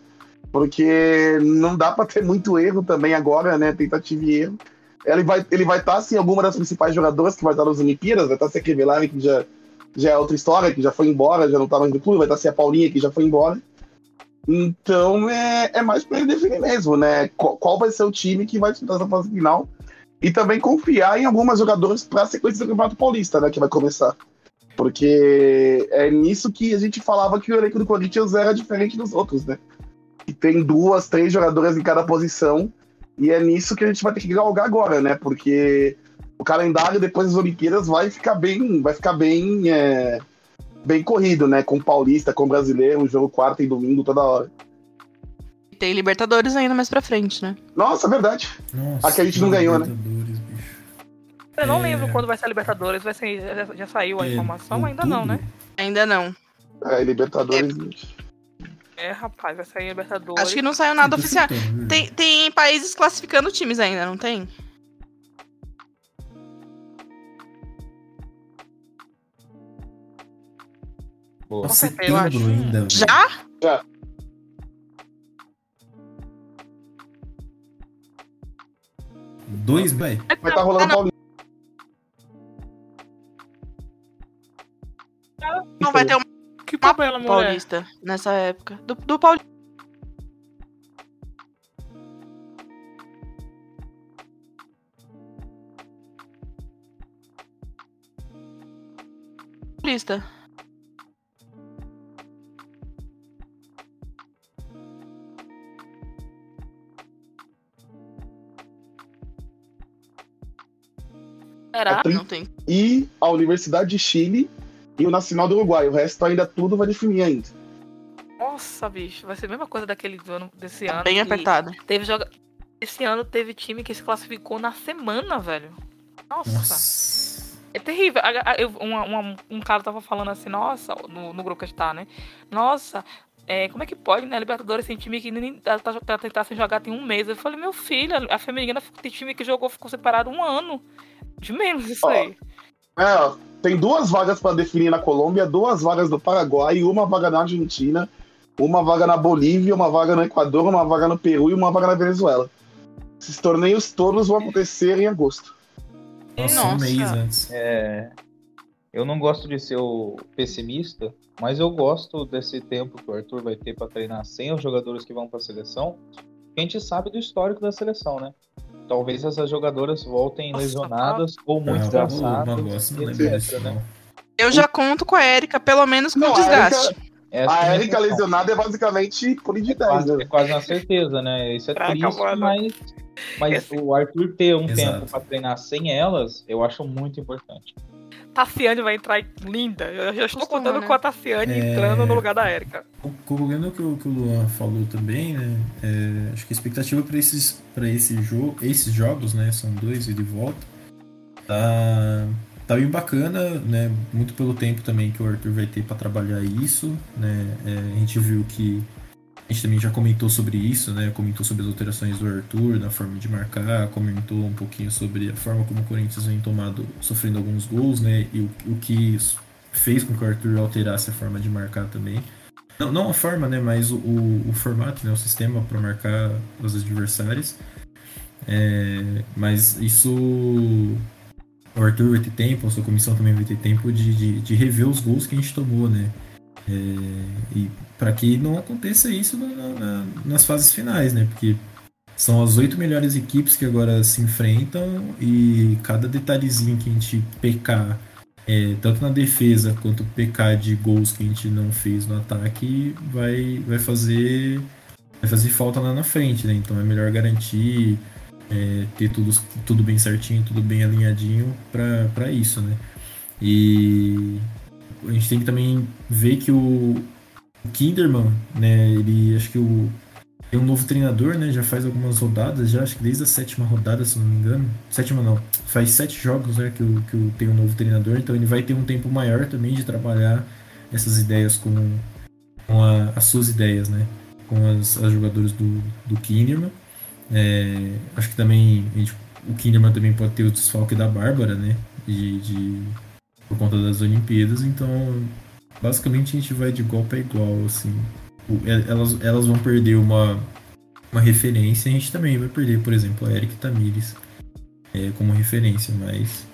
Porque não dá pra ter muito erro também agora, né? Tentativa e erro. Ele vai ele vai estar, assim, alguma das principais jogadoras que vai estar nas Olimpíadas, vai estar sem a Crivellari, que já, já é outra história, que já foi embora, já não tá mais no clube, vai estar sem a Paulinha, que já foi embora. Então é, é mais pra ele definir mesmo, né? Qual, qual vai ser o time que vai disputar essa fase final. E também confiar em algumas jogadoras pra sequência do Campeonato Paulista, né? Que vai começar. Porque é nisso que a gente falava que o elenco do Corinthians era diferente dos outros, né? Que tem duas, três jogadoras em cada posição. E é nisso que a gente vai ter que galgar agora, né? Porque o calendário depois das Olimpíadas vai ficar bem, vai ficar bem, é, bem corrido, né? Com Paulista, com Brasileiro, um jogo quarta e domingo toda hora. Tem Libertadores ainda mais pra frente, né? Nossa, verdade. Nossa, A que a gente não ganhou, né? Eu não É. lembro quando vai ser a Libertadores. Vai ser, já, já saiu a É, informação? Ainda não, né? Ainda não. É, Libertadores. É, rapaz, vai sair a Libertadores. Acho que não saiu nada oficial. viu? Tem, tem países classificando times ainda, não tem? Boa. Setembro acho. ainda. velho. Já? Dois, vai. Vai estar rolando Ah, não. Não vai ter uma Que problema, mulher? Paulista nessa época. Do, do Paulista. Paulista. Será? É Não tem. E a Universidade de Chile e o Nacional do Uruguai. O resto ainda tudo vai definir ainda. Nossa, bicho, vai ser a mesma coisa daquele ano, desse ano. Bem apertado. Teve joga... Esse ano teve time que se classificou na semana, velho. Nossa. Nossa. É terrível. Eu- uma- uma- um cara tava falando assim, nossa, no, no grupo que a gente tá, né? Nossa, é, como é que pode, né? Libertadores tem time que nem tá, tá, tá tentar se jogar tem um mês. Eu falei, meu filho, a, a feminina tem time que jogou, ficou separado um ano. De menos isso Ó, aí. É, ó, tem duas vagas para definir na Colômbia, duas vagas no Paraguai, uma vaga na Argentina, uma vaga na Bolívia, uma vaga no Equador, uma vaga no Peru e uma vaga na Venezuela. Esses torneios todos vão acontecer em agosto. Nossa, um Nossa. mês antes. É, eu não gosto de ser o pessimista, mas eu gosto desse tempo que o Arthur vai ter para treinar sem os jogadores que vão para a seleção. A gente sabe do histórico da seleção, né? Talvez essas jogadoras voltem Nossa, lesionadas ou muito etc, disso, né? Eu já conto com a Erika, pelo menos com Não, a desgaste. Erika- Essa é A Erika questão. lesionada é basicamente por de É 10, quase, né? é quase uma certeza, né? Isso é Caraca, triste, mano. mas, mas Esse- o Arthur ter um Exato. tempo para treinar sem elas, eu acho muito importante. Tassiane vai entrar linda. Eu já estou Costuma, contando né? com a Tassiane É. entrando no lugar da Erika. O- o que, o que o Luan falou também, né? é, acho que a expectativa para esses, pra esse jogo, esses jogos, né? São dois e de volta. Tá, tá bem bacana, né? Muito pelo tempo também que o Arthur vai ter para trabalhar isso, né? é, a gente viu que a gente também já comentou sobre isso, né? Comentou sobre as alterações do Arthur, na forma de marcar, comentou um pouquinho sobre a forma como o Corinthians vem tomado, sofrendo alguns gols, né? E o, o que fez com que o Arthur alterasse a forma de marcar também. Não, não a forma, né? Mas o, o, o formato, né? O sistema para marcar os adversários. É, mas isso. O Arthur vai ter tempo, a sua comissão também vai ter tempo de, de, de rever os gols que a gente tomou, né? É, e para que não aconteça isso na- na- nas fases finais, né? Porque são as oito melhores equipes que agora se enfrentam e cada detalhezinho que a gente pecar, é, tanto na defesa quanto pecar de gols que a gente não fez no ataque, vai, vai fazer vai fazer falta lá na frente, né? Então é melhor garantir é, ter tudo, tudo bem certinho, tudo bem alinhadinho para isso, né? E a gente tem que também ver que o, Kinderman, né? Ele acho que o tem um novo treinador, né? Já faz algumas rodadas, já acho que desde a sétima rodada, se não me engano. Sétima não, faz sete jogos, né? Que o, que tem um novo treinador, então ele vai ter um tempo maior também de trabalhar essas ideias com, com a- as suas ideias, né? Com as, as jogadoras do, do Kinderman. É, acho que também gente- o Kinderman também pode ter o desfalque da Bárbara, né? De, de- por conta das Olimpíadas, então basicamente a gente vai de igual para igual, assim. E- Elas, elas vão perder uma, uma referência, a gente também vai perder, por exemplo, a Eric Tamires é, como referência, mas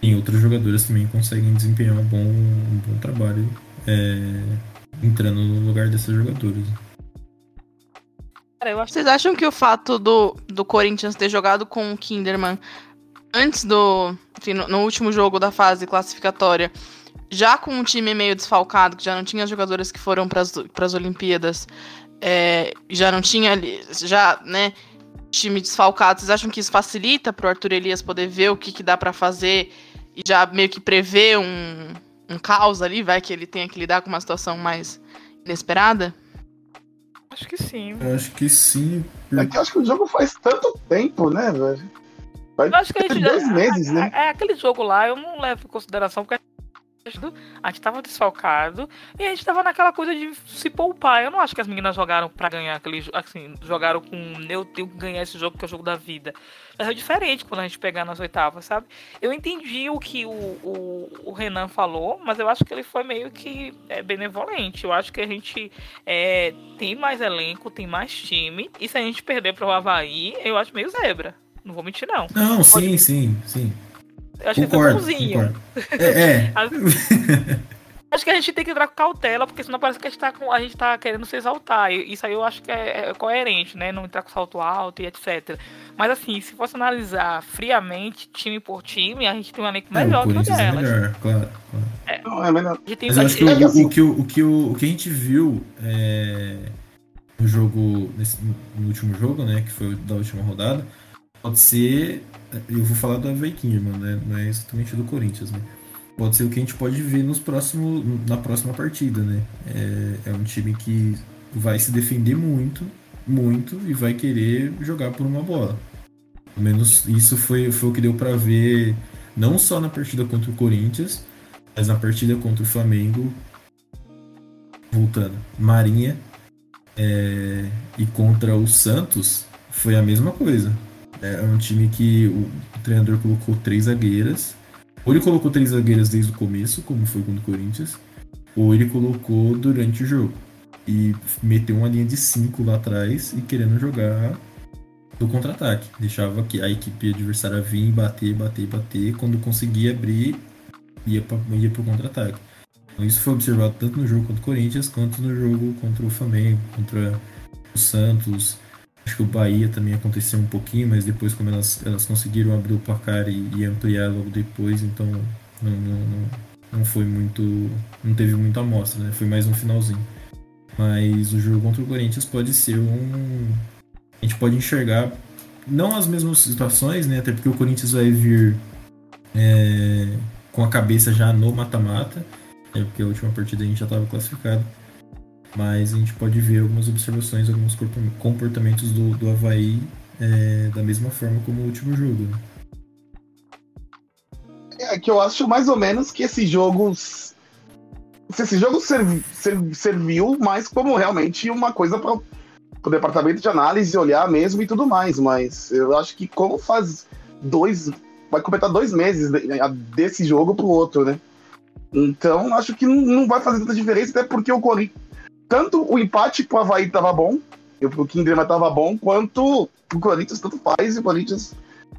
tem outras jogadoras também que conseguem desempenhar um bom, um bom trabalho é, entrando no lugar dessas jogadoras. Cara, eu acho Vocês acham que o fato do, do Corinthians ter jogado com o Kinderman antes do. Enfim, no, no último jogo da fase classificatória, já com um time meio desfalcado, que já não tinha as jogadoras que foram para as Olimpíadas, é, já não tinha ali. Já, né? Time desfalcado, vocês acham que isso facilita pro Arthur Elias poder ver o que, que dá para fazer e já meio que prever um, um caos ali, vai que ele tenha que lidar com uma situação mais inesperada? Acho que sim. Eu acho que sim. É que eu acho que o jogo faz tanto tempo, né, velho? Vai Eu acho que a gente. dois meses, né? É, é aquele jogo lá, eu não levo em consideração, porque a gente tava desfalcado e a gente tava naquela coisa de se poupar. Eu não acho que as meninas jogaram pra ganhar aquele assim, jogaram com eu tenho que ganhar esse jogo que é o jogo da vida. É diferente quando a gente pegar nas oitavas, sabe? Eu entendi o que o, o, o Renan falou, mas eu acho que ele foi meio que é, benevolente. Eu acho que a gente é, tem mais elenco, tem mais time, e se a gente perder pro Havaí, eu acho meio zebra. Não vou mentir, não. Não, sim, sim, sim. Eu acho Concordo, bonzinho. concordo. É, é. Acho que a gente tem que entrar com cautela, porque senão parece que a gente tá, com, a gente tá querendo se exaltar. E isso aí eu acho que é, é coerente, né? Não entrar com salto alto e etc. Mas assim, se fosse analisar friamente, time por time, a gente tem um elenco É, o melhor que o é delas. melhor, claro. claro. Não, é melhor. A gente tem, Mas eu acho que gente- o, assim- o, que, o, o, que, o, o que a gente viu é, no jogo, nesse, no último jogo, né, que foi o da última rodada, pode ser, eu vou falar do Havaí Kinderman, né, não é exatamente do Corinthians, né, pode ser o que a gente pode ver nos próximos, na próxima partida, né, é, é um time que vai se defender muito, muito, e vai querer jogar por uma bola. Pelo menos isso foi, foi o que deu pra ver, não só na partida contra o Corinthians, mas na partida contra o Flamengo, voltando, Marinha é, e contra o Santos, foi a mesma coisa. É um time que o, o treinador colocou três zagueiras. Ou ele colocou três zagueiras desde o começo, como foi contra o Corinthians, ou ele colocou durante o jogo. E meteu uma linha de cinco lá atrás e querendo jogar do contra-ataque. Deixava que a equipe adversária vir, bater, bater, bater. Quando conseguia abrir, ia, pra, ia pro contra-ataque. Então, isso foi observado tanto no jogo contra o Corinthians, quanto no jogo contra o Flamengo, contra o Santos. Acho que o Bahia também aconteceu um pouquinho, mas depois, como elas, elas conseguiram abrir o placar e, e ampliar logo depois, então não, não, não, não foi muito. Não teve muita amostra, né? Foi mais um finalzinho. Mas o jogo contra o Corinthians pode ser um. A gente pode enxergar não as mesmas situações, né? Até porque o Corinthians vai vir é, com a cabeça já no mata-mata, né? porque a última partida a gente já estava classificado. Mas a gente pode ver algumas observações, alguns comportamentos do, do Havaí é, da mesma forma como o último jogo. né? É que eu acho mais ou menos que esse jogo. Se esse jogo servi- ser- serviu mais como realmente uma coisa para o departamento de análise olhar mesmo e tudo mais, mas eu acho que como faz dois. Vai completar dois meses desse jogo pro outro, né? Então acho que não vai fazer tanta diferença, até porque o Corinthians. Tanto o empate pro Havaí tava bom, pro Kinderman tava bom, quanto o Corinthians tanto faz, e o Corinthians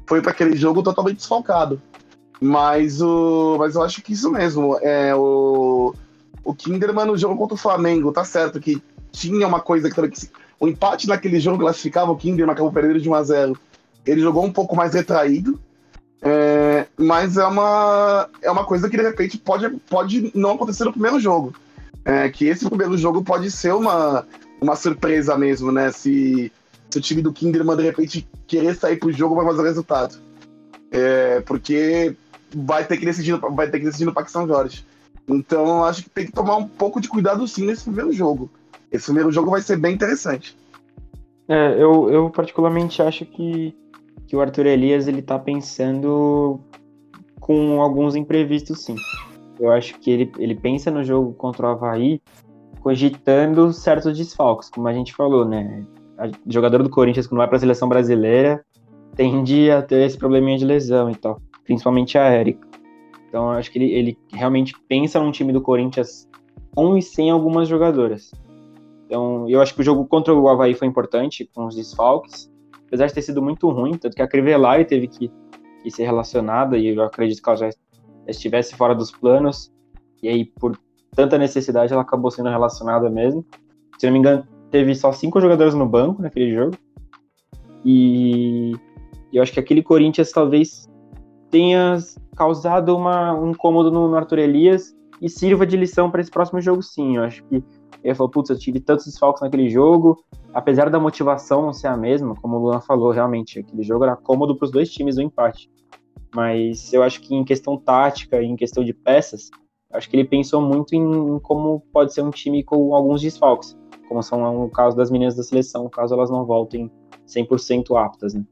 foi para aquele jogo totalmente desfalcado. Mas o. Mas eu acho que isso mesmo. É, o, o Kinderman no jogo contra o Flamengo, tá certo que tinha uma coisa que que o empate naquele jogo classificava o Kinderman, acabou perdendo de 1 a 0 Ele jogou um pouco mais retraído. é, mas é uma, é uma coisa que de repente pode, pode não acontecer no primeiro jogo. É, que esse primeiro jogo pode ser uma, uma surpresa mesmo, né? Se, se o time do Kinderman de repente querer sair pro jogo vai fazer o resultado. É, porque vai ter que decidir, vai ter que decidir no Parque São Jorge. Então acho que tem que tomar um pouco de cuidado sim nesse primeiro jogo. Esse primeiro jogo vai ser bem interessante. É, eu, eu particularmente acho que, que o Arthur Elias ele tá pensando com alguns imprevistos, sim. Eu acho que ele, ele pensa no jogo contra o Havaí cogitando certos desfalques, como a gente falou, né? A jogador do Corinthians, quando vai para a seleção brasileira, tende a ter esse probleminha de lesão e tal, principalmente a Érica. Então eu acho que ele, ele realmente pensa num time do Corinthians com e sem algumas jogadoras. Então, eu acho que o jogo contra o Havaí foi importante, com os desfalques, apesar de ter sido muito ruim, tanto que a Crivellari teve que, que ser relacionada, e eu acredito que ela já estivesse fora dos planos, e aí, por tanta necessidade, ela acabou sendo relacionada mesmo. Se não me engano, teve só cinco jogadores no banco naquele jogo, e eu acho que aquele Corinthians talvez tenha causado uma, um incômodo no, no Arthur Elias, e sirva de lição para esse próximo jogo, sim. Eu acho que ele falou, putz, eu tive tantos desfalques naquele jogo, apesar da motivação não ser a mesma, como o Luan falou, realmente, aquele jogo era cômodo para os dois times o empate. Mas eu acho que em questão tática, em questão de peças, acho que ele pensou muito em, em como pode ser um time com alguns desfalques. como são o caso das meninas da seleção, caso elas não voltem 100% aptas, né?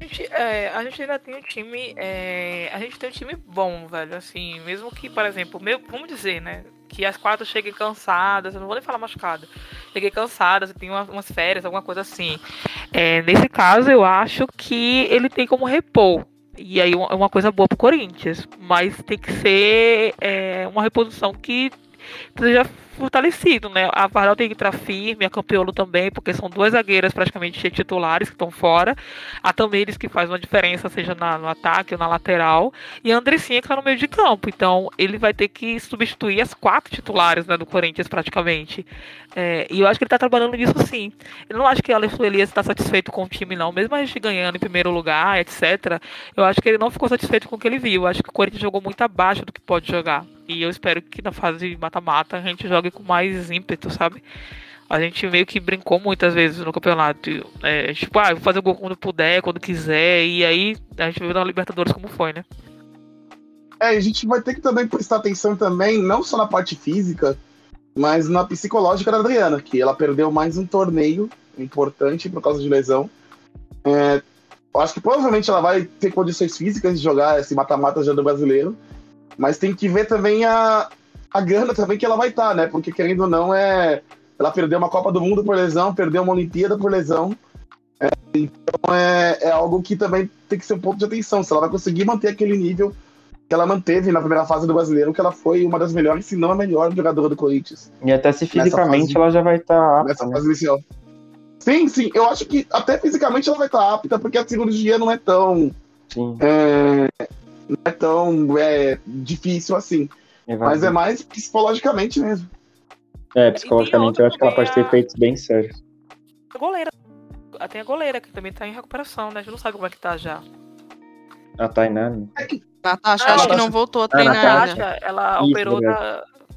A gente, é, a gente ainda tem um time. é, a gente tem um time bom, velho. Assim, mesmo que, por exemplo, meu, vamos dizer, né? Que as quatro cheguem cansadas, eu não vou nem falar machucada. Cheguei cansadas, tem uma- umas férias, alguma coisa assim. É, nesse caso, eu acho que ele tem como repor. E aí é uma coisa boa pro Corinthians. Mas tem que ser é, uma reposição que seja fortalecido, né? A Varel tem que entrar firme, a Campiolo também, porque são duas zagueiras praticamente titulares que estão fora. A Tamires que faz uma diferença, seja na- no ataque ou na lateral. E a Andressinha que tá no meio de campo. Então, ele vai ter que substituir as quatro titulares né, do Corinthians, praticamente. É, e eu acho que ele tá trabalhando nisso sim. Eu não acho que o Alex Elias está satisfeito com o time, não. Mesmo a gente ganhando em primeiro lugar, etc. Eu acho que ele não ficou satisfeito com o que ele viu. Eu acho que o Corinthians jogou muito abaixo do que pode jogar. E eu espero que na fase mata-mata a gente jogue com mais ímpeto, sabe? A gente meio que brincou muitas vezes no campeonato. É, tipo, ah, vou fazer o gol quando puder, quando quiser. E aí a gente viu na Libertadores como foi, né? É, a gente vai ter que também prestar atenção também, não só na parte física, mas na psicológica da Adriana, que ela perdeu mais um torneio importante por causa de lesão. É, eu acho que provavelmente ela vai ter condições físicas de jogar esse mata-mata já do brasileiro, mas tem que ver também a, a grana também que ela vai estar, né? Porque querendo ou não, é, ela perdeu uma Copa do Mundo por lesão, perdeu uma Olimpíada por lesão. É, então é, é algo que também tem que ser um ponto de atenção, se ela vai conseguir manter aquele nível que ela manteve na primeira fase do brasileiro, que ela foi uma das melhores, se não a melhor jogadora do Corinthians. E até se Nessa fisicamente fase- ela já vai estar nessa apta, né? fase inicial. Sim, sim, eu acho que até fisicamente ela vai estar apta, porque a cirurgia não é tão. É, não é tão é, difícil assim. Mas é mais psicologicamente mesmo. É, psicologicamente eu acho que ela pode ter também a- feitos bem sérios. A goleira. Ah, Tem a goleira que também tá em recuperação, né? A gente não sabe como é que tá já. A Tainá, né? Natasha, Ah, acho que Natasha. não voltou a Ah, treinar ainda. Natasha, ela Isso, operou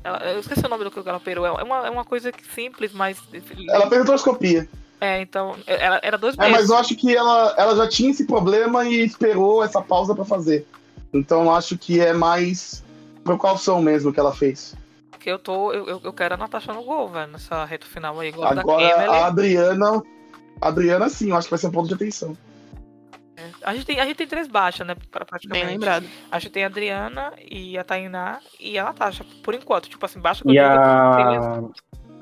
ela- eu esqueci o nome do que ela operou. É uma, é uma coisa que simples, mas. Ela fez artroscopia. É, então. Ela, era dois É, mas meses. eu acho que ela, ela já tinha esse problema e esperou essa pausa pra fazer. Então eu acho que é mais precaução mesmo que ela fez. Porque eu tô. Eu, eu- eu quero a Natasha no gol, velho, nessa reta final aí. Gol Agora a Adriana. A Adriana, sim, eu acho que vai ser um ponto de atenção. A gente, tem, a gente tem três baixas, né? pra- Praticamente. Bem lembrado. A gente tem a Adriana e a Tainá e a Natasha, por enquanto. Tipo assim, baixa que E eu digo, a.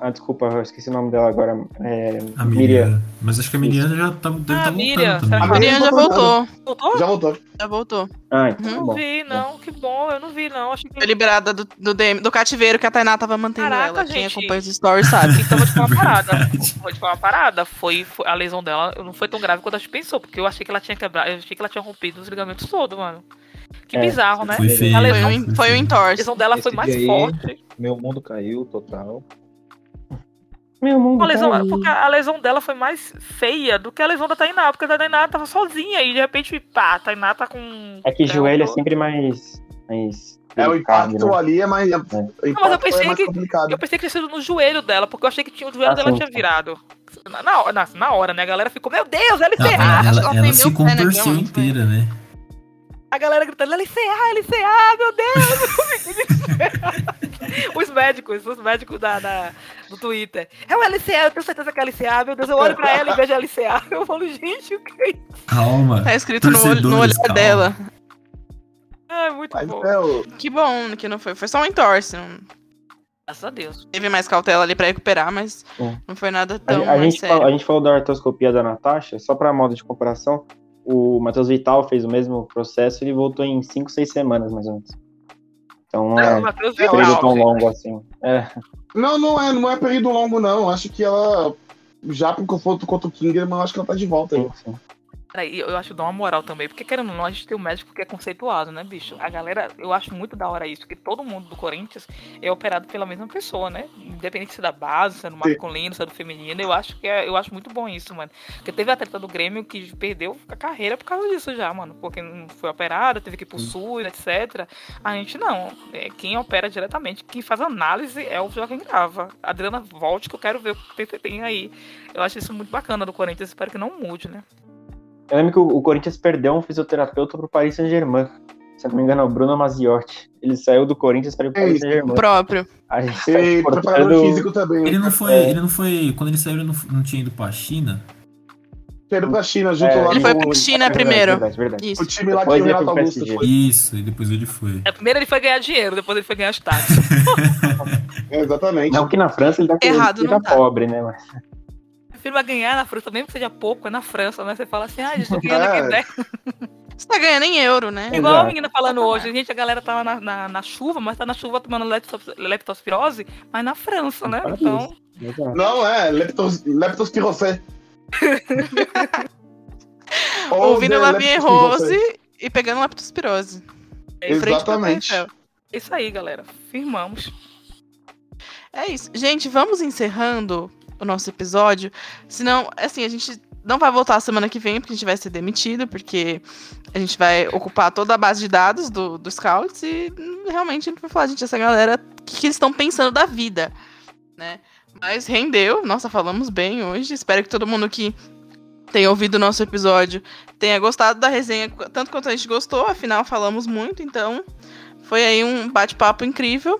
Ah, desculpa, eu esqueci o nome dela agora. É... A Miriam. Miriam. Mas acho que a Miriam já tá, deve Ah, tá Miriam, voltando que A Miriam já voltou. Voltou? Já voltou. Já voltou. Ah, então Eu tá não bom. vi, não. Que bom, eu não vi, não. Achei que. Foi liberada do, do, DM do cativeiro que a Tainá tava mantendo Caraca, ela. Quem gente. acompanha os stories sabe. Então vou te falar uma parada. Vou te falar uma parada. Foi, foi- a lesão dela não foi tão grave quanto a gente pensou, porque eu achei que ela tinha quebrado, eu achei que ela tinha rompido os ligamentos todos, mano. Que É, bizarro, né? Foi feio. A Foi lesão, um, foi um a entorse. lesão dela foi Esse mais dia aí- forte. Meu mundo caiu total. Meu mundo. A lesão, tá aí. porque a lesão dela foi mais feia do que a lesão da Tainá, porque a Tainá tava sozinha e de repente, pá, a Tainá tá com. É que joelho é sempre mais. mais É, o impacto né? ali é mais. O impacto é pensei mais que- complicado. Eu pensei que tinha sido no joelho dela, porque eu achei que tinha, o joelho Ah, dela sim, tinha virado. Na, na, na, na hora, né? A galera ficou, meu Deus! Não, ela, acho que ela, ela ela prendeu se na contorceu não inteira, né? A galera gritando, LCA, LCA, meu Deus! os médicos, os médicos da, da- do Twitter. É o LCA, eu tenho certeza que é LCA, meu Deus, eu olho pra ela e vejo LCA. Eu falo, gente, o que é isso? Calma. Tá escrito no, olho, no olhar calma. dela. Ai, muito Mas bom. é o. Que bom que não foi. Foi só um entorse. Graças a Deus. teve mais cautela ali pra recuperar, mas É. não foi nada A, tão a mais gente sério. falou, a gente falou da artroscopia da Natasha, só para modo de comparação, o Matheus Vital fez o mesmo processo e ele voltou em 5, 6 semanas, mais ou menos. Então não É, é Matheus um período Vital, tão longo assim. É, Não, não é, não é período longo, não. Acho que ela. Já pro confronto contra o Kingerman, acho que ela tá de volta aí. sim, sim. Peraí, eu acho que dá uma moral também, porque querendo ou não, a gente tem um médico que é conceituado, né, bicho? A galera, eu acho muito da hora isso, que todo mundo do Corinthians é operado pela mesma pessoa, né? Independente se é da base, se é do Sim. masculino, se é do feminino, eu acho que é, eu acho muito bom isso, mano. Porque teve atleta do Grêmio que perdeu a carreira por causa disso já, mano. Porque não foi operado, teve que ir pro SUS, etc. A gente não. É, quem opera diretamente, quem faz análise é o Joaquim Grava. Adriana, volte que eu quero ver o que tem aí. Eu acho isso muito bacana do Corinthians, espero que não mude, né? Eu lembro que o, o Corinthians perdeu um fisioterapeuta pro Paris Saint-Germain. Se eu não me engano, é o Bruno Maziotti. Ele saiu do Corinthians para ir para o Eita. Saint-Germain. Próprio. A gente tá E preparador exportando- físico também. Ele não foi. É. Ele não foi. Quando ele saiu, ele não, não tinha ido pra China. Quero pra China junto É, lá Ele foi pra China Verdade, primeiro. Verdade, verdade. Isso. o time lá que o ele Renato pro Augusto foi. Isso, e depois ele foi. É, primeiro ele foi ganhar dinheiro, depois ele foi ganhar status. É, exatamente. Não que na França ele tá, Errado ele não tá tá. pobre, né? Mas Prefiro vai ganhar na França, mesmo que seja pouco, é na França, né? Você fala assim, ah, a gente tá ganhando É. aqui 10. Você tá ganhando em euro, né? Igual a Exato. menina falando hoje, gente, a galera tá lá na, na, na chuva, mas tá na chuva tomando leptos- leptospirose, mas na França, né? Então. Não, é, leptos, leptospirose. Ou Ouvindo Lavie leptospirose. Rose e pegando leptospirose. Exatamente. É isso aí, galera. Firmamos. É isso. Gente, vamos encerrando o nosso episódio. Senão, assim, a gente não vai voltar semana que vem, porque a gente vai ser demitido, porque a gente vai ocupar toda a base de dados do, do Scouts e hum, realmente a gente vai falar, gente, essa galera, o que, que eles estão pensando da vida, né? Mas rendeu, nossa, falamos bem hoje. Espero que todo mundo que tenha ouvido o nosso episódio tenha gostado da resenha, tanto quanto a gente gostou, afinal falamos muito, então foi aí um bate-papo incrível.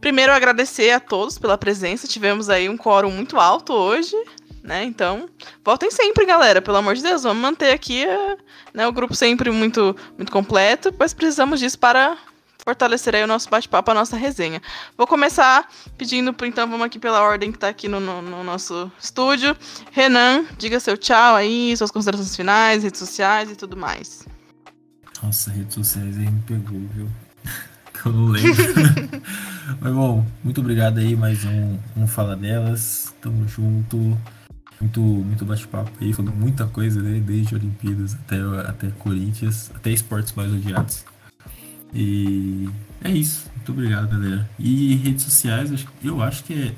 Primeiro, agradecer a todos pela presença. Tivemos aí um quórum muito alto hoje, né? Então, voltem sempre, galera. Pelo amor de Deus, vamos manter aqui eh, né, o grupo sempre muito, muito completo, pois precisamos disso para fortalecer aí o nosso bate-papo, a nossa resenha. Vou começar pedindo, então, vamos aqui pela ordem que tá aqui no, no- no nosso estúdio. Renan, diga seu tchau aí, suas considerações finais, redes sociais e tudo mais. Nossa, redes sociais aí me pegou, viu? Que eu não lembro. Mas bom, muito obrigado aí, mais um, um Fala Delas. Tamo junto. Muito, muito bate-papo aí, falando muita coisa, né? Desde Olimpíadas até, até Corinthians, até esportes mais odiados. E é isso. Muito obrigado, galera. E redes sociais, eu acho que é.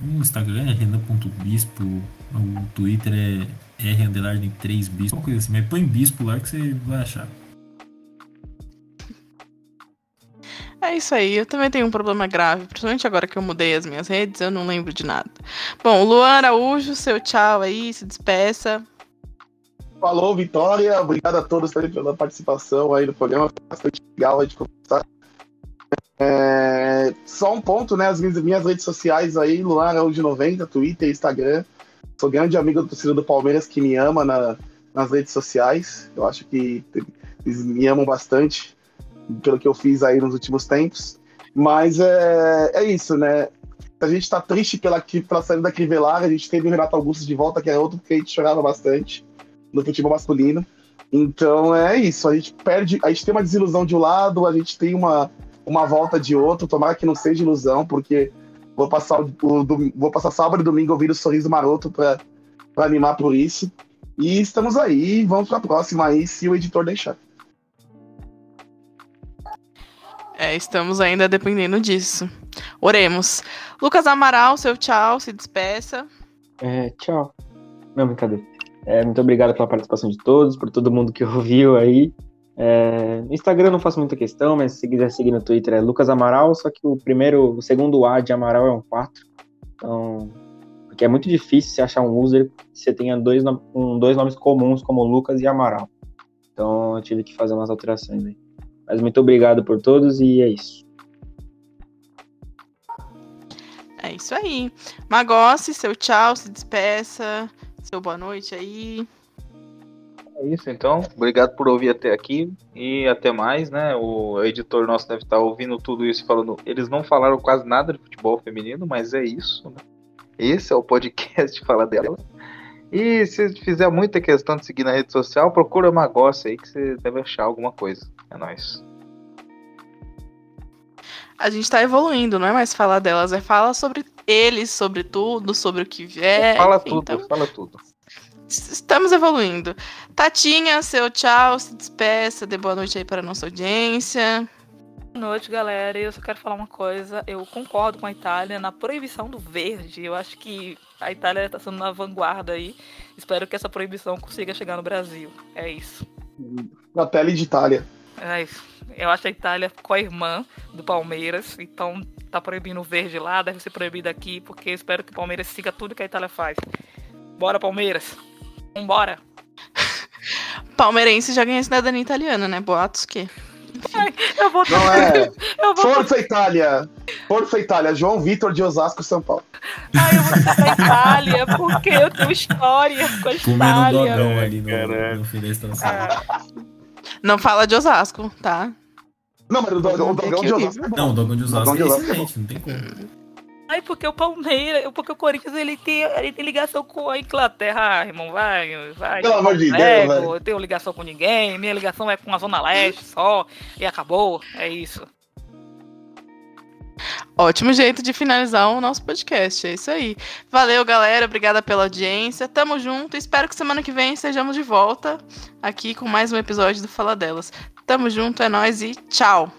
O Instagram é renan.bispo, o Twitter é r underline 3 bispo, uma coisa assim, mas põe bispo lá que você vai achar. É isso aí, eu também tenho um problema grave, principalmente agora que eu mudei as minhas redes, eu não lembro de nada. Bom, Luan Araújo, seu tchau aí, se despeça. Falou, Vitória. Obrigado a todos pela participação aí no programa. Foi bastante legal a gente conversar. É, Só um ponto, né? As minhas, minhas redes sociais aí, Luan Araújo 90, Twitter, Instagram. Sou grande amigo do torcedor do Palmeiras que me ama na- nas redes sociais. Eu acho que eles me amam bastante pelo que eu fiz aí nos últimos tempos. Mas é, é isso, né? A gente tá triste pela, pela saída da Crivellari. A gente teve o Renato Augusto de volta, que é outro que a gente chorava bastante no futebol masculino. Então é isso, a gente perde, a gente tem uma desilusão de um lado, a gente tem uma, uma volta de outro, tomara que não seja ilusão, porque vou passar, o, o vou passar sábado e domingo ouvindo o Sorriso Maroto para animar por isso. E estamos aí, vamos pra próxima aí, se o editor deixar. É, estamos ainda dependendo disso. Oremos. Lucas Amaral, seu tchau, se despeça. É, tchau. Não, brincadeira. É, muito obrigado pela participação de todos, por todo mundo que ouviu aí. É, no Instagram não faço muita questão, mas se quiser seguir no Twitter é Lucas Amaral, só que o primeiro, o segundo A de Amaral é um 4. Então, porque é muito difícil você achar um user que você tenha dois, um, dois nomes comuns como Lucas e Amaral. Então eu tive que fazer umas alterações aí. Mas muito obrigado por todos e é isso. É isso aí. Magossi, seu tchau, se despeça. Seu boa noite aí. É isso, então. Obrigado por ouvir até aqui e até mais, né? O editor nosso deve estar ouvindo tudo isso e falando. Eles não falaram quase nada de futebol feminino, mas é isso, né? Esse é o podcast Fala Dela. E se fizer muita questão de seguir na rede social, procura Magossi aí que você deve achar alguma coisa. É nóis. A gente tá evoluindo, não é mais falar delas, é falar sobre eles, sobre tudo, sobre o que vier. fala enfim, tudo, então, fala tudo. Estamos evoluindo. Tatinha, seu tchau, se despeça, dê boa noite aí para nossa audiência. Boa noite, galera. Eu só quero falar uma coisa. Eu concordo com a Itália na proibição do verde. Eu acho que a Itália está sendo na vanguarda aí. Espero que essa proibição consiga chegar no Brasil. É isso. Na pele de Itália. É isso. Eu acho a Itália co-irmã do Palmeiras. Então tá proibindo o verde lá, deve ser proibido aqui, porque eu espero que o Palmeiras siga tudo que a Itália faz. Bora, Palmeiras! Vambora! Palmeirense já ganha cidadania italiana, né? Boatos que. Eu vou Não é. Eu vou Força Itália! Força Itália, João Vitor de Osasco, São Paulo. Ai, eu vou pra Itália, porque eu tenho história com a Comendo um Itália. dogão ali no, no fim da estação. Ah, Não fala de Osasco, tá? Não, mas o Dogão, o Dogão de. Osasco é. Não, o dogão de Osasco Dogão de é Osasco é excelente, não tem como. Ai, porque o Palmeiras, porque o Corinthians ele tem, ele tem ligação com a Inglaterra, ah, irmão. Vai, vai. Pelo amor de Deus, velho. Eu tenho ligação com ninguém, minha ligação é com a Zona Leste só, e acabou. É isso. Ótimo jeito de finalizar o nosso podcast. É isso aí. Valeu, galera. Obrigada pela audiência. Tamo junto. Espero que semana que vem estejamos de volta aqui com mais um episódio do Fala Delas. Tamo junto, é nóis e tchau.